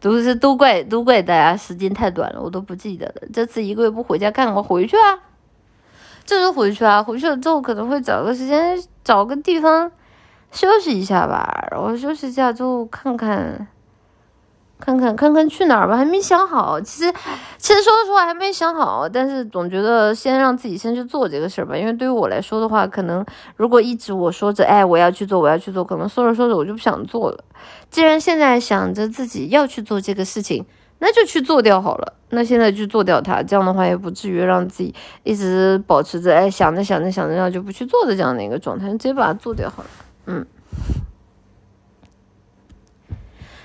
都是都怪都怪大家时间太短了，我都不记得了。这次一个月不回家干，我回去啊，就是回去啊。回去了之后可能会找个时间，找个地方休息一下吧。然后休息一下之后看看。看看看看去哪儿吧，还没想好。其实，其实说实话还没想好，但是总觉得先让自己先去做这个事儿吧。因为对于我来说的话，可能如果一直我说着，哎，我要去做，我要去做，可能说着说着我就不想做了。既然现在想着自己要去做这个事情，那就去做掉好了。那现在去做掉它，这样的话也不至于让自己一直保持着，哎，想着想着想着，然后就不去做的这样的一个状态，直接把它做掉好了。嗯。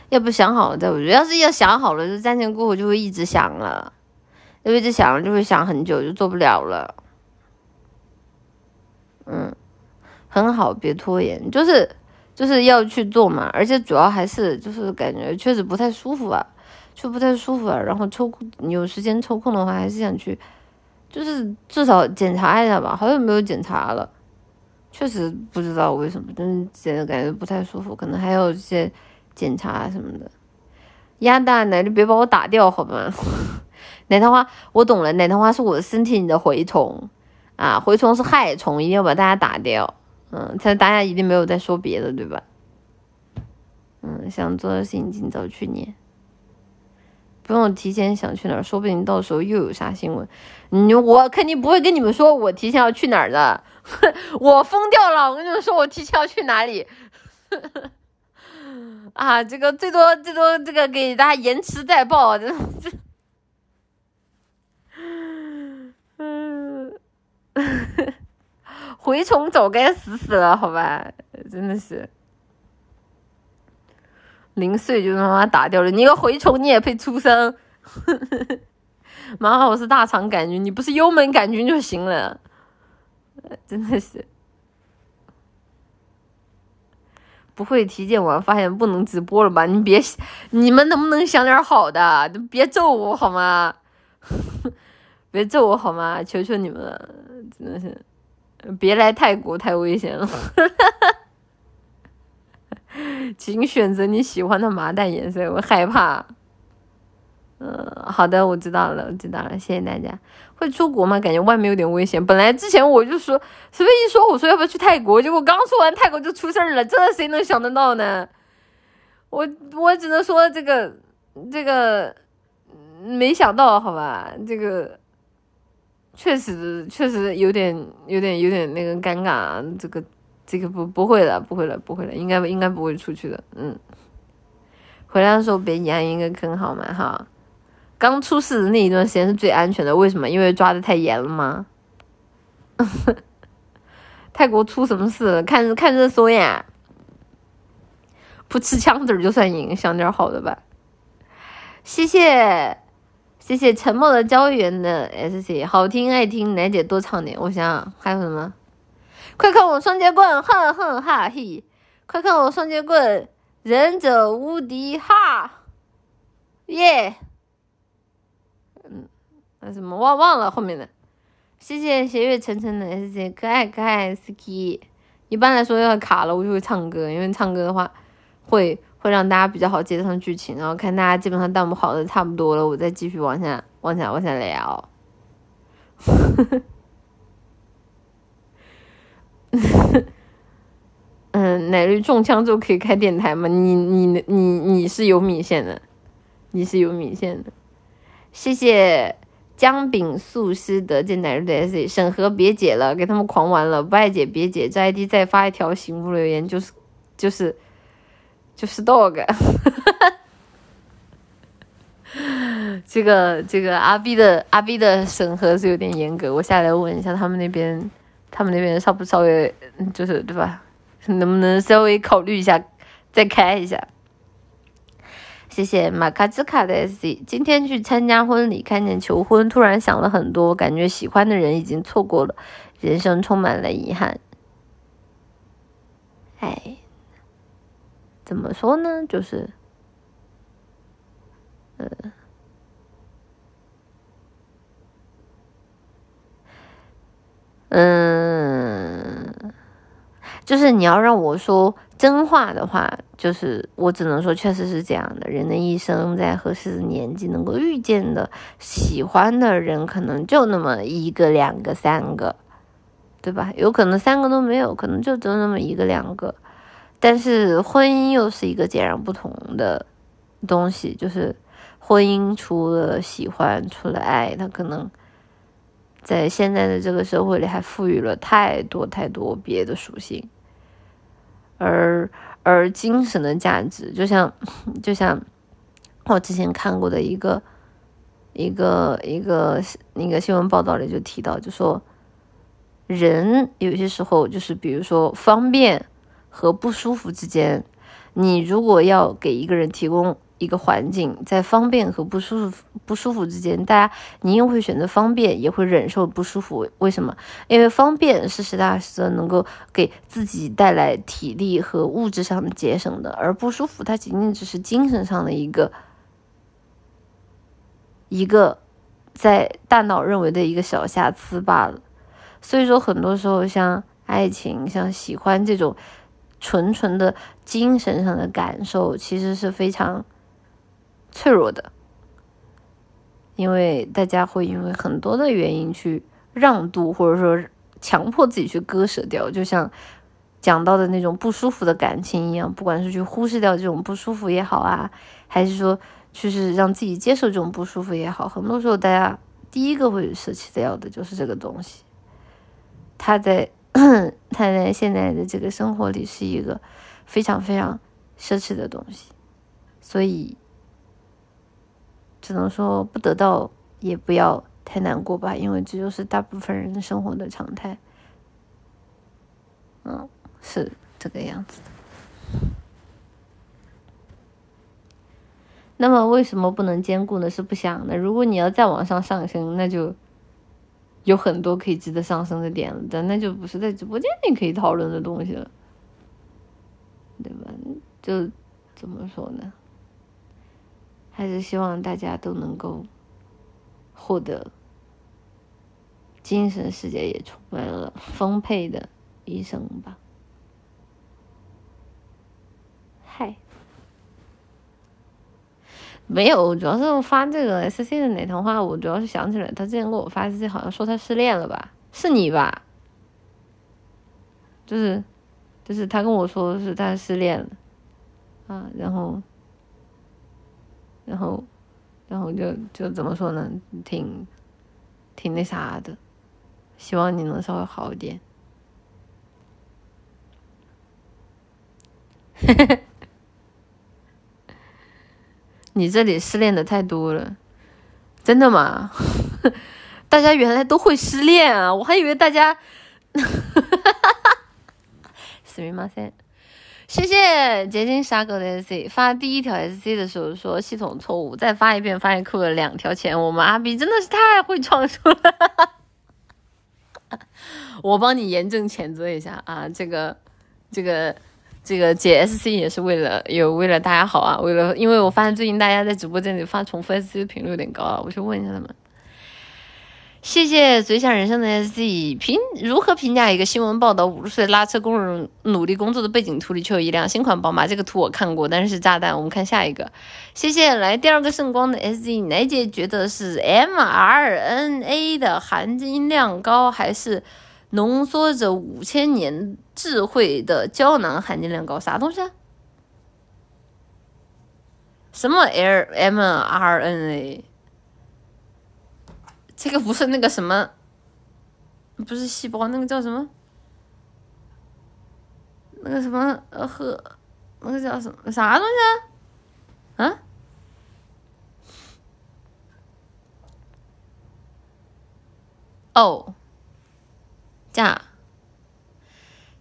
要不想好了再我觉得，要是要想好了，就瞻前顾后就会一直想了，因为一直想就会想很久，就做不了了。嗯，很好，别拖延，就是就是要去做嘛，而且主要还是就是感觉确实不太舒服啊，就不太舒服啊。然后抽空有时间抽空的话，还是想去，就是至少检查一下吧。好久没有检查了，确实不知道为什么，但是现在感觉不太舒服，可能还有一些。检查什么的，鸭蛋奶，你别把我打掉好吗？奶糖花，我懂了，奶糖花是我的身体里的蛔虫啊，蛔虫是害虫，一定要把大家打掉。嗯，才大家一定没有在说别的，对吧？嗯，想做的事情尽早去念，不用提前想去哪儿，说不定到时候又有啥新闻。你我肯定不会跟你们说我提前要去哪儿的，我疯掉了！我跟你们说，我提前要去哪里？啊，这个最多最多这个给大家延迟再报，这这，嗯，蛔虫早该死死了，好吧，真的是，零岁就他妈打掉了，你个蛔虫你也配出生？蛮好，我是大肠杆菌，你不是幽门杆菌就行了，真的是。不会体检完发现不能直播了吧？你别，你们能不能想点好的？别咒我好吗？别咒我好吗？求求你们了，真的是，别来泰国太危险了。请选择你喜欢的麻袋颜色，我害怕。嗯，好的，我知道了，我知道了，谢谢大家。会出国吗？感觉外面有点危险。本来之前我就说，随便一说，我说要不要去泰国，结果刚说完泰国就出事儿了，这谁能想得到呢？我我只能说这个这个没想到，好吧，这个确实确实有点有点有点那个尴尬，这个这个不不会了，不会了，不会了，应该应该不会出去的，嗯。回来的时候别养一个坑，好吗？哈。刚出事的那一段时间是最安全的，为什么？因为抓的太严了吗？泰国出什么事了？看看热搜呀！不吃枪子儿就算赢，想点好的吧。谢谢谢谢沉默的胶原的 S C，好听爱听，奶姐多唱点。我想想还有什么？快看我双截棍，哼哼哈嘿！快看我双截棍，忍者无敌哈！耶！嗯那什么忘忘了后面的，谢谢斜月沉沉的 S J 可爱可爱 ski。一般来说要卡了我就会唱歌，因为唱歌的话会会让大家比较好接上剧情，然后看大家基本上弹幕好的差不多了，我再继续往下往下往下聊。呵呵 嗯，奶绿中枪之后可以开电台吗？你你你你是有米线的，你是有米线的，谢谢。姜饼素师得见奶绿的 S 审核别解了，给他们狂玩了，不爱解别解，这 ID 再发一条醒目留言就是就是就是 dog，这个这个阿 B 的阿 B 的审核是有点严格，我下来问一下他们那边，他们那边稍不稍微就是对吧？能不能稍微考虑一下再开一下？谢谢马卡兹卡的 S C，今天去参加婚礼，看见求婚，突然想了很多，感觉喜欢的人已经错过了，人生充满了遗憾。哎，怎么说呢？就是，呃，嗯，就是你要让我说真话的话，就是我只能说，确实是这样的。人的一生，在合适的年纪能够遇见的、喜欢的人，可能就那么一个、两个、三个。对吧？有可能三个都没有，可能就只有那么一个两个。但是婚姻又是一个截然不同的东西，就是婚姻除了喜欢，除了爱，它可能在现在的这个社会里还赋予了太多太多别的属性。而而精神的价值，就像就像我之前看过的一个一个一个那个新闻报道里就提到，就说。人有些时候就是，比如说方便和不舒服之间，你如果要给一个人提供一个环境，在方便和不舒服不舒服之间，大家你又会选择方便，也会忍受不舒服。为什么？因为方便是实打实的能够给自己带来体力和物质上的节省的，而不舒服它仅仅只是精神上的一个一个在大脑认为的一个小瑕疵罢了。所以说，很多时候像爱情、像喜欢这种纯纯的精神上的感受，其实是非常脆弱的，因为大家会因为很多的原因去让渡，或者说强迫自己去割舍掉。就像讲到的那种不舒服的感情一样，不管是去忽视掉这种不舒服也好啊，还是说就是让自己接受这种不舒服也好，很多时候大家第一个会舍弃掉的就是这个东西。他在 他在现在的这个生活里是一个非常非常奢侈的东西，所以只能说不得到也不要太难过吧，因为这就是大部分人的生活的常态。嗯，是这个样子。那么为什么不能兼顾呢？是不想的。如果你要再往上上升，那就。有很多可以值得上升的点了，但那就不是在直播间里可以讨论的东西了，对吧？就怎么说呢？还是希望大家都能够获得精神世界也充满了丰沛的一生吧。嗨。没有，主要是发这个 S C 的哪段话，我主要是想起来，他之前给我发信息好像说他失恋了吧？是你吧？就是，就是他跟我说是他失恋了，啊，然后，然后，然后就就怎么说呢？挺，挺那啥的，希望你能稍微好一点。你这里失恋的太多了，真的吗？大家原来都会失恋啊！我还以为大家，死命马赛，谢谢结晶傻狗的 SC 发第一条 SC 的时候说系统错误，再发一遍发现扣了两条钱。我们阿 B 真的是太会创收了，我帮你严正谴责一下啊！这个，这个。这个解 SC 也是为了有为了大家好啊，为了因为我发现最近大家在直播间里发重复 SC 的频率有点高啊，我去问一下他们。谢谢嘴想人生的 SC 评如何评价一个新闻报道五十岁拉车工人努力工作的背景图里却有一辆新款宝马？这个图我看过，但是是炸弹。我们看下一个，谢谢来第二个圣光的 SC，哪姐觉得是 mRNA 的含金量高还是？浓缩着五千年智慧的胶囊含金量高，啥东西？什么 L M R N A？这个不是那个什么，不是细胞，那个叫什么？那个什么呃和那个叫什么啥东西啊？啊？哦。下，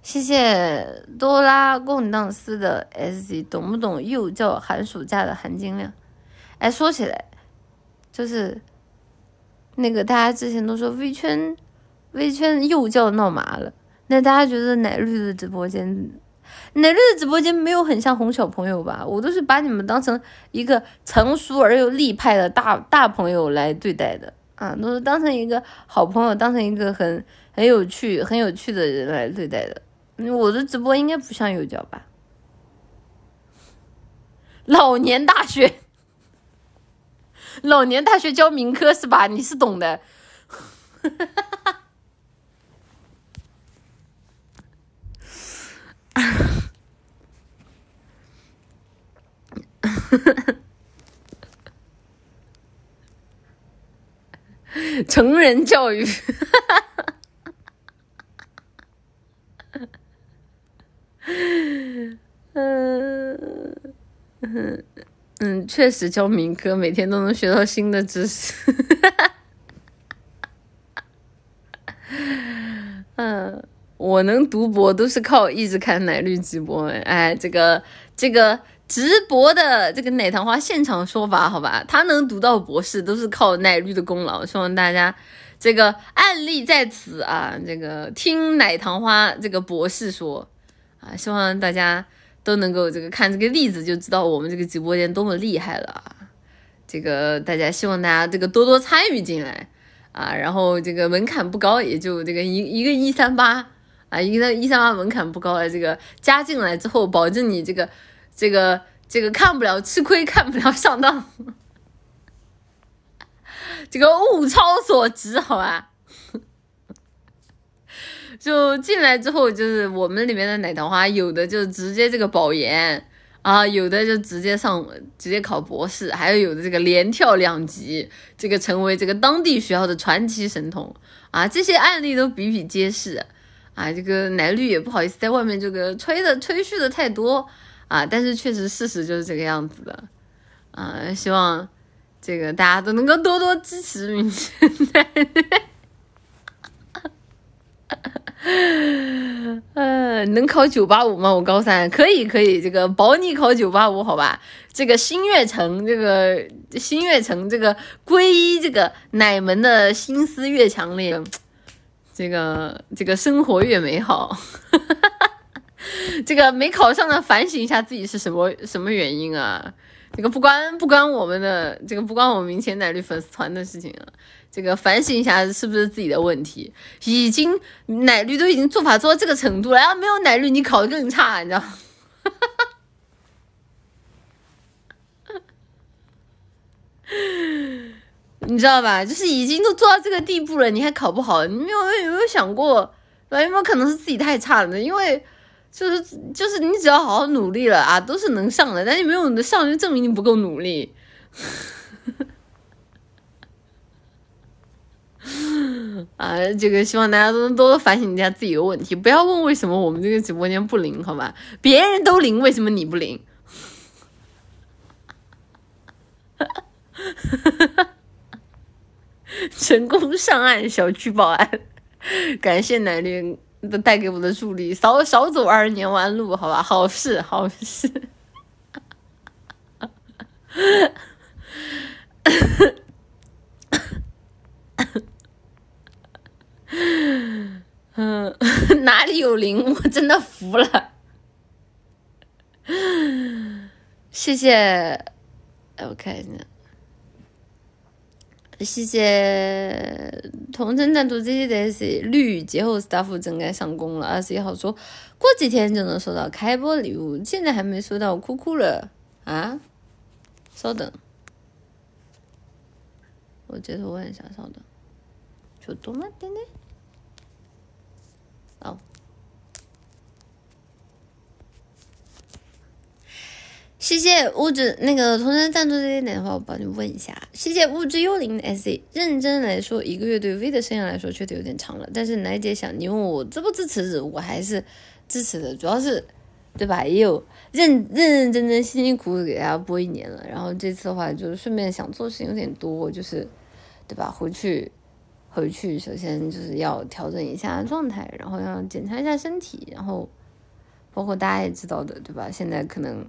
谢谢多拉贡当斯的 S C，懂不懂幼教寒暑假的含金量？哎，说起来，就是那个大家之前都说微圈微圈幼教闹麻了，那大家觉得奶绿的直播间奶绿的直播间没有很像哄小朋友吧？我都是把你们当成一个成熟而又立派的大大朋友来对待的啊，都是当成一个好朋友，当成一个很很有趣、很有趣的人来对待的。我的直播应该不像幼教吧？老年大学，老年大学教民科是吧？你是懂的。成人教育，嗯 嗯嗯，确实教民科，每天都能学到新的知识。嗯，我能读博都是靠一直看奶绿直播。哎，这个这个。直播的这个奶糖花现场说法，好吧，他能读到博士都是靠奶绿的功劳。希望大家这个案例在此啊，这个听奶糖花这个博士说啊，希望大家都能够这个看这个例子就知道我们这个直播间多么厉害了。这个大家希望大家这个多多参与进来啊，然后这个门槛不高，也就这个一一个一三八啊，一个一三八门槛不高的这个加进来之后，保证你这个。这个这个看不了吃亏，看不了上当，这个物超所值，好吧？就进来之后，就是我们里面的奶糖花，有的就直接这个保研啊，有的就直接上直接考博士，还有有的这个连跳两级，这个成为这个当地学校的传奇神童啊，这些案例都比比皆是啊。这个奶绿也不好意思在外面这个吹的吹嘘的太多。啊，但是确实事实就是这个样子的，啊，希望这个大家都能够多多支持明星奶 嗯，能考九八五吗？我高三可以，可以，这个保你考九八五，好吧？这个新月城，这个新月城，这个皈依这个奶门的心思越强烈，这个这个生活越美好。这个没考上的，反省一下自己是什么什么原因啊？这个不关不关我们的，这个不关我们明前奶绿粉丝团的事情啊。这个反省一下是不是自己的问题？已经奶绿都已经做法做到这个程度了，然后没有奶绿你考的更差，你知道？你知道吧？就是已经都做到这个地步了，你还考不好？你没有有没有想过？有没有可能是自己太差了呢？因为。就是就是你只要好好努力了啊，都是能上的。但你没有上，就证明你不够努力。啊，这个希望大家都能多多反省一下自己的问题，不要问为什么我们这个直播间不灵，好吧？别人都灵，为什么你不灵？成功上岸，小区保安，感谢奶绿。都带给我的助力，少少走二十年弯路，好吧，好事好事。嗯，哪里有灵，我真的服了。谢谢，哎，我看一下。谢谢同城赞助这些东西，绿节后 staff 正该上工了。二十一号说过几天就能收到开播礼物，现在还没收到，我哭哭了啊！稍等，我截图问一下，稍等，就多么点点。谢谢物质那个同城赞助这些点的话，我帮你问一下。谢谢物质幽灵的 S C。认真来说，一个月对 V 的生涯来说确实有点长了。但是奶姐想，你问我支不支持，我还是支持的。主要是，对吧？也有认认认真真、辛辛苦苦给大家播一年了。然后这次的话，就是顺便想做事情有点多，就是，对吧？回去回去，首先就是要调整一下状态，然后要检查一下身体，然后包括大家也知道的，对吧？现在可能。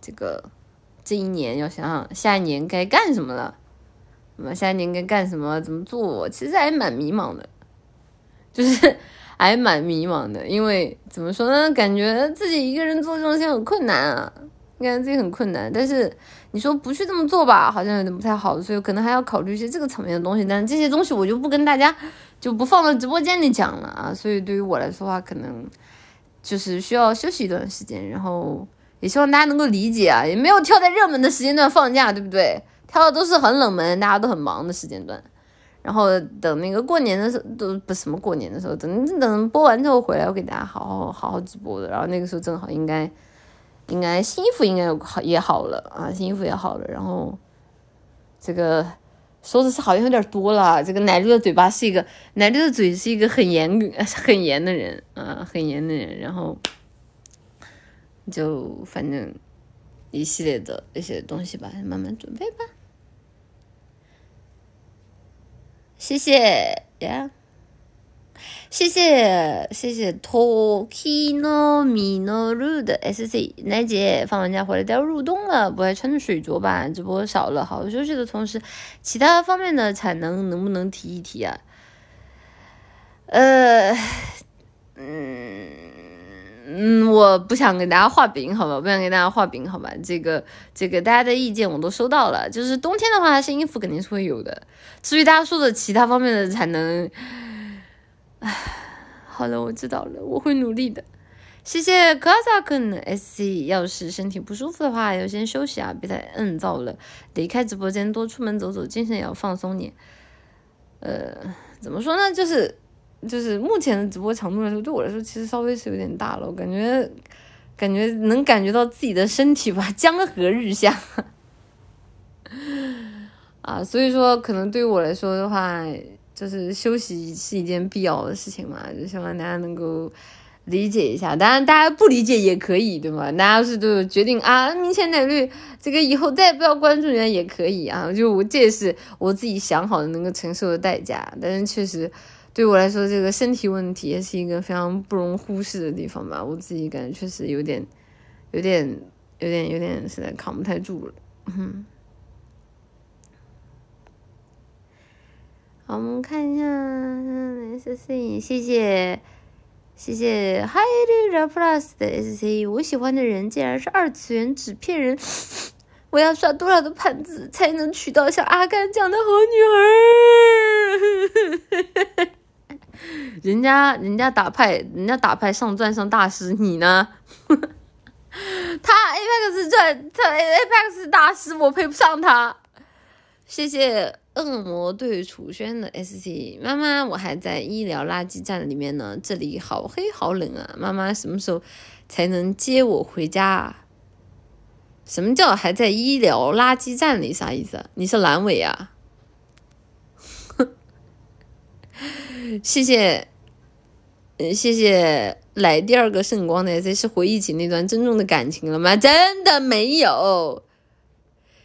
这个这一年要想想下一年该干什么了，那么下一年该干什么？怎么做？其实还蛮迷茫的，就是还蛮迷茫的，因为怎么说呢，感觉自己一个人做这种事情很困难啊，感觉自己很困难。但是你说不去这么做吧，好像有点不太好，所以可能还要考虑一些这个层面的东西。但是这些东西我就不跟大家就不放到直播间里讲了啊。所以对于我来说的话，可能就是需要休息一段时间，然后也希望大家能够理解啊，也没有挑在热门的时间段放假，对不对？挑的都是很冷门、大家都很忙的时间段。然后等那个过年的时候，都不什么过年的时候，等等播完之后回来，我给大家好好好好直播的。然后那个时候正好应该，应该新衣服应该好也好了啊，新衣服也好了。然后这个说的是好像有点多了。这个奶绿的嘴巴是一个奶绿的嘴是一个很严很严的人啊，很严的人。然后就反正一系列的一些东西吧，慢慢准备吧。谢谢呀，谢谢谢谢 Tokino Minoru 的 SC 奶姐放完假回来都要入冬了，不会穿水着吧？直播少了，好好休息的同时，其他方面的产能能不能提一提啊？呃，嗯。嗯，我不想给大家画饼，好吧？不想给大家画饼，好吧？这个这个大家的意见我都收到了。就是冬天的话，新衣服肯定是会有的。至于大家说的其他方面的产能，唉，好了，我知道了，我会努力的。谢谢 k a z a k n SC。要是身体不舒服的话，要先休息啊，别太嗯燥了。离开直播间，多出门走走，精神也要放松点。呃，怎么说呢？就是。就是目前的直播强度来说，对我来说其实稍微是有点大了。我感觉，感觉能感觉到自己的身体吧，江河日下。啊，所以说可能对于我来说的话，就是休息是一件必要的事情嘛，就希望大家能够理解一下。当然，大家不理解也可以，对吗？大家要是就决定啊，明前奶绿这个以后再也不要关注人也可以啊。就我这也是我自己想好的能够承受的代价，但是确实。对我来说，这个身体问题也是一个非常不容忽视的地方吧。我自己感觉确实有点、有点、有点、有点，实在扛不太住了。嗯。好，我们看一下 S C，谢谢谢谢 Hi r r a Plus 的 S C，我喜欢的人竟然是二次元纸片人，我要刷多少的盘子才能娶到像阿甘这样的好女孩？人家人家打牌，人家打牌上钻上大师，你呢？他 Apex 钻，他 Apex 大师，我配不上他。谢谢恶魔对楚轩的 SC 妈妈，我还在医疗垃圾站里面呢，这里好黑好冷啊！妈妈什么时候才能接我回家啊？什么叫还在医疗垃圾站里？啥意思？你是阑尾啊？谢谢，嗯，谢谢来第二个圣光的，这是回忆起那段真重的感情了吗？真的没有。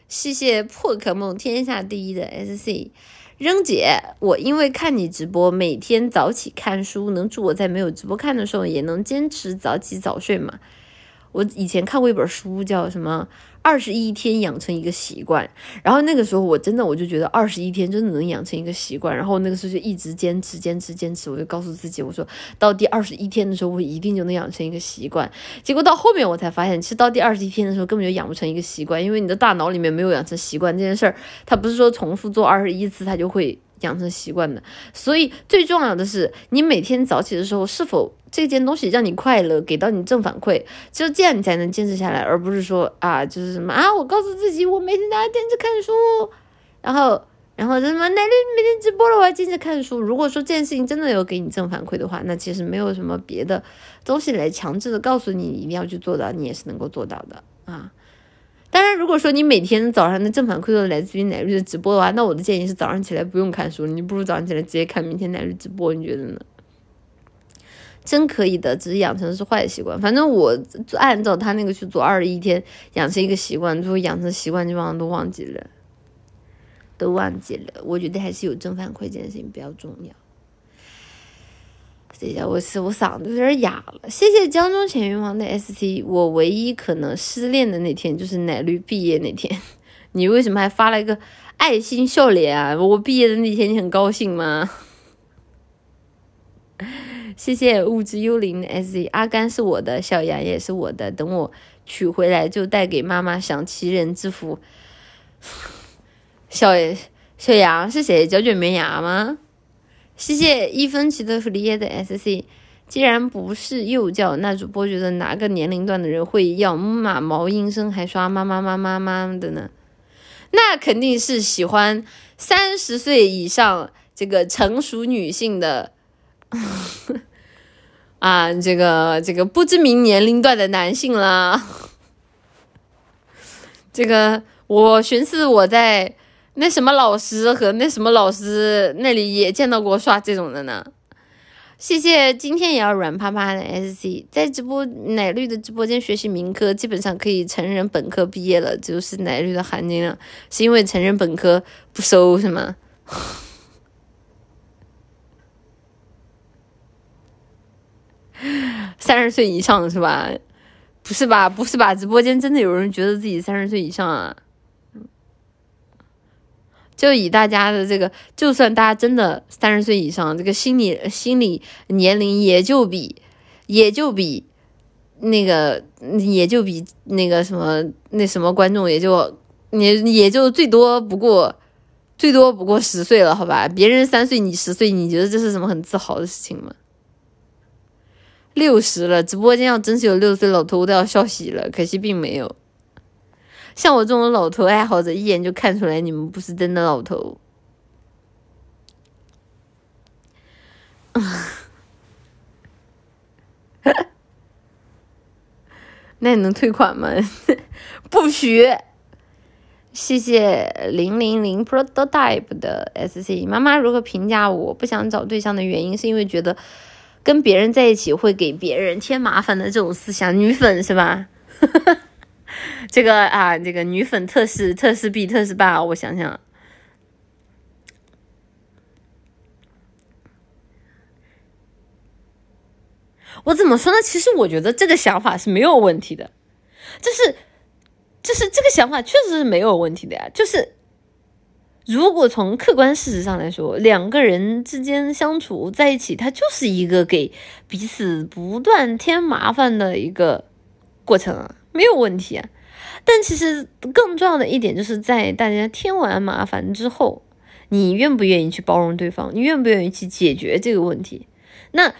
谢谢破壳梦天下第一的 SC 扔姐，我因为看你直播，每天早起看书，能祝我在没有直播看的时候也能坚持早起早睡吗？我以前看过一本书，叫什么？二十一天养成一个习惯，然后那个时候我真的我就觉得二十一天真的能养成一个习惯，然后那个时候就一直坚持坚持坚持，我就告诉自己，我说到第二十一天的时候我一定就能养成一个习惯。结果到后面我才发现，其实到第二十一天的时候根本就养不成一个习惯，因为你的大脑里面没有养成习惯这件事儿，它不是说重复做二十一次它就会。养成习惯的，所以最重要的是，你每天早起的时候，是否这件东西让你快乐，给到你正反馈，只有这样你才能坚持下来，而不是说啊，就是什么啊，我告诉自己，我每天都要坚持看书，然后，然后什么哪里每天直播了，我要坚持看书。如果说这件事情真的有给你正反馈的话，那其实没有什么别的东西来强制的告诉你一定要去做到，你也是能够做到的啊。当然，如果说你每天早上的正反馈都来自于奶绿的直播的话，那我的建议是早上起来不用看书，你不如早上起来直接看明天奶绿直播，你觉得呢？真可以的，只是养成是坏习惯。反正我按照他那个去做，二十一天养成一个习惯，最后养成习惯基本上都忘记了，都忘记了。我觉得还是有正反馈这件事情比较重要。等一下，我是我嗓子有点哑了。谢谢江中浅云王的 SC。我唯一可能失恋的那天就是奶绿毕业那天。你为什么还发了一个爱心笑脸？我毕业的那天你很高兴吗？谢谢物质幽灵的 S Z，阿甘是我的，小羊也是我的，等我取回来就带给妈妈享其人之福。小小羊是谁？小卷绵羊吗？谢谢一分奇的弗利耶的 S C。既然不是幼教，那主播觉得哪个年龄段的人会要马毛音声还刷妈妈妈妈妈的呢？那肯定是喜欢三十岁以上这个成熟女性的 啊，这个这个不知名年龄段的男性啦。这个我寻思我在那什么老师和那什么老师那里也见到过刷这种的呢。谢谢，今天也要软趴趴的 S C，在直播奶绿的直播间学习民科，基本上可以成人本科毕业了，就是奶绿的含金量，是因为成人本科不收是吗？三十岁以上是吧？不是吧？不是吧？直播间真的有人觉得自己三十岁以上啊？就以大家的这个，就算大家真的三十岁以上，这个心理心理年龄也就比，也就比那个，也就比那个什么那什么观众也就也也就最多不过最多不过十岁了，好吧？别人三岁，你十岁，你觉得这是什么很自豪的事情吗？六十了，直播间要真是有六十岁老头，我都要笑死了。可惜并没有。像我这种老头爱好者，一眼就看出来你们不是真的老头。那你能退款吗？不许！谢谢零零零 prototype 的 SC 妈妈如何评价我？不想找对象的原因是因为觉得跟别人在一起会给别人添麻烦的这种思想，女粉是吧？这个啊，这个女粉特是特是 B 特是霸，我想想，我怎么说呢？其实我觉得这个想法是没有问题的，就是就是这个想法确实是没有问题的呀。就是如果从客观事实上来说，两个人之间相处在一起，它就是一个给彼此不断添麻烦的一个过程啊。没有问题啊，但其实更重要的一点就是在大家添完麻烦之后，你愿不愿意去包容对方？你愿不愿意去解决这个问题？那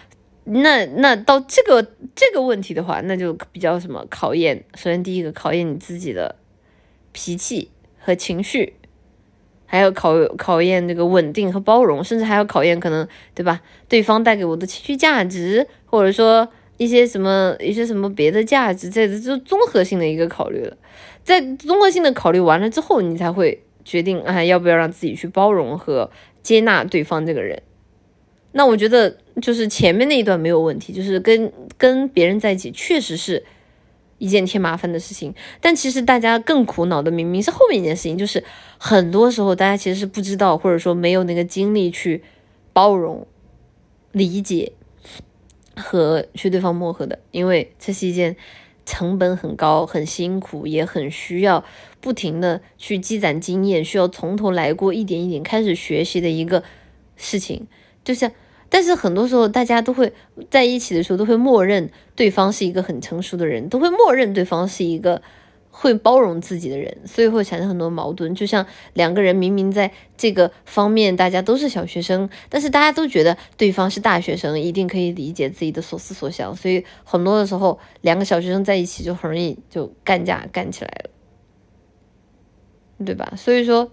那那到这个这个问题的话，那就比较什么考验？首先第一个考验你自己的脾气和情绪，还要考考验这个稳定和包容，甚至还要考验可能对吧？对方带给我的情绪价值，或者说。一些什么一些什么别的价值，这就综合性的一个考虑了。在综合性的考虑完了之后，你才会决定啊要不要让自己去包容和接纳对方这个人。那我觉得就是前面那一段没有问题，就是跟跟别人在一起确实是一件添麻烦的事情。但其实大家更苦恼的明明是后面一件事情，就是很多时候大家其实是不知道或者说没有那个精力去包容、理解。和去对方磨合的，因为这是一件成本很高、很辛苦，也很需要不停的去积攒经验，需要从头来过，一点一点开始学习的一个事情。就像，但是很多时候大家都会在一起的时候，都会默认对方是一个很成熟的人，都会默认对方是一个。会包容自己的人，所以会产生很多矛盾。就像两个人明明在这个方面大家都是小学生，但是大家都觉得对方是大学生，一定可以理解自己的所思所想。所以很多的时候，两个小学生在一起就很容易就干架干起来了，对吧？所以说，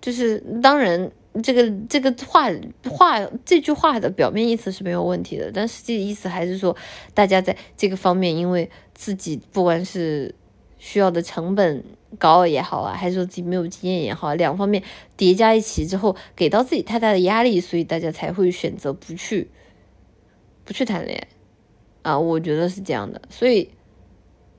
就是当然，这个这个话话这句话的表面意思是没有问题的，但实际意思还是说，大家在这个方面，因为自己不管是需要的成本高也好啊，还是说自己没有经验也好，两方面叠加一起之后，给到自己太大的压力，所以大家才会选择不去，不去谈恋爱啊。我觉得是这样的，所以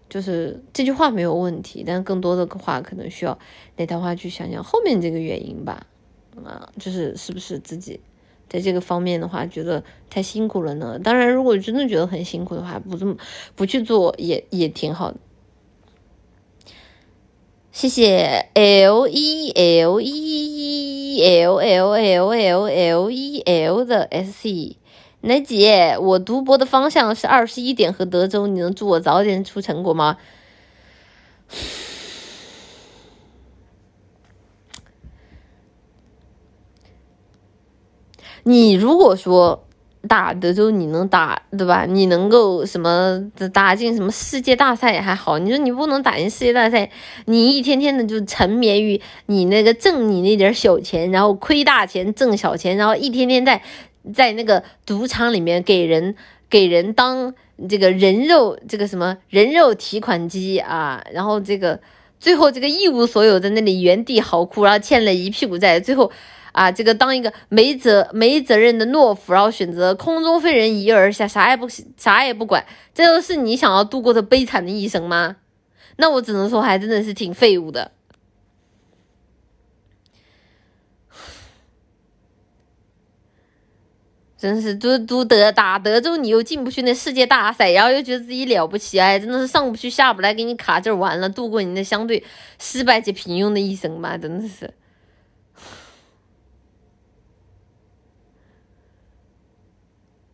就是这句话没有问题，但更多的话可能需要那套话去想想后面这个原因吧。啊，就是是不是自己在这个方面的话觉得太辛苦了呢？当然，如果真的觉得很辛苦的话，不这么不去做也也挺好的。谢谢 L E L E L L L L L E L 的 S C 奶姐，我读博的方向是二十一点和德州，你能祝我早点出成果吗？你如果说打德州，你能打对吧？你能够什么打进什么世界大赛也还好，你说你不能打进世界大赛，你一天天的就沉湎于你那个挣你那点小钱，然后亏大钱挣小钱，然后一天天在在那个赌场里面给人给人当这个人肉这个什么人肉提款机啊，然后这个最后这个一无所有，在那里原地嚎哭，然后欠了一屁股债，最后。啊，这个当一个没责没责任的懦夫，然后选择空中飞人一跃而下，啥也不啥也不管，这就是你想要度过的悲惨的一生吗？那我只能说，还真的是挺废物的。真是读读德打德州，你又进不去那世界大赛，然后又觉得自己了不起，哎，真的是上不去下不来，给你卡这儿完了，度过你那相对失败且平庸的一生吧，真的是。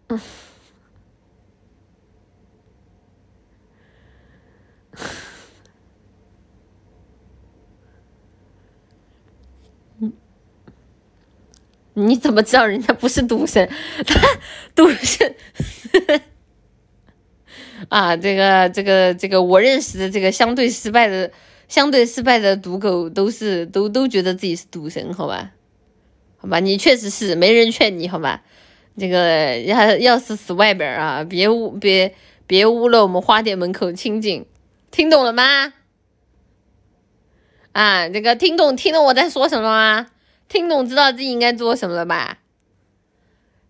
嗯，你怎么知道人家不是赌神？他 赌神 啊！这个这个这个，我认识的这个相对失败的、相对失败的赌狗，都是都都觉得自己是赌神，好吧？好吧，你确实是没人劝你，好吧？这个要要是死外边啊，别污别别污了我们花店门口清净，听懂了吗？啊，这个听懂听懂我在说什么吗？听懂知道自己应该做什么了吧？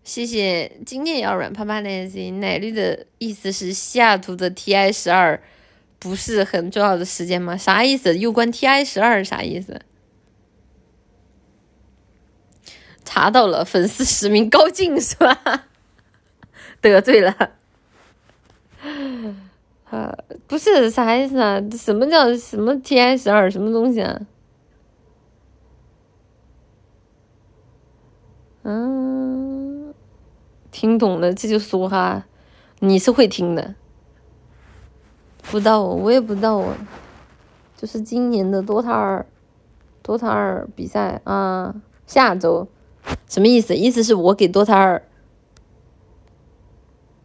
谢谢，今天也要软趴趴的心。奶绿的意思是西雅图的 TI 十二不是很重要的时间吗？啥意思？又关 TI 十二啥意思？查到了，粉丝实名高进是吧？得罪了，啊，不是啥意思啊？什么叫什么 TI 十二什么东西啊？嗯，听懂了这就说哈，你是会听的，不知道我我也不知道我，就是今年的 DOTA 二，DOTA 二比赛啊，下周。什么意思？意思是我给多塔尔，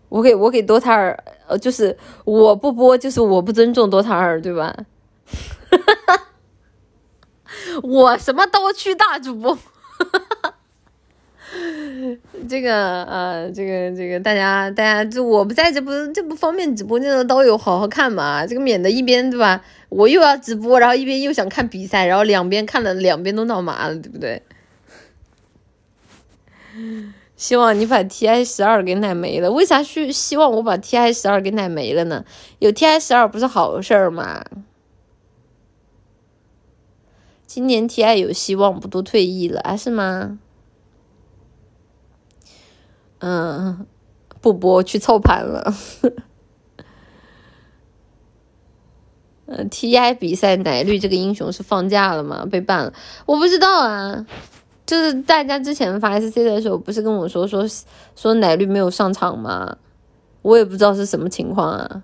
我给我给多塔尔，呃，就是我不播，就是我不尊重多塔尔，对吧？我什么刀区大主播？这个呃，这个这个，大家大家，就我不在这不这不方便直播间的刀友好好看嘛，这个免得一边对吧？我又要直播，然后一边又想看比赛，然后两边看了两边都闹麻了，对不对？希望你把 T I 十二给奶没了。为啥需希望我把 T I 十二给奶没了呢？有 T I 十二不是好事儿吗？今年 T I 有希望不都退役了啊是吗？嗯，不播去操盘了。嗯，T I 比赛奶绿这个英雄是放假了吗？被办了？我不知道啊。就是大家之前发 S C 的时候，不是跟我说说说奶绿没有上场吗？我也不知道是什么情况啊。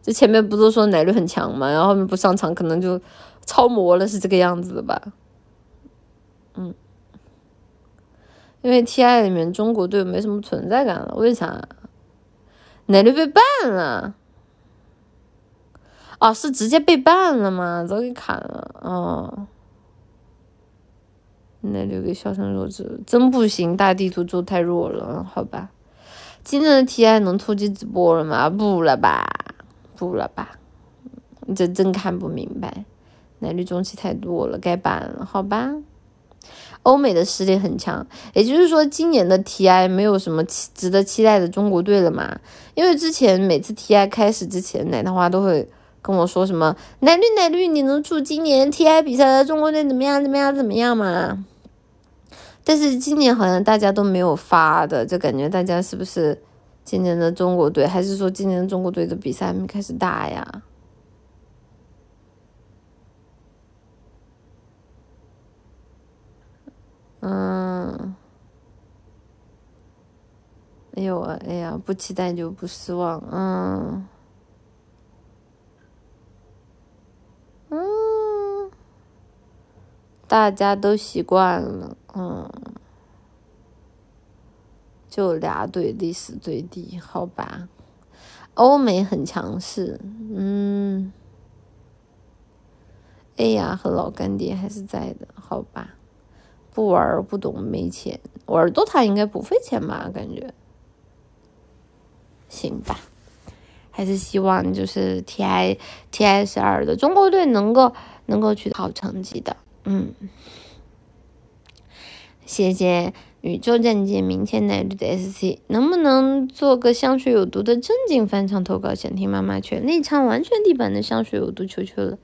这前面不都说奶绿很强吗？然后后面不上场，可能就超模了，是这个样子的吧？嗯，因为 T I 里面中国队没什么存在感了，为啥？奶绿被办了？哦，是直接被办了吗？早给砍了，哦。那留给小生弱智，真不行！大地图做太弱了，好吧。今天的 T I 能突击直播了吗？不了吧，不了吧。这真看不明白，奶绿中期太多了，该办了，好吧。欧美的实力很强，也就是说，今年的 T I 没有什么期值得期待的中国队了嘛？因为之前每次 T I 开始之前，奶糖花都会跟我说什么“奶绿奶绿，你能祝今年 T I 比赛的中国队怎么样怎么样怎么样嘛？”但是今年好像大家都没有发的，就感觉大家是不是今年的中国队，还是说今年中国队的比赛还没开始打呀？嗯，没有啊，哎呀，不期待就不失望，嗯，嗯，大家都习惯了，嗯，就俩队历史最低，好吧，欧美很强势，嗯，哎呀，和老干爹还是在的，好吧，不玩不懂没钱，玩多塔应该不费钱吧，感觉。行吧，还是希望就是 T I T I 十二的中国队能够能够取得好成绩的。嗯，谢谢宇宙战舰明天奶绿的 S C，能不能做个香水有毒的正经翻唱投稿？想听妈妈全力唱完全地版的香水有毒，求求了！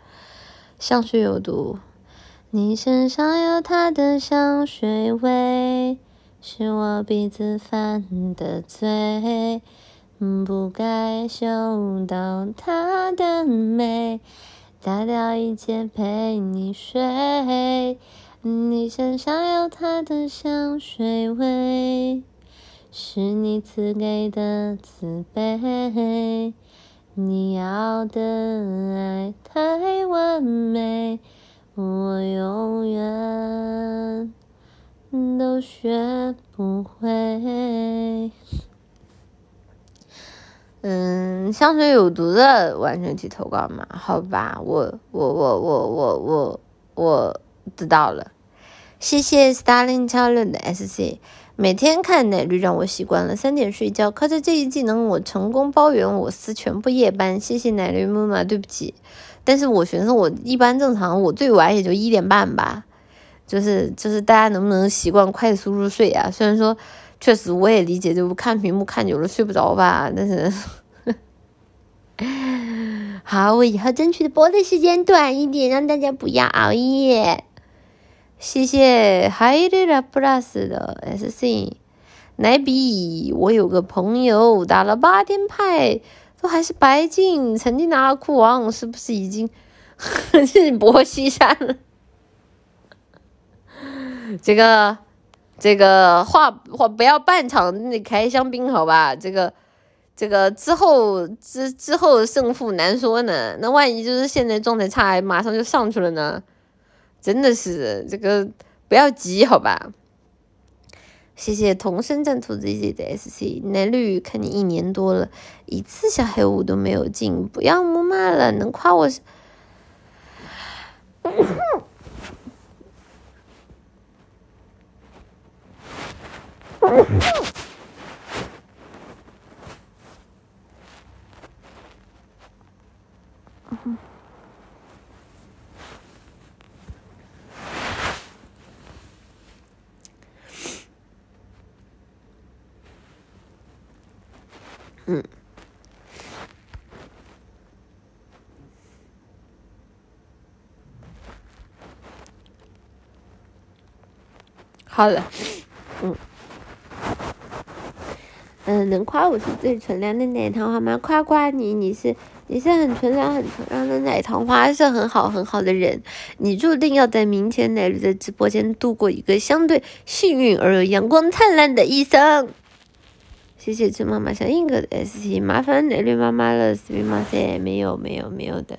香水有毒，你身上有它的香水味，是我鼻子犯的罪。不该嗅到它的美，打掉一切陪你睡。你身上有他的香水味，是你赐给的慈悲。你要的爱太完美，我永远都学不会。嗯，香水有毒的完全体投稿嘛？好吧，我我我我我我我知道了。谢谢 Starling 超六的 SC，每天看奶绿让我习惯了三点睡觉，靠着这一技能我成功包圆我司全部夜班。谢谢奶绿妈妈，对不起，但是我寻思我一般正常我最晚也就一点半吧，就是就是大家能不能习惯快速入睡啊？虽然说。确实，我也理解，就看屏幕看久了睡不着吧。但是，好，我以后争取的播的时间短一点，让大家不要熬夜。谢谢 Hidera Plus 的 SC 奶比，我有个朋友打了八天派，都还是白金，曾经拿了库王，是不是已经 日薄西山了？这个。这个话话不要半场那开香槟好吧？这个这个之后之之后胜负难说呢。那万一就是现在状态差，马上就上去了呢？真的是这个不要急好吧？谢谢同生战兔 Z Z 的 S C 南绿，看你一年多了，一次小黑屋都没有进，不要木马了，能夸我是。嗯，嗯好了，嗯。嗯，能夸我是最纯良的奶糖花吗？夸夸你，你是你是很纯良、很纯良的奶糖花，是很好很好的人。你注定要在明天奶绿的直播间度过一个相对幸运而又阳光灿烂的一生。谢谢陈妈妈小硬哥的 S T，麻烦奶绿妈妈了，是吗？噻，没有没有没有的。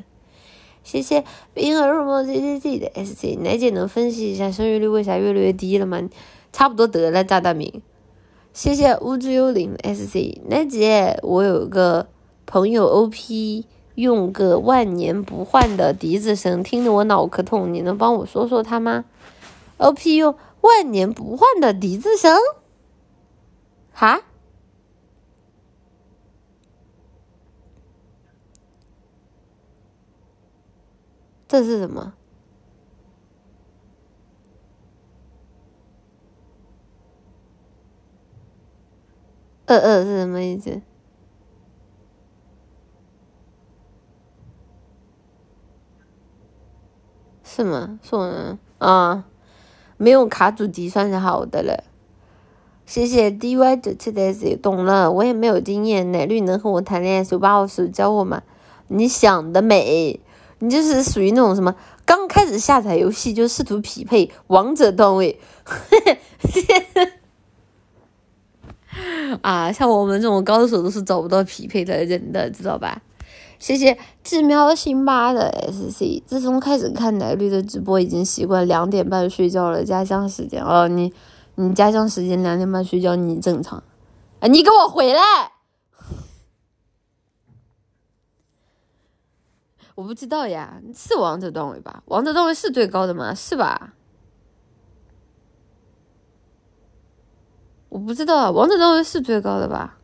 谢谢冰河入梦 Z Z Z 的 S T，奶姐能分析一下生育率为啥越来越低了吗？差不多得了，张大明。谢谢无知幽灵 S C 奶姐，我有个朋友 O P 用个万年不换的笛子声，听得我脑壳痛，你能帮我说说他吗？O P 用万年不换的笛子声？哈？这是什么？二二是什么意思？是吗？是吗？啊，没有卡主机算是好的了。谢谢 DY 九七 S，懂了，我也没有经验。奶绿能和我谈恋爱，手把我手教我吗？你想的美，你就是属于那种什么，刚开始下载游戏就试图匹配王者段位。啊，像我们这种高手都是找不到匹配的人的，知道吧？谢谢智喵辛巴的 SC。自从开始看奶绿的直播，已经习惯两点半睡觉了。家乡时间哦，你你家乡时间两点半睡觉，你正常。啊，你给我回来！我不知道呀，是王者段位吧？王者段位是最高的吗？是吧？我不知道，王者段位是最高的吧？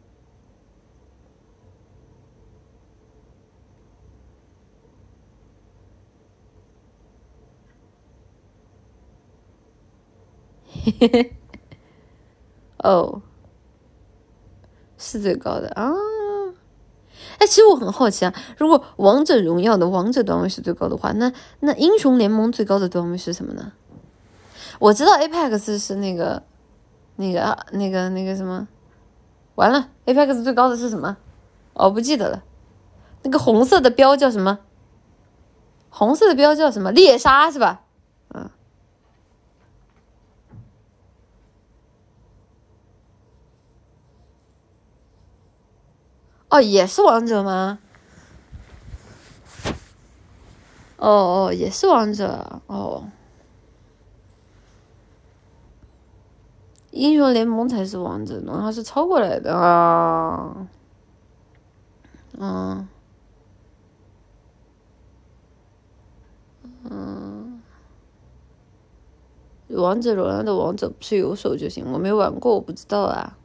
嘿嘿嘿，哦，是最高的啊！哎，其实我很好奇啊，如果王者荣耀的王者段位是最高的话，那那英雄联盟最高的段位是什么呢？我知道 Apex 是那个。那个啊那个那个什么，完了，Apex 最高的是什么？哦，不记得了。那个红色的标叫什么？红色的标叫什么？猎杀是吧？哦，也是王者吗？哦哦，也是王者哦。英雄联盟才是王者，然后是抄过来的啊，嗯，嗯，王者荣耀的王者不是有手就行，我没玩过，我不知道啊。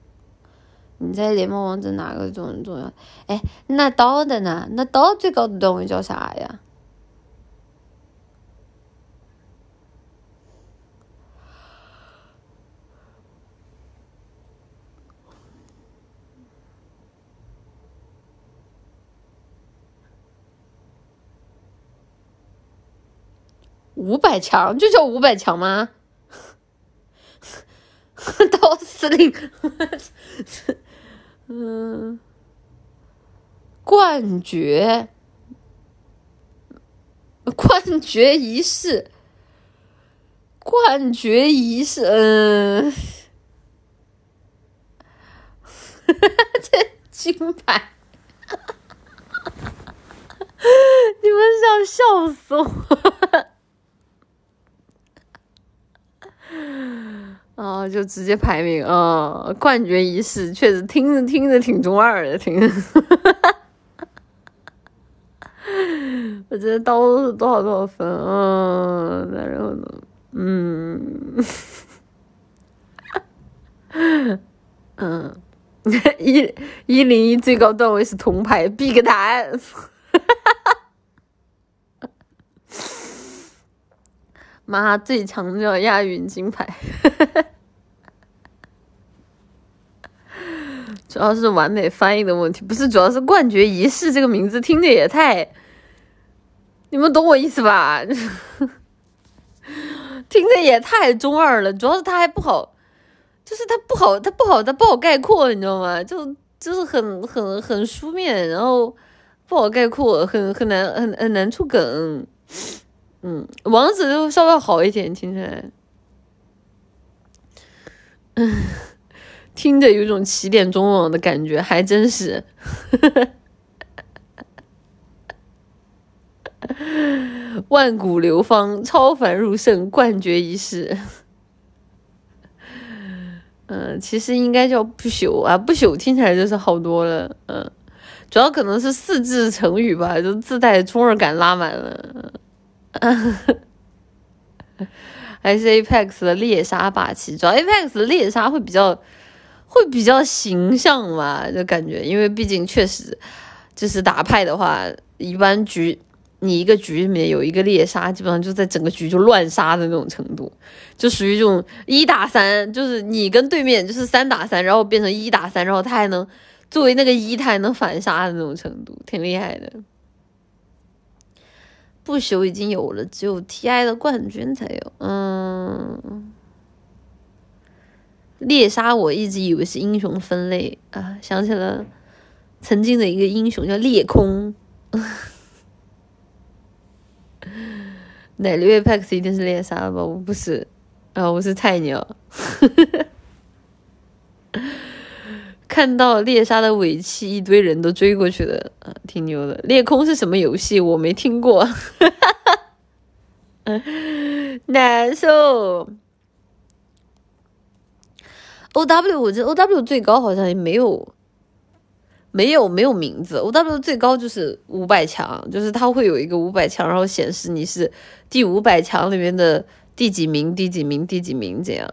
你在联盟王者哪个重重要？哎，那刀的呢？那刀最高的段位叫啥呀？五百强就叫五百强吗？刀司令，嗯，冠绝，冠绝仪式，冠绝仪式，嗯，这金牌，你们想笑死我！啊，就直接排名啊！冠军仪式确实听着听着挺中二的，听着。我觉得刀是多少多少分啊？然后呢？嗯，嗯，一一零一最高段位是铜牌，比个蛋。妈，最强就要亚运金牌，主要是完美翻译的问题，不是，主要是冠绝仪式这个名字听着也太，你们懂我意思吧？听着也太中二了，主要是他还不好，就是他不好，他不好，他不好概括，你知道吗？就就是很很很书面，然后不好概括，很很难很很难出梗。嗯，王子就稍微好一点，听起来，嗯，听着有种起点中网的感觉，还真是。万古流芳，超凡入圣，冠绝一世。嗯，其实应该叫不朽啊，不朽听起来就是好多了。嗯，主要可能是四字成语吧，就自带中二感拉满了。还是 Apex 的猎杀霸气，主要 Apex 的猎杀会比较会比较形象嘛，就感觉，因为毕竟确实就是打派的话，一般局你一个局里面有一个猎杀，基本上就在整个局就乱杀的那种程度，就属于这种一打三，就是你跟对面就是三打三，然后变成一打三，然后他还能作为那个一，他还能反杀的那种程度，挺厉害的。不朽已经有了，只有 TI 的冠军才有。嗯，猎杀我一直以为是英雄分类啊，想起了曾经的一个英雄叫裂空。奶绿 Apex 一定是猎杀吧？我不是啊，我是菜鸟。看到猎杀的尾气，一堆人都追过去的，啊，挺牛的。裂空是什么游戏？我没听过，难受。O W，我这 O W 最高好像也没有，没有没有名字。O W 最高就是五百强，就是它会有一个五百强，然后显示你是第五百强里面的第几名、第几名、第几名这样。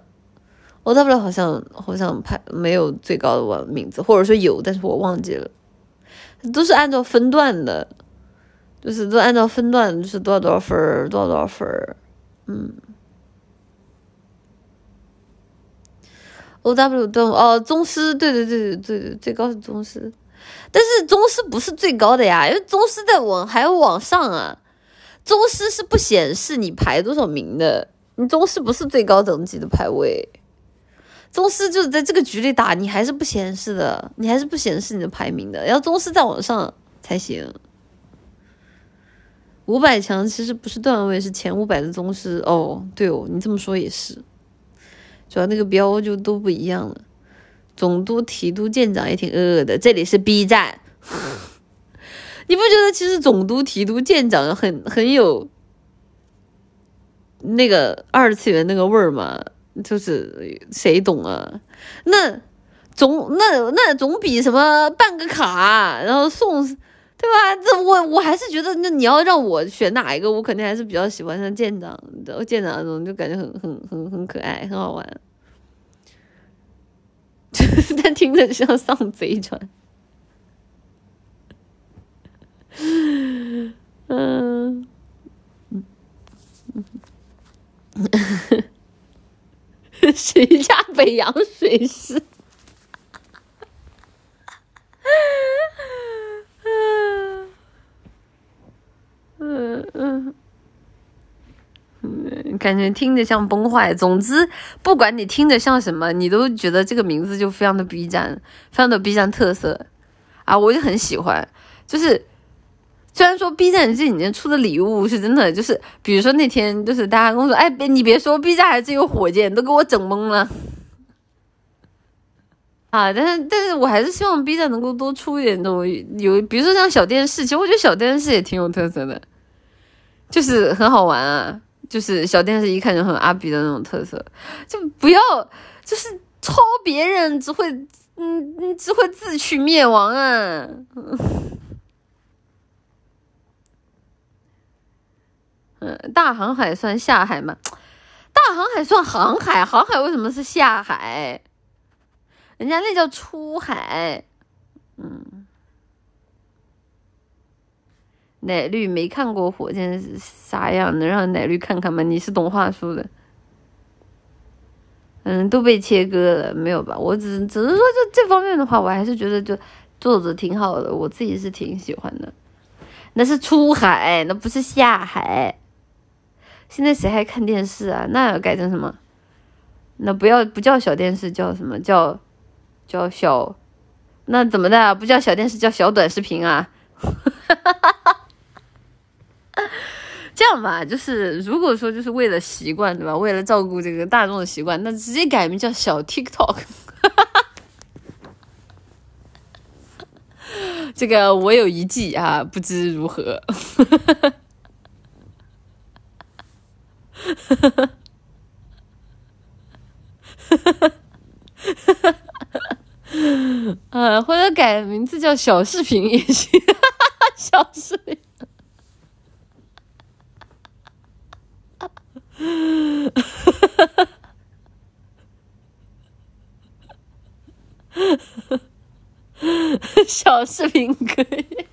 O W 好像好像排没有最高的网名字，或者说有，但是我忘记了。都是按照分段的，就是都按照分段，就是多少多少分，多少多少分，嗯。O W 都哦，宗师，对对对对对对，最高是宗师，但是宗师不是最高的呀，因为宗师在往还要往上啊，宗师是不显示你排多少名的，你宗师不是最高等级的排位，宗师就是在这个局里打，你还是不显示的，你还是不显示你的排名的，要宗师再往上才行。五百强其实不是段位，是前五百的宗师哦，对哦，你这么说也是。主要那个标就都不一样了，总督、提督、舰长也挺恶的。这里是 B 站，你不觉得其实总督、提督、舰长很很有那个二次元那个味儿吗？就是谁懂啊？那总那那总比什么办个卡然后送，对吧？这我我还是觉得，那你要让我选哪一个，我肯定还是比较喜欢像舰长的舰长那种，就感觉很很很很可爱，很好玩。但听着像上贼船，嗯，谁家北洋水师？嗯嗯。嗯，感觉听着像崩坏。总之，不管你听着像什么，你都觉得这个名字就非常的 B 站，非常的 B 站特色啊！我就很喜欢。就是虽然说 B 站这几年出的礼物是真的，就是比如说那天就是大家跟我说，哎，别你别说，B 站还真有火箭，都给我整懵了啊！但是但是我还是希望 B 站能够多出一点这种有，比如说像小电视，其实我觉得小电视也挺有特色的，就是很好玩啊。就是小电视一看就很阿比的那种特色，就不要就是抄别人，只会嗯嗯只会自取灭亡啊！嗯，大航海算下海吗？大航海算航海，航海为什么是下海？人家那叫出海，嗯。奶绿没看过火箭是啥样，能让奶绿看看吗？你是懂话术的，嗯，都被切割了，没有吧？我只只是说，就这方面的话，我还是觉得就做的挺好的，我自己是挺喜欢的。那是出海，那不是下海。现在谁还看电视啊？那要改成什么？那不要不叫小电视，叫什么叫叫小？那怎么的？不叫小电视，叫小短视频啊？这样吧，就是如果说就是为了习惯，对吧？为了照顾这个大众的习惯，那直接改名叫小 TikTok。这个我有一计啊，不知如何。啊，或者改名字叫小视频也行，小视频。哈哈哈小视频可以，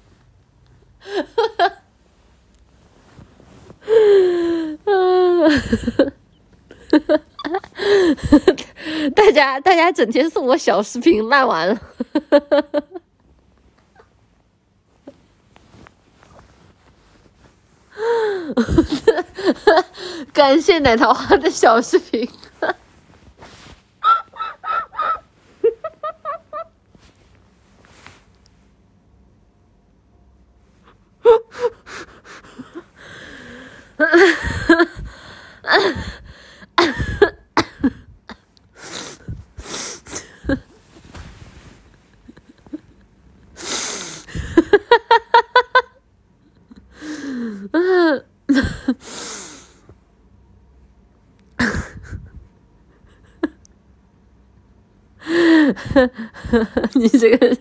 大家大家整天送我小视频，烂完了。感谢奶桃花的小视频。哈哈，你这个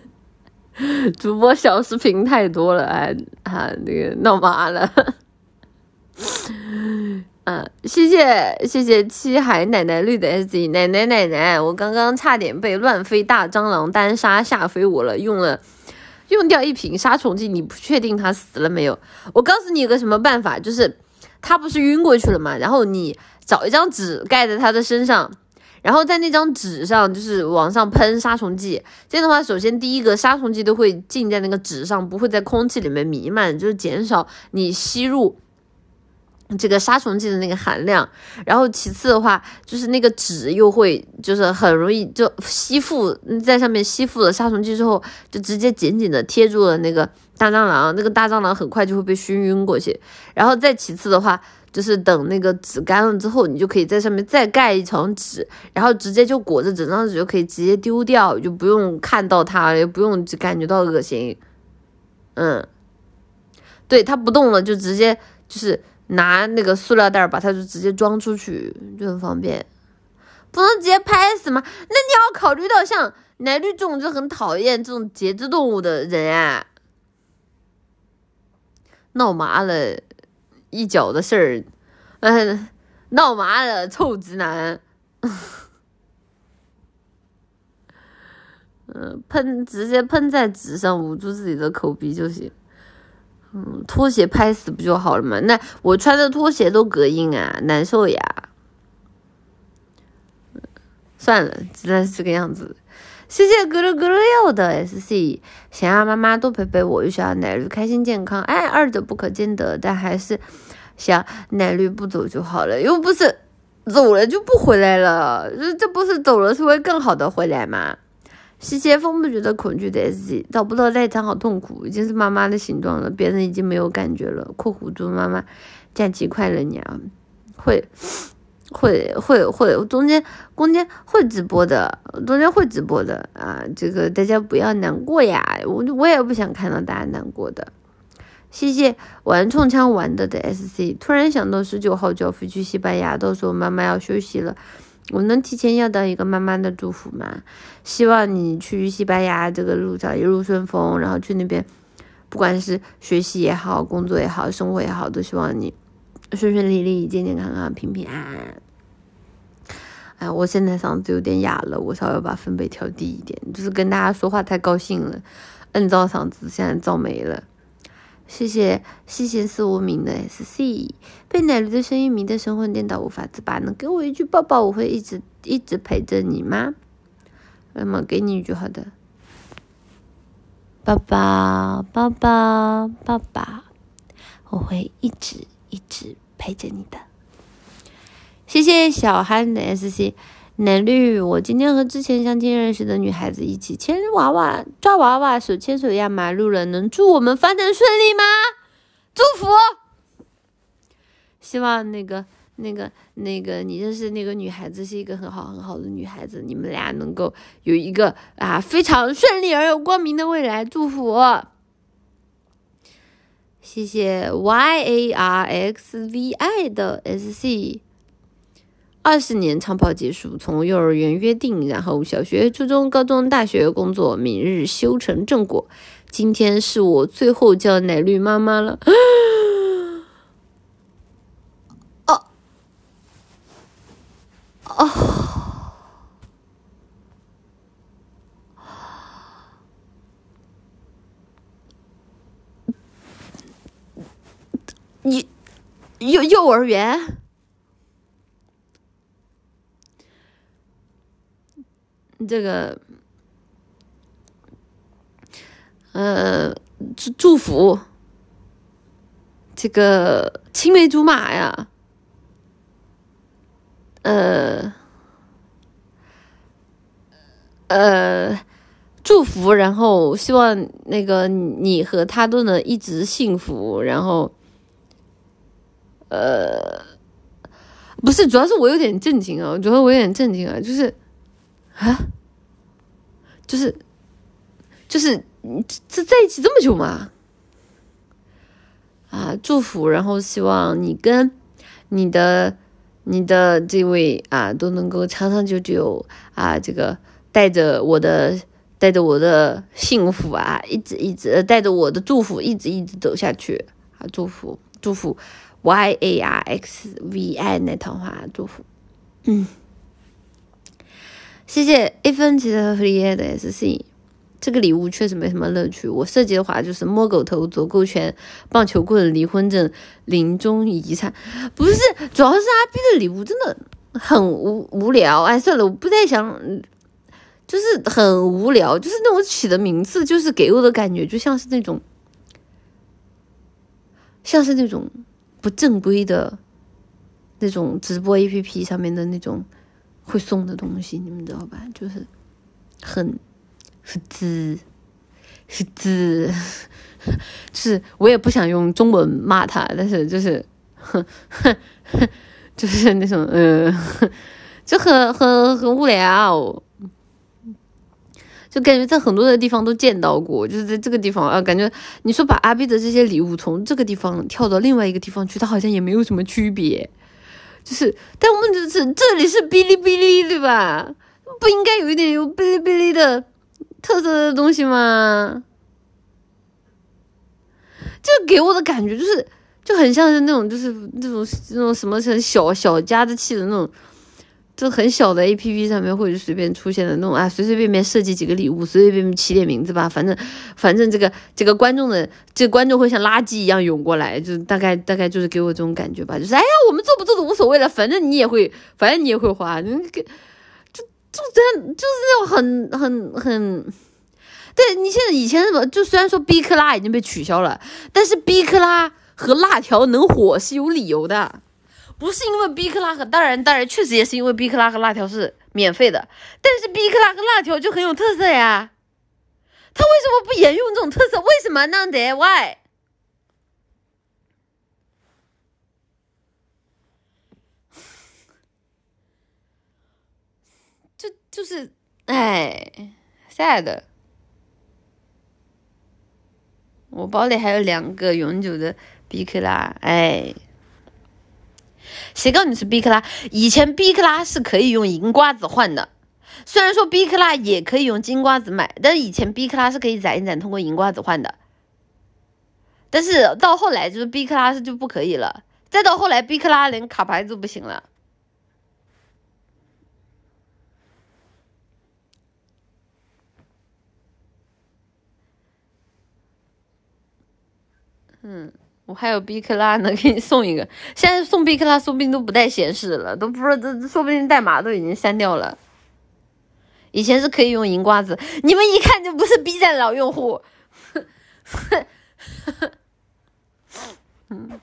主播小视频太多了，啊，那个闹麻了。嗯，谢谢谢谢七海奶奶绿的 S Z 奶奶奶奶，我刚刚差点被乱飞大蟑螂单杀吓飞我了，用了用掉一瓶杀虫剂，你不确定它死了没有？我告诉你有个什么办法，就是它不是晕过去了嘛？然后你找一张纸盖在它的身上。然后在那张纸上，就是往上喷杀虫剂。这样的话，首先第一个杀虫剂都会浸在那个纸上，不会在空气里面弥漫，就是减少你吸入这个杀虫剂的那个含量。然后其次的话，就是那个纸又会就是很容易就吸附在上面吸附了杀虫剂之后，就直接紧紧的贴住了那个大蟑螂，那个大蟑螂很快就会被熏晕过去。然后再其次的话。就是等那个纸干了之后，你就可以在上面再盖一层纸，然后直接就裹着整张纸就可以直接丢掉，就不用看到它，也不用感觉到恶心。嗯，对，它不动了，就直接就是拿那个塑料袋把它就直接装出去，就很方便。不能直接拍死吗？那你要考虑到像奶绿这种就很讨厌这种节肢动物的人啊，闹麻了。一脚的事儿，嗯，闹麻了，臭直男，嗯，喷直接喷在纸上，捂住自己的口鼻就行。嗯，拖鞋拍死不就好了嘛？那我穿的拖鞋都隔音啊，难受呀。算了，只能是这个样子。谢谢咕噜咕噜六的 SC，想要妈妈多陪陪我，又想要奶绿开心健康，哎，二者不可兼得，但还是想奶绿不走就好了，又不是走了就不回来了，这这不是走了是会更好的回来吗？谢谢风不觉得恐惧的 SC，找不到代偿好痛苦，已经是妈妈的形状了，别人已经没有感觉了。括弧祝妈妈假期快乐你啊，会。会会会，中间中间会直播的，中间会直播的啊！这个大家不要难过呀，我我也不想看到大家难过的。谢谢玩冲枪玩的的 SC，突然想到十九号就要飞去西班牙，到时候妈妈要休息了，我能提前要到一个妈妈的祝福吗？希望你去西班牙这个路上一路顺风，然后去那边，不管是学习也好，工作也好，生活也好，都希望你顺顺利利、健健康康、平平安安。哎，我现在嗓子有点哑了，我稍微把分贝调低一点，就是跟大家说话太高兴了，摁造嗓子现在造没了。谢谢谢谢四无名的 SC，被奶驴的声音迷得神魂颠倒无法自拔，能给我一句抱抱，我会一直一直陪着你吗？那么给你一句好的，抱抱抱抱抱抱，我会一直一直陪着你的。谢谢小憨的 S C 奶绿，我今天和之前相亲认识的女孩子一起牵娃娃、抓娃娃，手牵手压马路了，能祝我们发展顺利吗？祝福！希望那个、那个、那个你认识那个女孩子是一个很好很好的女孩子，你们俩能够有一个啊非常顺利而又光明的未来，祝福！谢谢 Y A R X V I 的 S C。二十年长跑结束，从幼儿园约定，然后小学、初中、高中、大学工作，明日修成正果。今天是我最后叫奶绿妈妈了。哦 哦，你幼幼儿园？这个，呃，祝祝福，这个青梅竹马呀，呃，呃，祝福，然后希望那个你和他都能一直幸福，然后，呃，不是，主要是我有点震惊啊，主要我有点震惊啊，就是。啊，就是，就是，这在一起这么久吗？啊祝福，然后希望你跟你的你的这位啊都能够长长久久啊，这个带着我的带着我的幸福啊，一直一直带着我的祝福，一直一直走下去啊，祝福祝福 Y A R X V I 那套话祝福，嗯。谢谢一分钱的 free 的 SC，这个礼物确实没什么乐趣。我设计的话就是摸狗头、左勾拳、棒球棍、离婚证、临终遗产，不是，主要是阿 B 的礼物真的很无无聊。哎，算了，我不太想，就是很无聊，就是那种起的名字，就是给我的感觉就像是那种，像是那种不正规的那种直播 APP 上面的那种。会送的东西，你们知道吧？就是很是滋是滋，就是我也不想用中文骂他，但是就是哼哼，就是那种嗯，就很很很无聊，就感觉在很多的地方都见到过，就是在这个地方啊，感觉你说把阿 B 的这些礼物从这个地方跳到另外一个地方去，它好像也没有什么区别。就是，但问题是这里是哔哩哔哩，对吧？不应该有一点有哔哩哔哩的特色的东西吗？就给我的感觉就是，就很像是那种，就是那种那种什么很小小家子气的那种。就很小的 A P P 上面，或者随便出现的那种啊，随随便便设计几个礼物，随随便便起点名字吧，反正反正这个这个观众的这观众会像垃圾一样涌过来，就大概大概就是给我这种感觉吧，就是哎呀，我们做不做都无所谓了，反正你也会，反正你也会花，你给就就真就是那种很很很，对你现在以前什么，就虽然说 B 克拉已经被取消了，但是 B 克拉和辣条能火是有理由的。不是因为 B 克拉和当然当然确实也是因为 B 克拉和辣条是免费的，但是 B 克拉和辣条就很有特色呀。他为什么不沿用这种特色？为什么呢？得 Why？就就是哎，sad。我包里还有两个永久的 B 克拉，哎。谁告诉你是 B 克拉？以前 B 克拉是可以用银瓜子换的，虽然说 B 克拉也可以用金瓜子买，但是以前 B 克拉是可以攒一攒，通过银瓜子换的。但是到后来就是 B 克拉是就不可以了，再到后来 B 克拉连卡牌都不行了。嗯。我还有 B 克拉能给你送一个，现在送 B 克拉说不定都不带显示了，都不知道这说不定代码都已经删掉了。以前是可以用银瓜子，你们一看就不是 B 站老用户。嗯，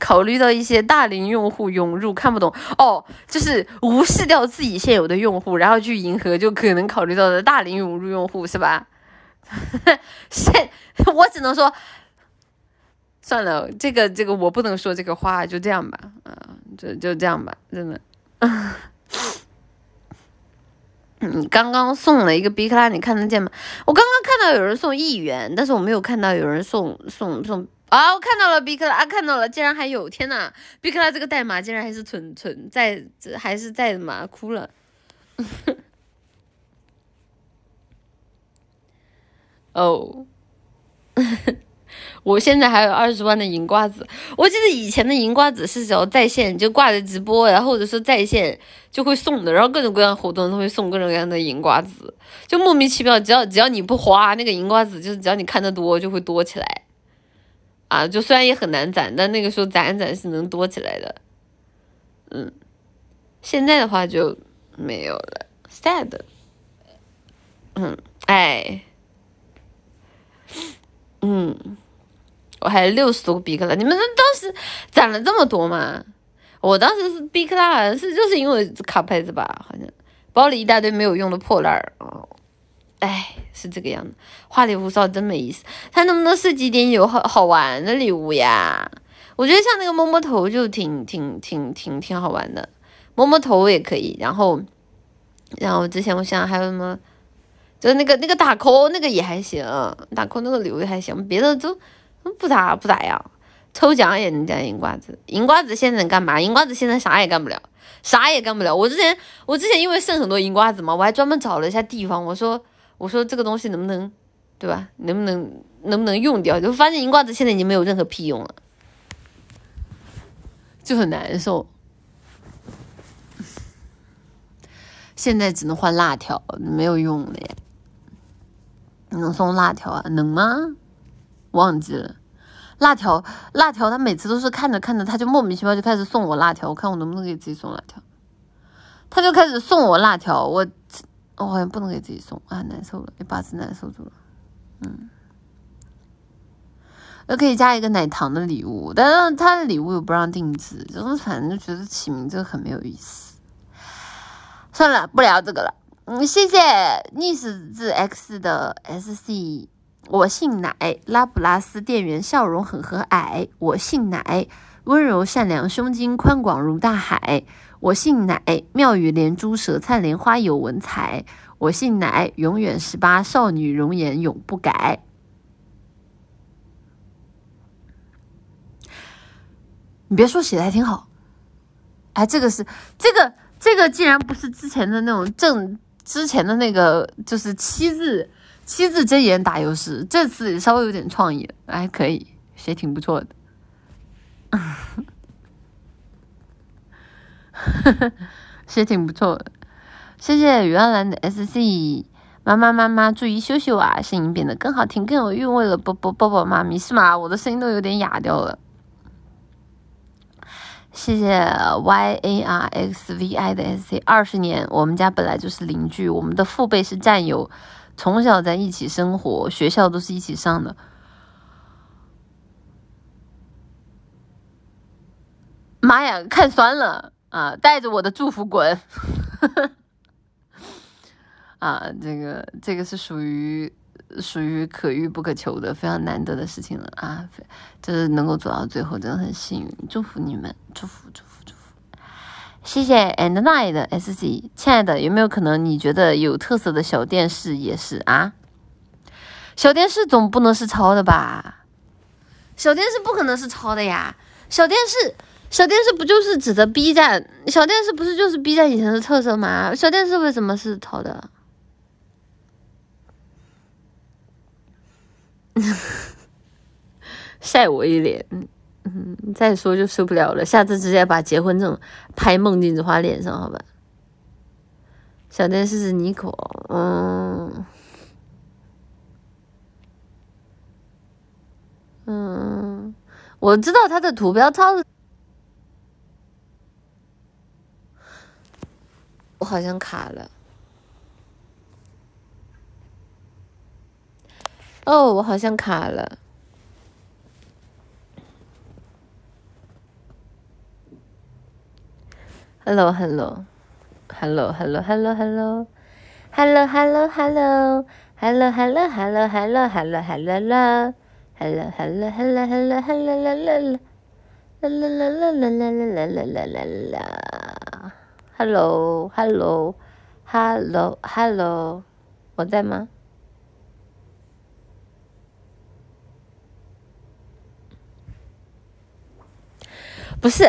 考虑到一些大龄用户涌入看不懂哦，就是无视掉自己现有的用户，然后去迎合就可能考虑到的大龄涌入用户是吧？现我只能说，算了，这个这个我不能说这个话，就这样吧，啊，就就这样吧，真的。你 刚刚送了一个 B 克拉，你看得见吗？我刚刚看到有人送一元，但是我没有看到有人送送送啊！我看到了 B 克拉，看到了，竟然还有！天呐 b 克拉这个代码竟然还是存存在，还是在的嘛？哭了。哦，我现在还有二十万的银瓜子。我记得以前的银瓜子是只要在线就挂着直播，然后或者说在线就会送的，然后各种各样活动都会送各种各样的银瓜子，就莫名其妙，只要只要你不花那个银瓜子，就是只要你看的多就会多起来。啊，就虽然也很难攒，但那个时候攒一攒是能多起来的。嗯，现在的话就没有了，sad。嗯，哎。嗯，我还有六十多个 B 克拉，你们当时攒了这么多吗？我当时是 B 克拉，好像是就是因为卡牌子吧，好像包里一大堆没有用的破烂儿哦，哎，是这个样子。花里胡哨真没意思，他能不能设计点有好好玩的礼物呀？我觉得像那个摸摸头就挺挺挺挺挺好玩的，摸摸头也可以。然后，然后之前我想还有什么？就是那个那个大 call 那个也还行，大 call 那个礼物还行，别的都不咋不咋样。抽奖也能加银瓜子，银瓜子现在能干嘛？银瓜子现在啥也干不了，啥也干不了。我之前我之前因为剩很多银瓜子嘛，我还专门找了一下地方，我说我说这个东西能不能，对吧？能不能能不能用掉？就发现银瓜子现在已经没有任何屁用了，就很难受。现在只能换辣条，没有用了呀。能送辣条啊？能吗？忘记了。辣条，辣条，他每次都是看着看着，他就莫名其妙就开始送我辣条。我看我能不能给自己送辣条，他就开始送我辣条。我我好像不能给自己送啊，难受了，一把子难受住了。嗯，又可以加一个奶糖的礼物，但是他的礼物又不让定制，就是反正就觉得起名字很没有意思。算了，不聊这个了。嗯，谢谢逆死字 X 的 SC。我姓奶，拉普拉斯店员笑容很和蔼。我姓奶，温柔善良，胸襟宽广如大海。我姓奶，妙语连珠，舌灿莲花有文采。我姓奶，永远十八，少女容颜永不改。你别说，写的还挺好。哎，这个是这个这个，竟然不是之前的那种正之前的那个，就是七字。七字真言打油诗，这次稍微有点创意，还可以，写挺不错的，写挺不错的。谢谢原来的 SC 妈妈妈妈，注意羞羞啊，声音变得更好听，更有韵味了。宝宝宝宝妈咪是吗？我的声音都有点哑掉了。谢谢 Y A R X V I 的 SC，二十年，我们家本来就是邻居，我们的父辈是战友。从小在一起生活，学校都是一起上的。妈呀，看酸了啊！带着我的祝福滚！啊，这个这个是属于属于可遇不可求的，非常难得的事情了啊！就是能够走到最后，真的很幸运，祝福你们，祝福祝福。祝福谢谢 and night 的 sc，亲爱的，有没有可能你觉得有特色的小电视也是啊？小电视总不能是抄的吧？小电视不可能是抄的呀！小电视，小电视不就是指的 B 站？小电视不是就是 B 站以前的特色吗？小电视为什么是抄的？晒我一脸。嗯，再说就受不了了，下次直接把结婚证拍孟静子花脸上，好吧？小电视是妮可，嗯嗯，我知道他的图标抄的，我好像卡了，哦，我好像卡了。Hello, 不是。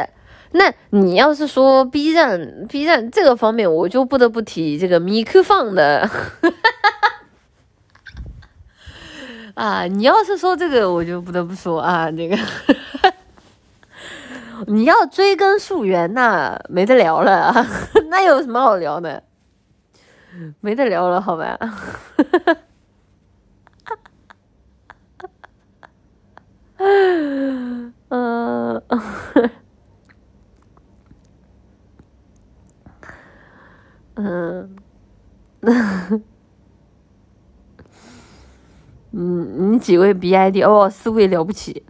那你要是说 B 站 B 站这个方面，我就不得不提这个米克放的，啊，你要是说这个，我就不得不说啊，这个，你要追根溯源那没得聊了，那有什么好聊的？没得聊了，好吧？嗯。嗯，嗯，你几位 BID 哦，四位了不起，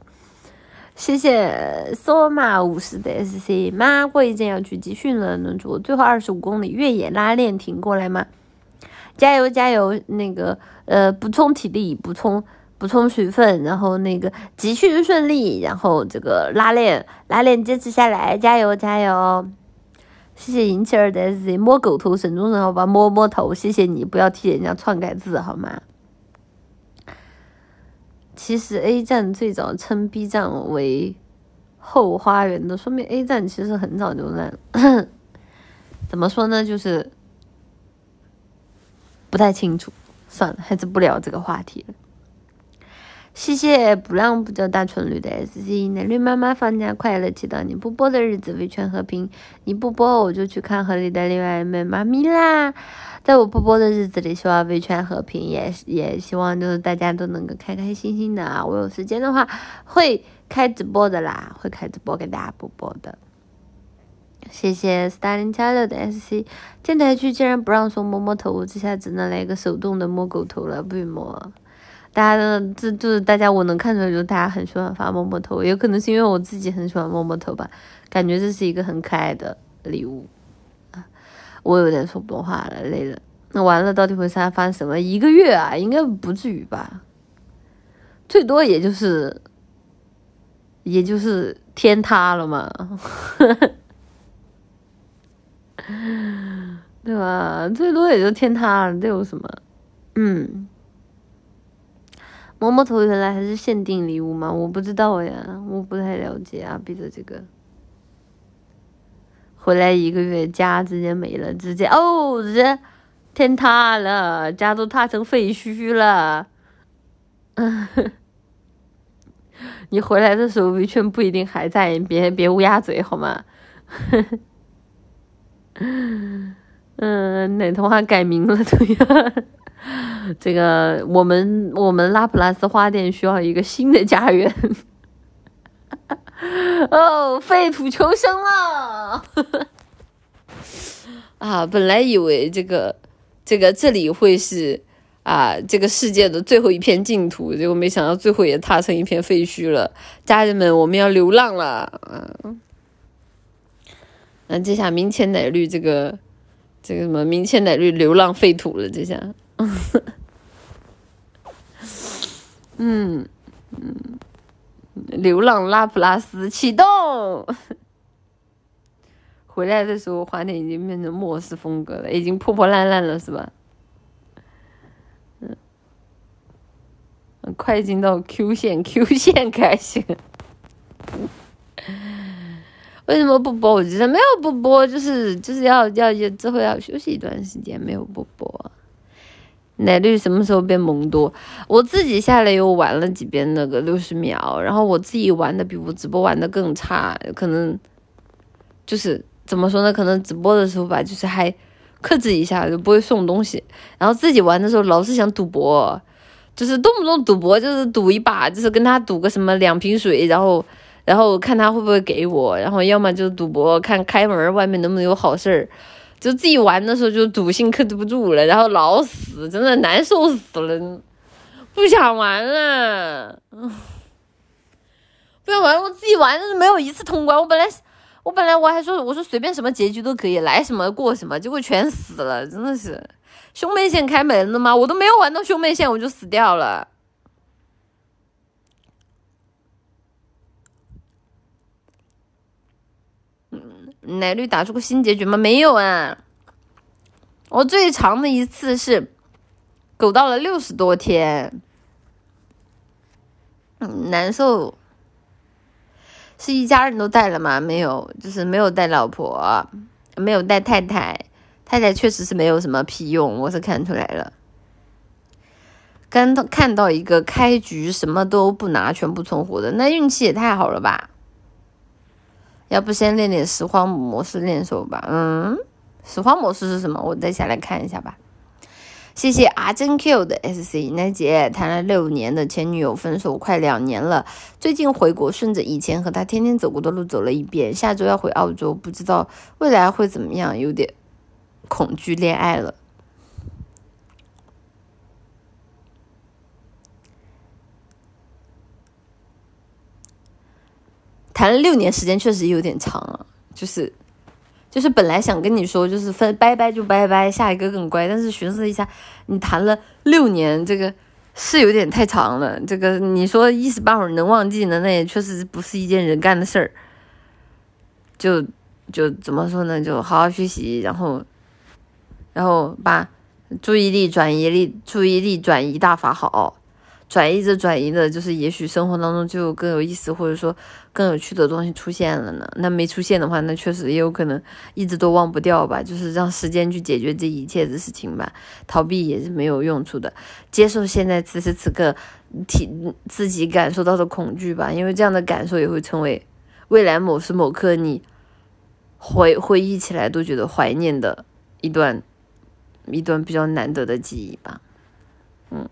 谢谢索马五十的 SC，马过一阵要去集训了，能做最后二十五公里越野拉练挺过来吗？加油加油，那个呃补充体力，补充补充水分，然后那个集训顺利，然后这个拉练拉练坚持下来，加油加油。谢谢银气儿的 Z 摸狗头，沈中人好吧，摸摸头，谢谢你，不要替人家篡改字好吗？其实 A 站最早称 B 站为后花园的，说明 A 站其实很早就烂。怎么说呢？就是不太清楚，算了，还是不聊这个话题了。谢谢不让不叫大纯绿的 S C，奶绿妈妈放假快乐，祈祷你不播的日子维权和平。你不播我就去看河里的另外一妹妈咪啦。在我不播的日子里，希望维权和平，也也希望就是大家都能够开开心心的啊。我有时间的话会开直播的啦，会开直播给大家播播的。谢谢 Starling 加乐的 S C，电台区竟然不让说摸摸头，我这下只能来个手动的摸狗头了，不摸。大家的这就是大家，我能看出来，就是大家很喜欢发摸摸头，也可能是因为我自己很喜欢摸摸头吧，感觉这是一个很可爱的礼物啊。我有点说不动话了，累了。那完了，到底会发发什么？一个月啊，应该不至于吧？最多也就是，也就是天塌了嘛，对吧？最多也就天塌了，这有什么？嗯。摸摸头原来还是限定礼物吗？我不知道呀，我不太了解啊。比的这个，回来一个月家直接没了，直接哦，直接天塌了，家都塌成废墟了。你回来的时候维权不一定还在，别别乌鸦嘴好吗？嗯，奶童话改名了，对呀。这个我们我们拉普拉斯花店需要一个新的家园。哦，废土求生了！啊，本来以为这个这个这里会是啊这个世界的最后一片净土，结果没想到最后也塌成一片废墟了。家人们，我们要流浪了！嗯，那这下明前奶绿这个这个什么明前奶绿流浪废土了，这下。嗯嗯，流浪拉普拉斯启动，回来的时候花店已经变成末世风格了，已经破破烂烂了，是吧？嗯，快进到 Q 线，Q 线开心。为什么不播？我觉得没有不播，就是就是要要之后要休息一段时间，没有不播。奶绿什么时候变萌多？我自己下来又玩了几遍那个六十秒，然后我自己玩的比我直播玩的更差，可能就是怎么说呢？可能直播的时候吧，就是还克制一下，就不会送东西。然后自己玩的时候老是想赌博，就是动不动赌博，就是赌一把，就是跟他赌个什么两瓶水，然后然后看他会不会给我，然后要么就是赌博看开门外面能不能有好事儿。就自己玩的时候就赌性克制不住了，然后老死，真的难受死了，不想玩了，不想玩。我自己玩是没有一次通关。我本来我本来我还说我说随便什么结局都可以，来什么过什么，结果全死了，真的是兄妹线开门了吗？我都没有玩到兄妹线我就死掉了。奶绿打出个新结局吗？没有啊，我最长的一次是狗到了六十多天，难受。是一家人都带了吗？没有，就是没有带老婆，没有带太太。太太确实是没有什么屁用，我是看出来了。刚看到一个开局什么都不拿，全部存活的，那运气也太好了吧！要不先练练拾荒模式练手吧。嗯，拾荒模式是什么？我再下来看一下吧。谢谢阿珍 Q 的 SC 奈姐，谈了六年的前女友分手快两年了，最近回国，顺着以前和他天天走过的路走了一遍。下周要回澳洲，不知道未来会怎么样，有点恐惧恋爱了。谈了六年时间，确实有点长啊。就是，就是本来想跟你说，就是分拜拜就拜拜，下一个更乖。但是寻思一下，你谈了六年，这个是有点太长了。这个你说一时半会儿能忘记呢，那也确实不是一件人干的事儿。就就怎么说呢？就好好学习，然后，然后把注意力转移力注意力转移大法好。转移着转移的，就是也许生活当中就有更有意思或者说更有趣的东西出现了呢。那没出现的话，那确实也有可能一直都忘不掉吧。就是让时间去解决这一切的事情吧，逃避也是没有用处的。接受现在此时此刻体自己感受到的恐惧吧，因为这样的感受也会成为未来某时某刻你回回忆起来都觉得怀念的一段一段比较难得的记忆吧。嗯。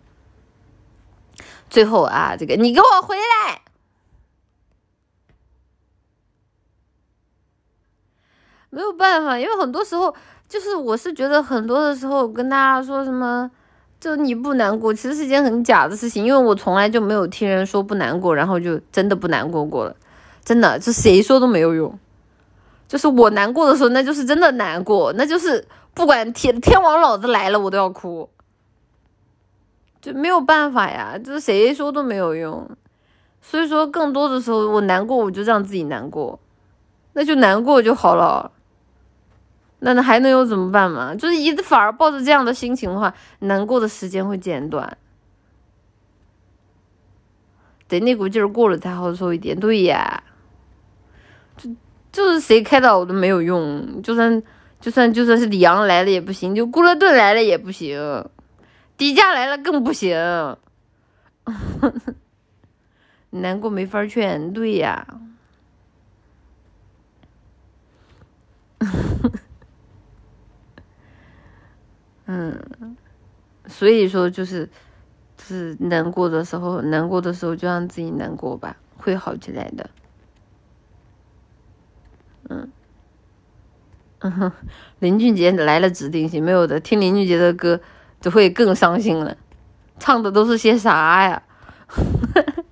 最后啊，这个你给我回来！没有办法，因为很多时候就是我是觉得很多的时候跟大家说什么，就你不难过，其实是件很假的事情，因为我从来就没有听人说不难过，然后就真的不难过过了，真的，就谁说都没有用。就是我难过的时候，那就是真的难过，那就是不管天天王老子来了，我都要哭。就没有办法呀，就是谁说都没有用，所以说更多的时候我难过，我就让自己难过，那就难过就好了，那那还能有怎么办嘛？就是一反而抱着这样的心情的话，难过的时间会减短，等那股劲儿过了才好受一点。对呀，就就是谁开导我都没有用，就算就算就算是李阳来了也不行，就顾乐顿来了也不行。低价来了更不行，难过没法劝，对呀，嗯，所以说就是是难过的时候，难过的时候就让自己难过吧，会好起来的，嗯，嗯林俊杰来了指定性没有的，听林俊杰的歌。就会更伤心了，唱的都是些啥呀？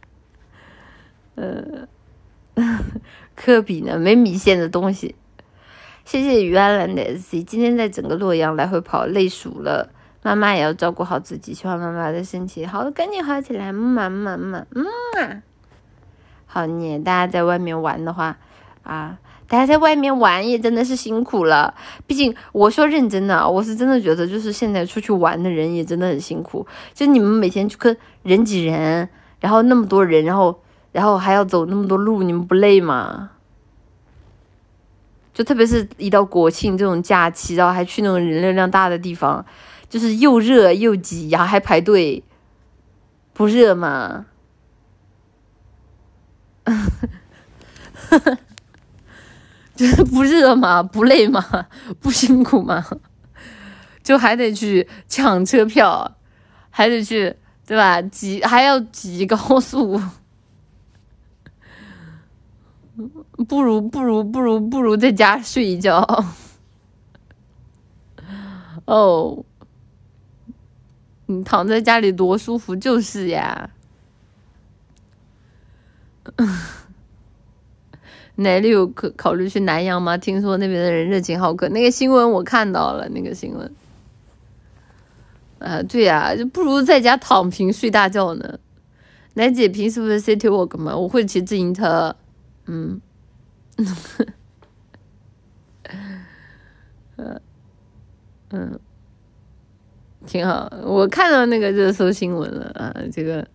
呃，科比呢？没米线的东西。谢谢于安兰的 SC，今天在整个洛阳来回跑，累熟了。妈妈也要照顾好自己，希望妈妈的身体好，赶紧好起来。妈妈妈，嗯啊，好你大家在外面玩的话，啊。大家在外面玩也真的是辛苦了，毕竟我说认真的，我是真的觉得就是现在出去玩的人也真的很辛苦。就你们每天去跟人挤人，然后那么多人，然后然后还要走那么多路，你们不累吗？就特别是一到国庆这种假期，然后还去那种人流量大的地方，就是又热又挤，然后还排队，不热吗？呵 呵就 是不热吗？不累吗？不辛苦吗？就还得去抢车票，还得去，对吧？挤还要挤高速，不如不如不如不如在家睡一觉。哦，你躺在家里多舒服，就是呀。哪里有可考虑去南阳吗？听说那边的人热情好客。那个新闻我看到了，那个新闻。啊，对呀，就不如在家躺平睡大觉呢。奶姐平时不是 city walk 吗？我会骑自行车。嗯，嗯嗯，挺好。我看到那个热搜新闻了啊，这个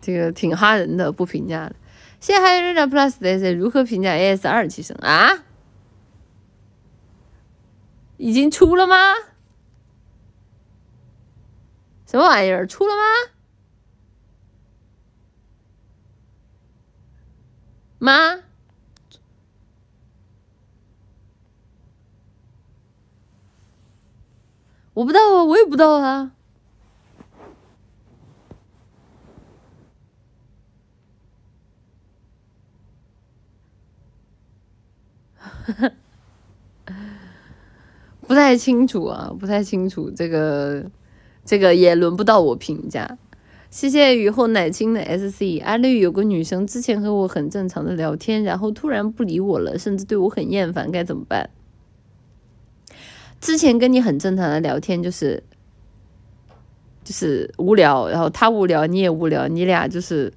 这个挺哈人的，不评价了。现在还有人家 Plus 的如何评价 AS 二提升啊？已经出了吗？什么玩意儿出了吗？妈？我不知道啊，我也不知道啊。不太清楚啊，不太清楚这个，这个也轮不到我评价。谢谢雨后奶青的 S C。阿绿有个女生之前和我很正常的聊天，然后突然不理我了，甚至对我很厌烦，该怎么办？之前跟你很正常的聊天，就是就是无聊，然后他无聊，你也无聊，你俩就是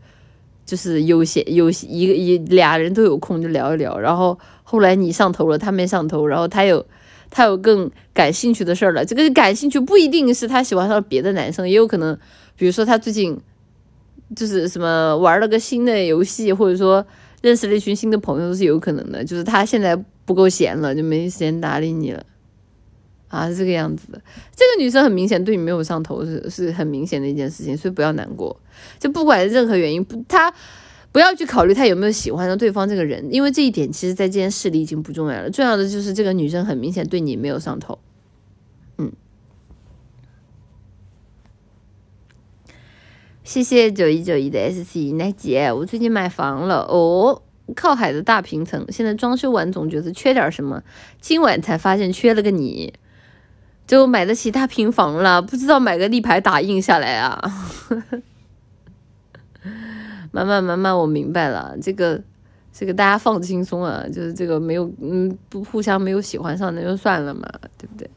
就是有些有一个一俩人都有空就聊一聊，然后后来你上头了，他没上头，然后他有他有更感兴趣的事儿了。这个感兴趣不一定是他喜欢上别的男生，也有可能，比如说他最近就是什么玩了个新的游戏，或者说认识了一群新的朋友都是有可能的。就是他现在不够闲了，就没时间搭理你了。啊，是这个样子的。这个女生很明显对你没有上头，是是很明显的一件事情，所以不要难过。就不管任何原因，不，她不要去考虑她有没有喜欢上对方这个人，因为这一点其实在这件事里已经不重要了。重要的就是这个女生很明显对你没有上头。嗯，谢谢九一九一的 S C 奶姐，我最近买房了哦。靠海的大平层，现在装修完总觉得缺点什么，今晚才发现缺了个你。就买得起大平房了，不知道买个立牌打印下来啊。慢慢慢慢，我明白了，这个这个大家放轻松啊，就是这个没有嗯不互相没有喜欢上那就算了嘛，对不对？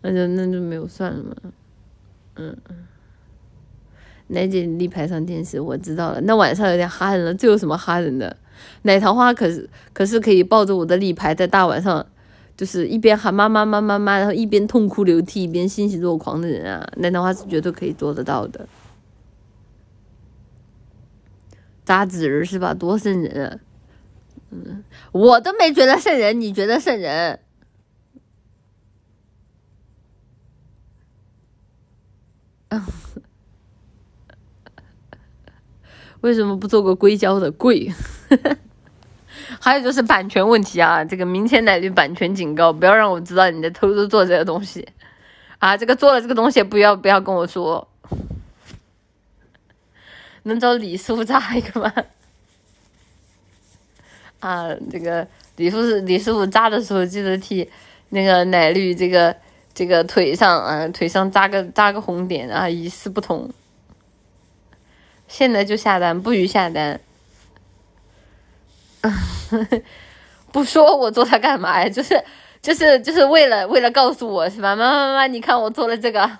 那就那就没有算了嘛，嗯嗯。奶姐立牌上电视，我知道了。那晚上有点哈人了，这有什么哈人的？奶桃花可是可是可以抱着我的立牌，在大晚上。就是一边喊妈妈妈妈妈，然后一边痛哭流涕，一边欣喜若狂的人啊，那的话是绝对可以做得到的。扎纸人是吧？多瘆人啊！嗯，我都没觉得瘆人，你觉得瘆人？为什么不做个硅胶的贵？还有就是版权问题啊，这个明天奶绿版权警告，不要让我知道你在偷偷做这个东西啊！这个做了这个东西，不要不要跟我说，能找李师傅扎一个吗？啊，这个李师傅李师傅扎的时候，记得替那个奶绿这个这个腿上啊腿上扎个扎个红点啊，一丝不同。现在就下单，不许下单。不说我做它干嘛呀？就是就是就是为了为了告诉我是吧？妈妈妈妈，你看我做了这个，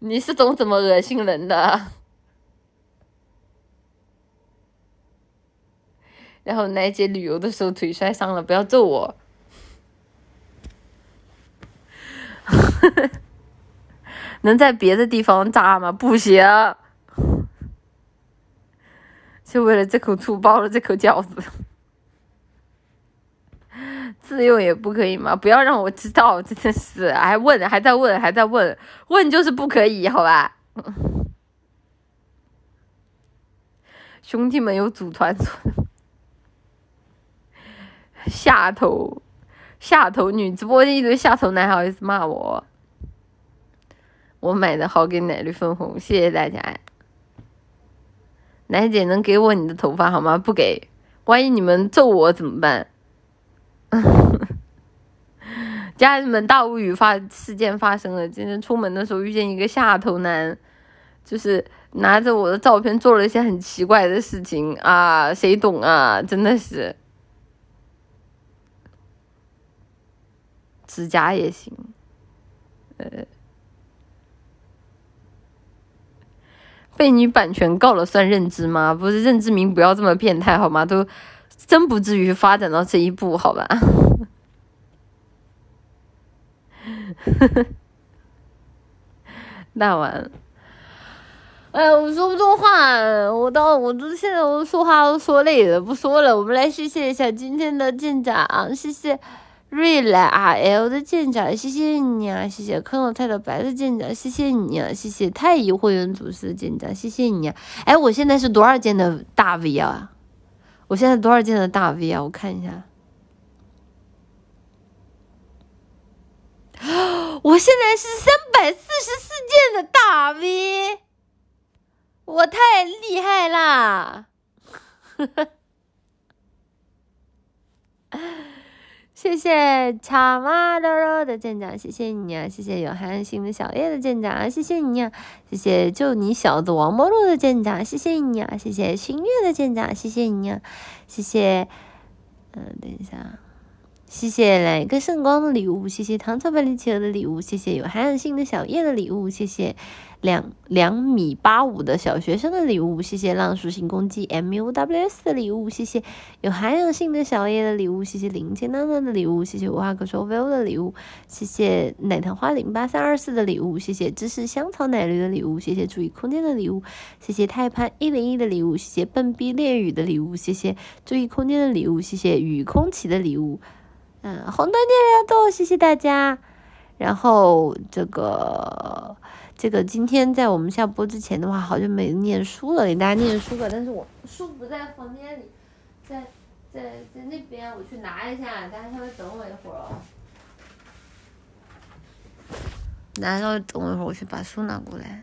你是懂怎么恶心人的？然后奶姐旅游的时候腿摔伤了，不要揍我。能在别的地方扎吗？不行。就为了这口醋包了这口饺子，自用也不可以吗？不要让我知道，真的是还问，还在问，还在问，问就是不可以，好吧？兄弟们有组团下头下头女直播间一堆下头男，好意思骂我？我买的好给奶绿分红，谢谢大家。奶姐能给我你的头发好吗？不给，万一你们揍我怎么办？家人们，大无语发事件发生了。今天出门的时候遇见一个下头男，就是拿着我的照片做了一些很奇怪的事情啊！谁懂啊？真的是，指甲也行，呃。被你版权告了算认知吗？不是认知名，不要这么变态好吗？都真不至于发展到这一步，好吧？那完，哎，我说不动话，我到我都现在我说话都说累了，不说了。我们来谢谢一下今天的舰长，谢谢。瑞莱 R L 的舰长，谢谢你啊！谢谢康老太的白的舰长，谢谢你啊！谢谢太乙会员组织的舰长，谢谢你啊！哎，我现在是多少件的大 V 啊？我现在多少件的大 V 啊？我看一下，我现在是三百四十四件的大 V，我太厉害啦！谢谢茶妈肉肉的舰长，谢谢你啊！谢谢有寒心的小叶的舰长，谢谢你啊！谢谢就你小子王波路的舰长，谢谢你啊！谢谢星月的舰长，谢谢你啊！谢谢，嗯，等一下啊，谢谢来个圣光的礼物，谢谢糖炒百里企鹅的礼物，谢谢有涵养性的小叶的礼物，谢谢两两米八五的小学生的礼物，谢谢浪属性攻击 M U W S 的礼物，谢谢有涵养性的小叶的礼物，谢谢林间娜娜的礼物，谢谢无话可说 v i l 的礼物，谢谢奶糖花零八三二四的礼物，谢谢芝士香草奶绿的礼物，谢谢注意空间的礼物，谢谢泰潘一零一的礼物，谢谢笨逼烈雨的礼物，谢谢注意空间的礼物，谢谢雨空奇的礼物。嗯，红灯念念多，谢谢大家。然后这个这个今天在我们下播之前的话，好久没念书了，给大家念书吧。但是我书不在房间里，在在在那边，我去拿一下。大家稍微等我一会儿哦。大家稍微等我一会儿，我去把书拿过来。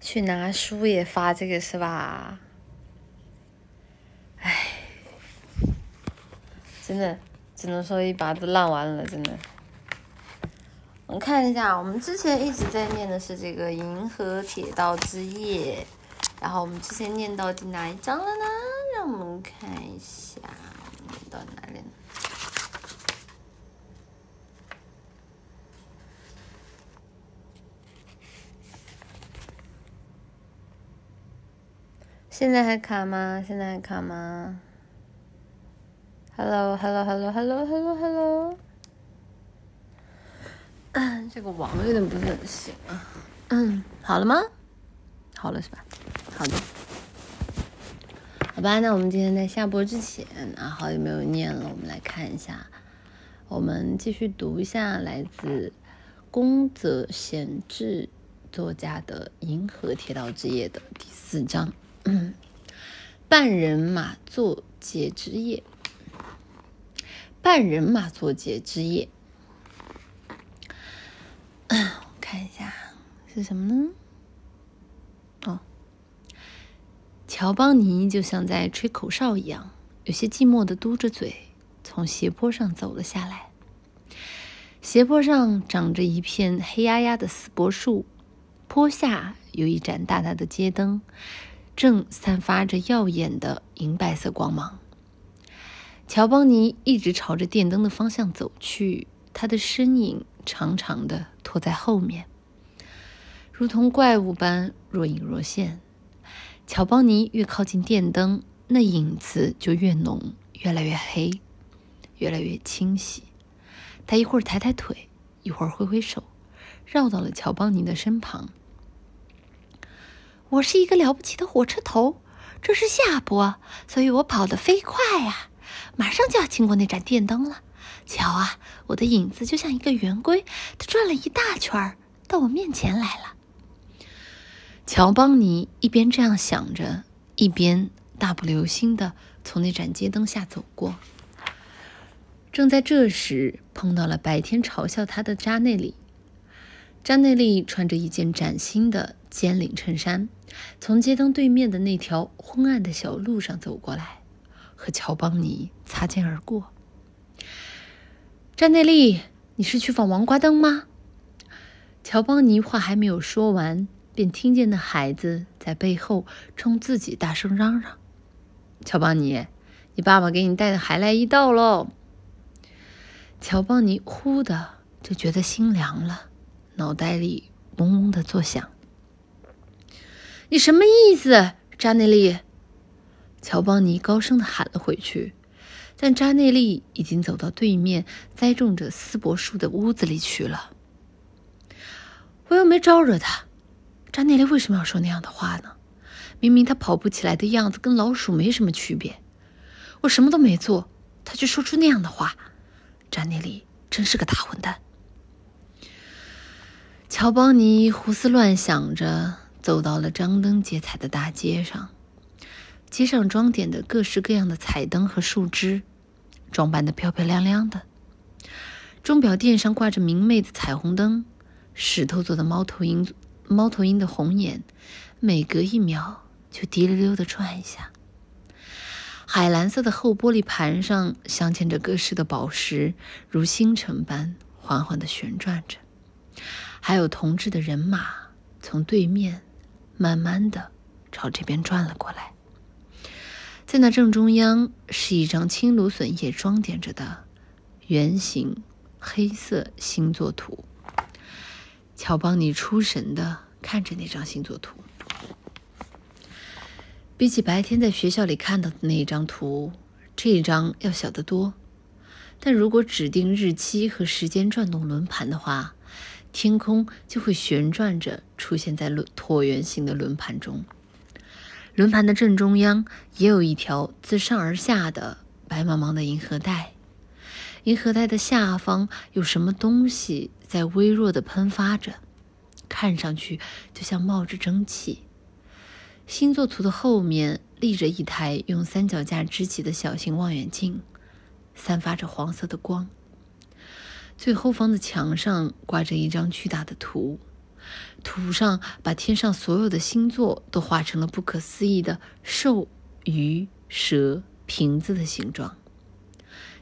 去拿书也发这个是吧？唉，真的只能说一把都烂完了，真的。我们看一下，我们之前一直在念的是这个《银河铁道之夜》，然后我们之前念到第哪一章了呢？让我们看一下，念到哪里了？现在还卡吗？现在还卡吗？Hello，Hello，Hello，Hello，Hello，Hello。这个网有点不是很行啊。嗯，好了吗？好了是吧？好的。好吧，那我们今天在下播之前啊，好久没有念了，我们来看一下，我们继续读一下来自宫泽贤治作家的《银河铁道之夜》的第四章。嗯，半人马坐节之夜，半人马坐节之夜。我看一下是什么呢？哦，乔邦尼就像在吹口哨一样，有些寂寞的嘟着嘴，从斜坡上走了下来。斜坡上长着一片黑压压的死柏树，坡下有一盏大大的街灯。正散发着耀眼的银白色光芒。乔邦尼一直朝着电灯的方向走去，他的身影长长的拖在后面，如同怪物般若隐若现。乔邦尼越靠近电灯，那影子就越浓，越来越黑，越来越清晰。他一会儿抬抬腿，一会儿挥挥手，绕到了乔邦尼的身旁。我是一个了不起的火车头，这是下坡，所以我跑得飞快呀！马上就要经过那盏电灯了。瞧啊，我的影子就像一个圆规，它转了一大圈儿到我面前来了。乔邦尼一边这样想着，一边大步流星的从那盏街灯下走过。正在这时，碰到了白天嘲笑他的扎内里。扎内利穿着一件崭新的尖领衬衫。从街灯对面的那条昏暗的小路上走过来，和乔邦尼擦肩而过。詹内利，你是去放王瓜灯吗？乔邦尼话还没有说完，便听见那孩子在背后冲自己大声嚷嚷：“乔邦尼，你爸爸给你带的海来一道喽！”乔邦尼忽的就觉得心凉了，脑袋里嗡嗡的作响。“你什么意思，扎内利？”乔邦尼高声的喊了回去。但扎内利已经走到对面栽种着丝柏树的屋子里去了。我又没招惹他，扎内利为什么要说那样的话呢？明明他跑步起来的样子跟老鼠没什么区别。我什么都没做，他却说出那样的话。扎内利真是个大混蛋。乔邦尼胡思乱想着，走到了张灯结彩的大街上。街上装点的各式各样的彩灯和树枝，装扮的漂漂亮亮的。钟表店上挂着明媚的彩虹灯，石头做的猫头鹰，猫头鹰的红眼，每隔一秒就滴溜溜的转一下。海蓝色的厚玻璃盘上镶嵌着各式的宝石，如星辰般缓缓的旋转着。还有铜制的人马从对面慢慢的朝这边转了过来。在那正中央是一张青芦笋叶装点着的圆形黑色星座图。乔邦尼出神的看着那张星座图，比起白天在学校里看到的那一张图，这一张要小得多。但如果指定日期和时间转动轮盘的话，天空就会旋转着出现在轮椭圆形的轮盘中。轮盘的正中央也有一条自上而下的白茫茫的银河带，银河带的下方有什么东西在微弱的喷发着，看上去就像冒着蒸汽。星座图的后面立着一台用三脚架支起的小型望远镜，散发着黄色的光。最后方的墙上挂着一张巨大的图。图上把天上所有的星座都画成了不可思议的兽、鱼、蛇、瓶子的形状。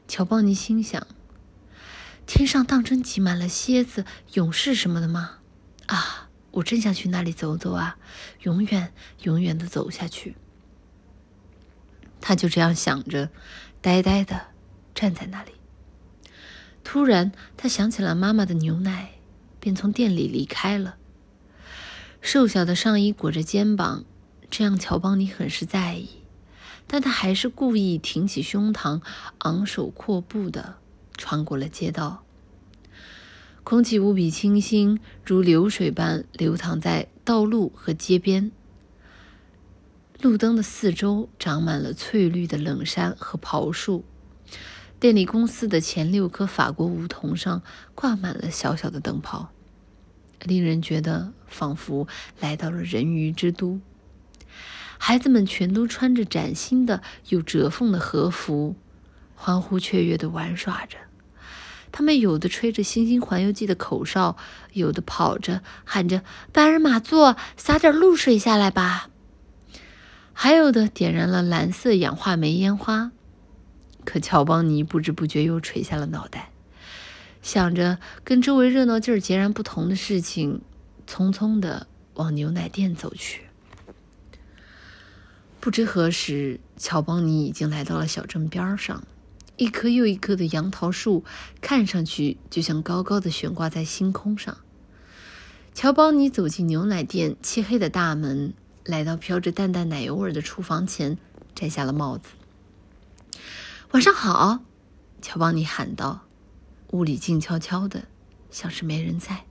乔邦尼心想：天上当真挤满了蝎子、勇士什么的吗？啊，我真想去那里走走啊！永远、永远的走下去。他就这样想着，呆呆的站在那里。突然，他想起了妈妈的牛奶，便从店里离开了。瘦小的上衣裹着肩膀，这让乔邦尼很是在意，但他还是故意挺起胸膛，昂首阔步的穿过了街道。空气无比清新，如流水般流淌在道路和街边。路灯的四周长满了翠绿的冷杉和桃树，电力公司的前六棵法国梧桐上挂满了小小的灯泡。令人觉得仿佛来到了人鱼之都。孩子们全都穿着崭新的、有折缝的和服，欢呼雀跃地玩耍着。他们有的吹着《星星环游记》的口哨，有的跑着喊着“班尔马座，洒点露水下来吧”，还有的点燃了蓝色氧化煤烟花。可乔邦尼不知不觉又垂下了脑袋。想着跟周围热闹劲儿截然不同的事情，匆匆的往牛奶店走去。不知何时，乔邦尼已经来到了小镇边上，一棵又一棵的杨桃树看上去就像高高的悬挂在星空上。乔邦尼走进牛奶店漆黑的大门，来到飘着淡淡奶油味的厨房前，摘下了帽子。晚上好，乔邦尼喊道。屋里静悄悄的，像是没人在。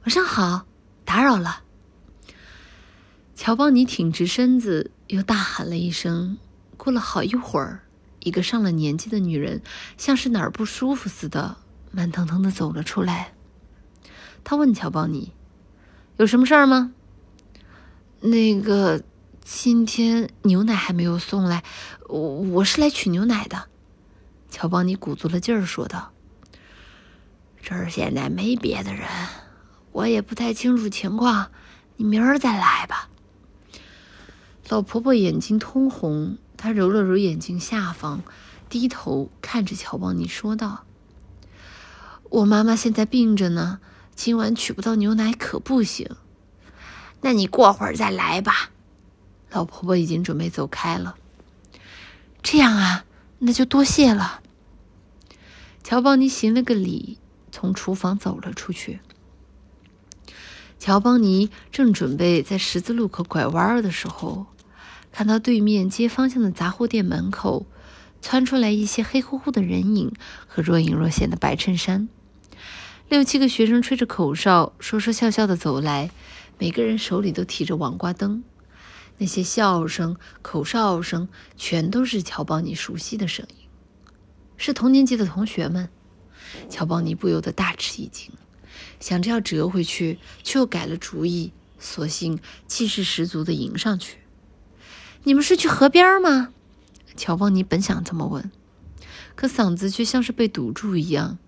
晚上好，打扰了。乔邦尼挺直身子，又大喊了一声。过了好一会儿，一个上了年纪的女人，像是哪儿不舒服似的，慢腾腾的走了出来。他问乔邦尼：“有什么事儿吗？”那个，今天牛奶还没有送来，我我是来取牛奶的。乔邦尼鼓足了劲儿说道。这儿现在没别的人，我也不太清楚情况，你明儿再来吧。老婆婆眼睛通红，她揉了揉眼睛下方，低头看着乔邦尼说道：“我妈妈现在病着呢，今晚取不到牛奶可不行。那你过会儿再来吧。老婆婆已经准备走开了。这样啊，那就多谢了。乔邦尼行了个礼，从厨房走了出去。乔邦尼正准备在十字路口拐弯的时候，看到对面街方向的杂货店门口窜出来一些黑乎乎的人影和若隐若现的白衬衫。六七个学生吹着口哨，说说笑笑的走来，每个人手里都提着网瓜灯。那些笑声、口哨声，全都是乔邦尼熟悉的声音，是同年级的同学们。乔邦尼不由得大吃一惊。想着要折回去，却又改了主意，索性气势十足的迎上去。你们是去河边吗？乔邦尼本想这么问，可嗓子却像是被堵住一样。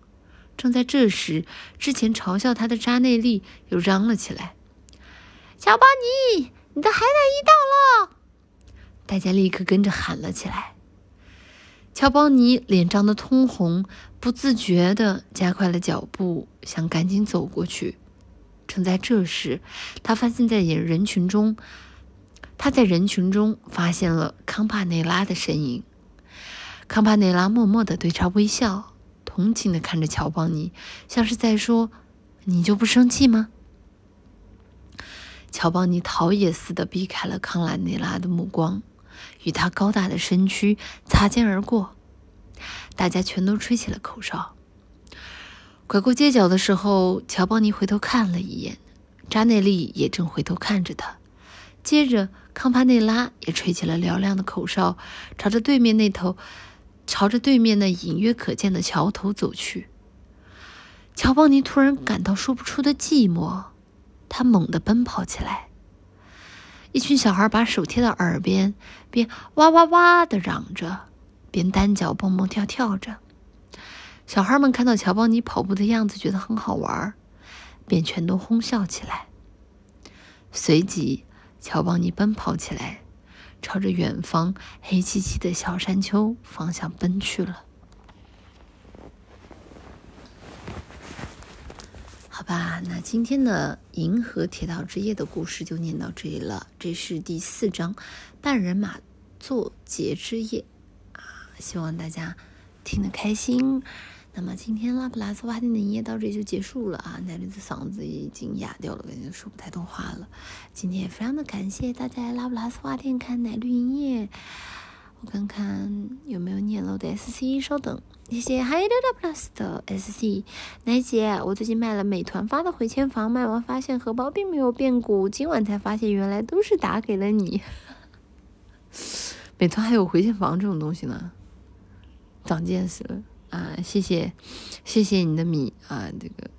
正在这时，之前嘲笑他的扎内利又嚷了起来：“乔邦尼，你的海胆衣到了！”大家立刻跟着喊了起来。乔邦尼脸涨得通红，不自觉地加快了脚步，想赶紧走过去。正在这时，他发现，在人群中，他在人群中发现了康帕内拉的身影。康帕内拉默默地对他微笑，同情地看着乔邦尼，像是在说：“你就不生气吗？”乔邦尼逃也似的避开了康拉内拉的目光。与他高大的身躯擦肩而过，大家全都吹起了口哨。拐过街角的时候，乔邦尼回头看了一眼，扎内利也正回头看着他。接着，康帕内拉也吹起了嘹亮的口哨，朝着对面那头，朝着对面那隐约可见的桥头走去。乔邦尼突然感到说不出的寂寞，他猛地奔跑起来。一群小孩把手贴到耳边，边哇哇哇的嚷着，边单脚蹦蹦跳跳着。小孩们看到乔邦尼跑步的样子，觉得很好玩，便全都哄笑起来。随即，乔邦尼奔跑起来，朝着远方黑漆漆的小山丘方向奔去了。好吧，那今天的《银河铁道之夜》的故事就念到这里了。这是第四章半人马座节之夜啊，希望大家听得开心。那么今天拉普拉斯花店的营业到这里就结束了啊，奶绿的嗓子已经哑掉了，感觉说不太动话了。今天也非常的感谢大家来拉普拉斯花店看奶绿营业。我看看有没有念漏的 SC，稍等。谢谢 h i d e Plus 的 SC 奶姐，我最近卖了美团发的回迁房，卖完发现荷包并没有变鼓，今晚才发现原来都是打给了你。美团还有回迁房这种东西呢，长见识了啊！谢谢，谢谢你的米啊！这个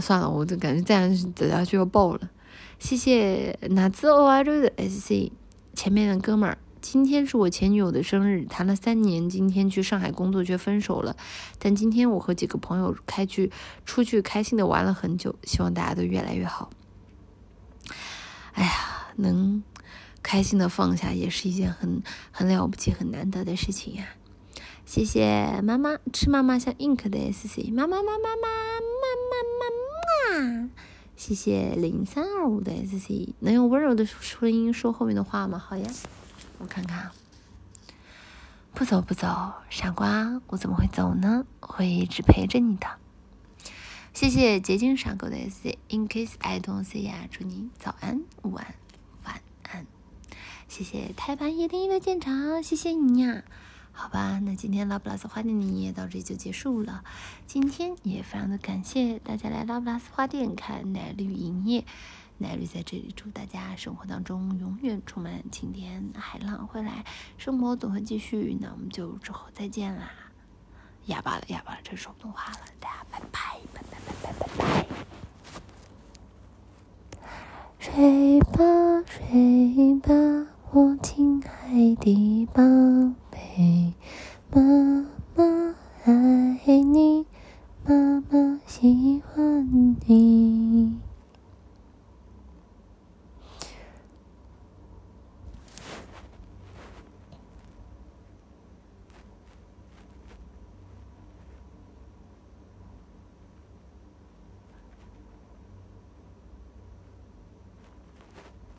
算了，我就感觉这样等下就要爆了。谢谢哪次 O R 的 SC 前面的哥们儿。今天是我前女友的生日，谈了三年，今天去上海工作却分手了。但今天我和几个朋友开去出去开心的玩了很久，希望大家都越来越好。哎呀，能开心的放下也是一件很很了不起、很难得的事情呀。谢谢妈妈吃妈妈像 ink 的 sc，妈妈妈妈妈妈妈妈妈。谢谢零三二五的 sc，能用温柔的声音说后面的话吗？好呀。我看看，不走不走，傻瓜，我怎么会走呢？会一直陪着你的。谢谢结晶傻狗的 S In case I don't see 呀，祝你早安、午安、晚安。谢谢胎盘叶天一的检查，谢谢你呀。好吧，那今天拉布拉斯花店的营业到这里就结束了。今天也非常的感谢大家来拉布拉斯花店看奶绿营业。奈瑞在这里祝大家生活当中永远充满晴天，海浪会来，生活总会继续。那我们就之后再见啦！哑巴了，哑巴了，真说不动话了。大家拜拜拜拜拜拜拜拜！睡吧睡吧，我亲爱的宝贝，妈妈爱你，妈妈喜欢你。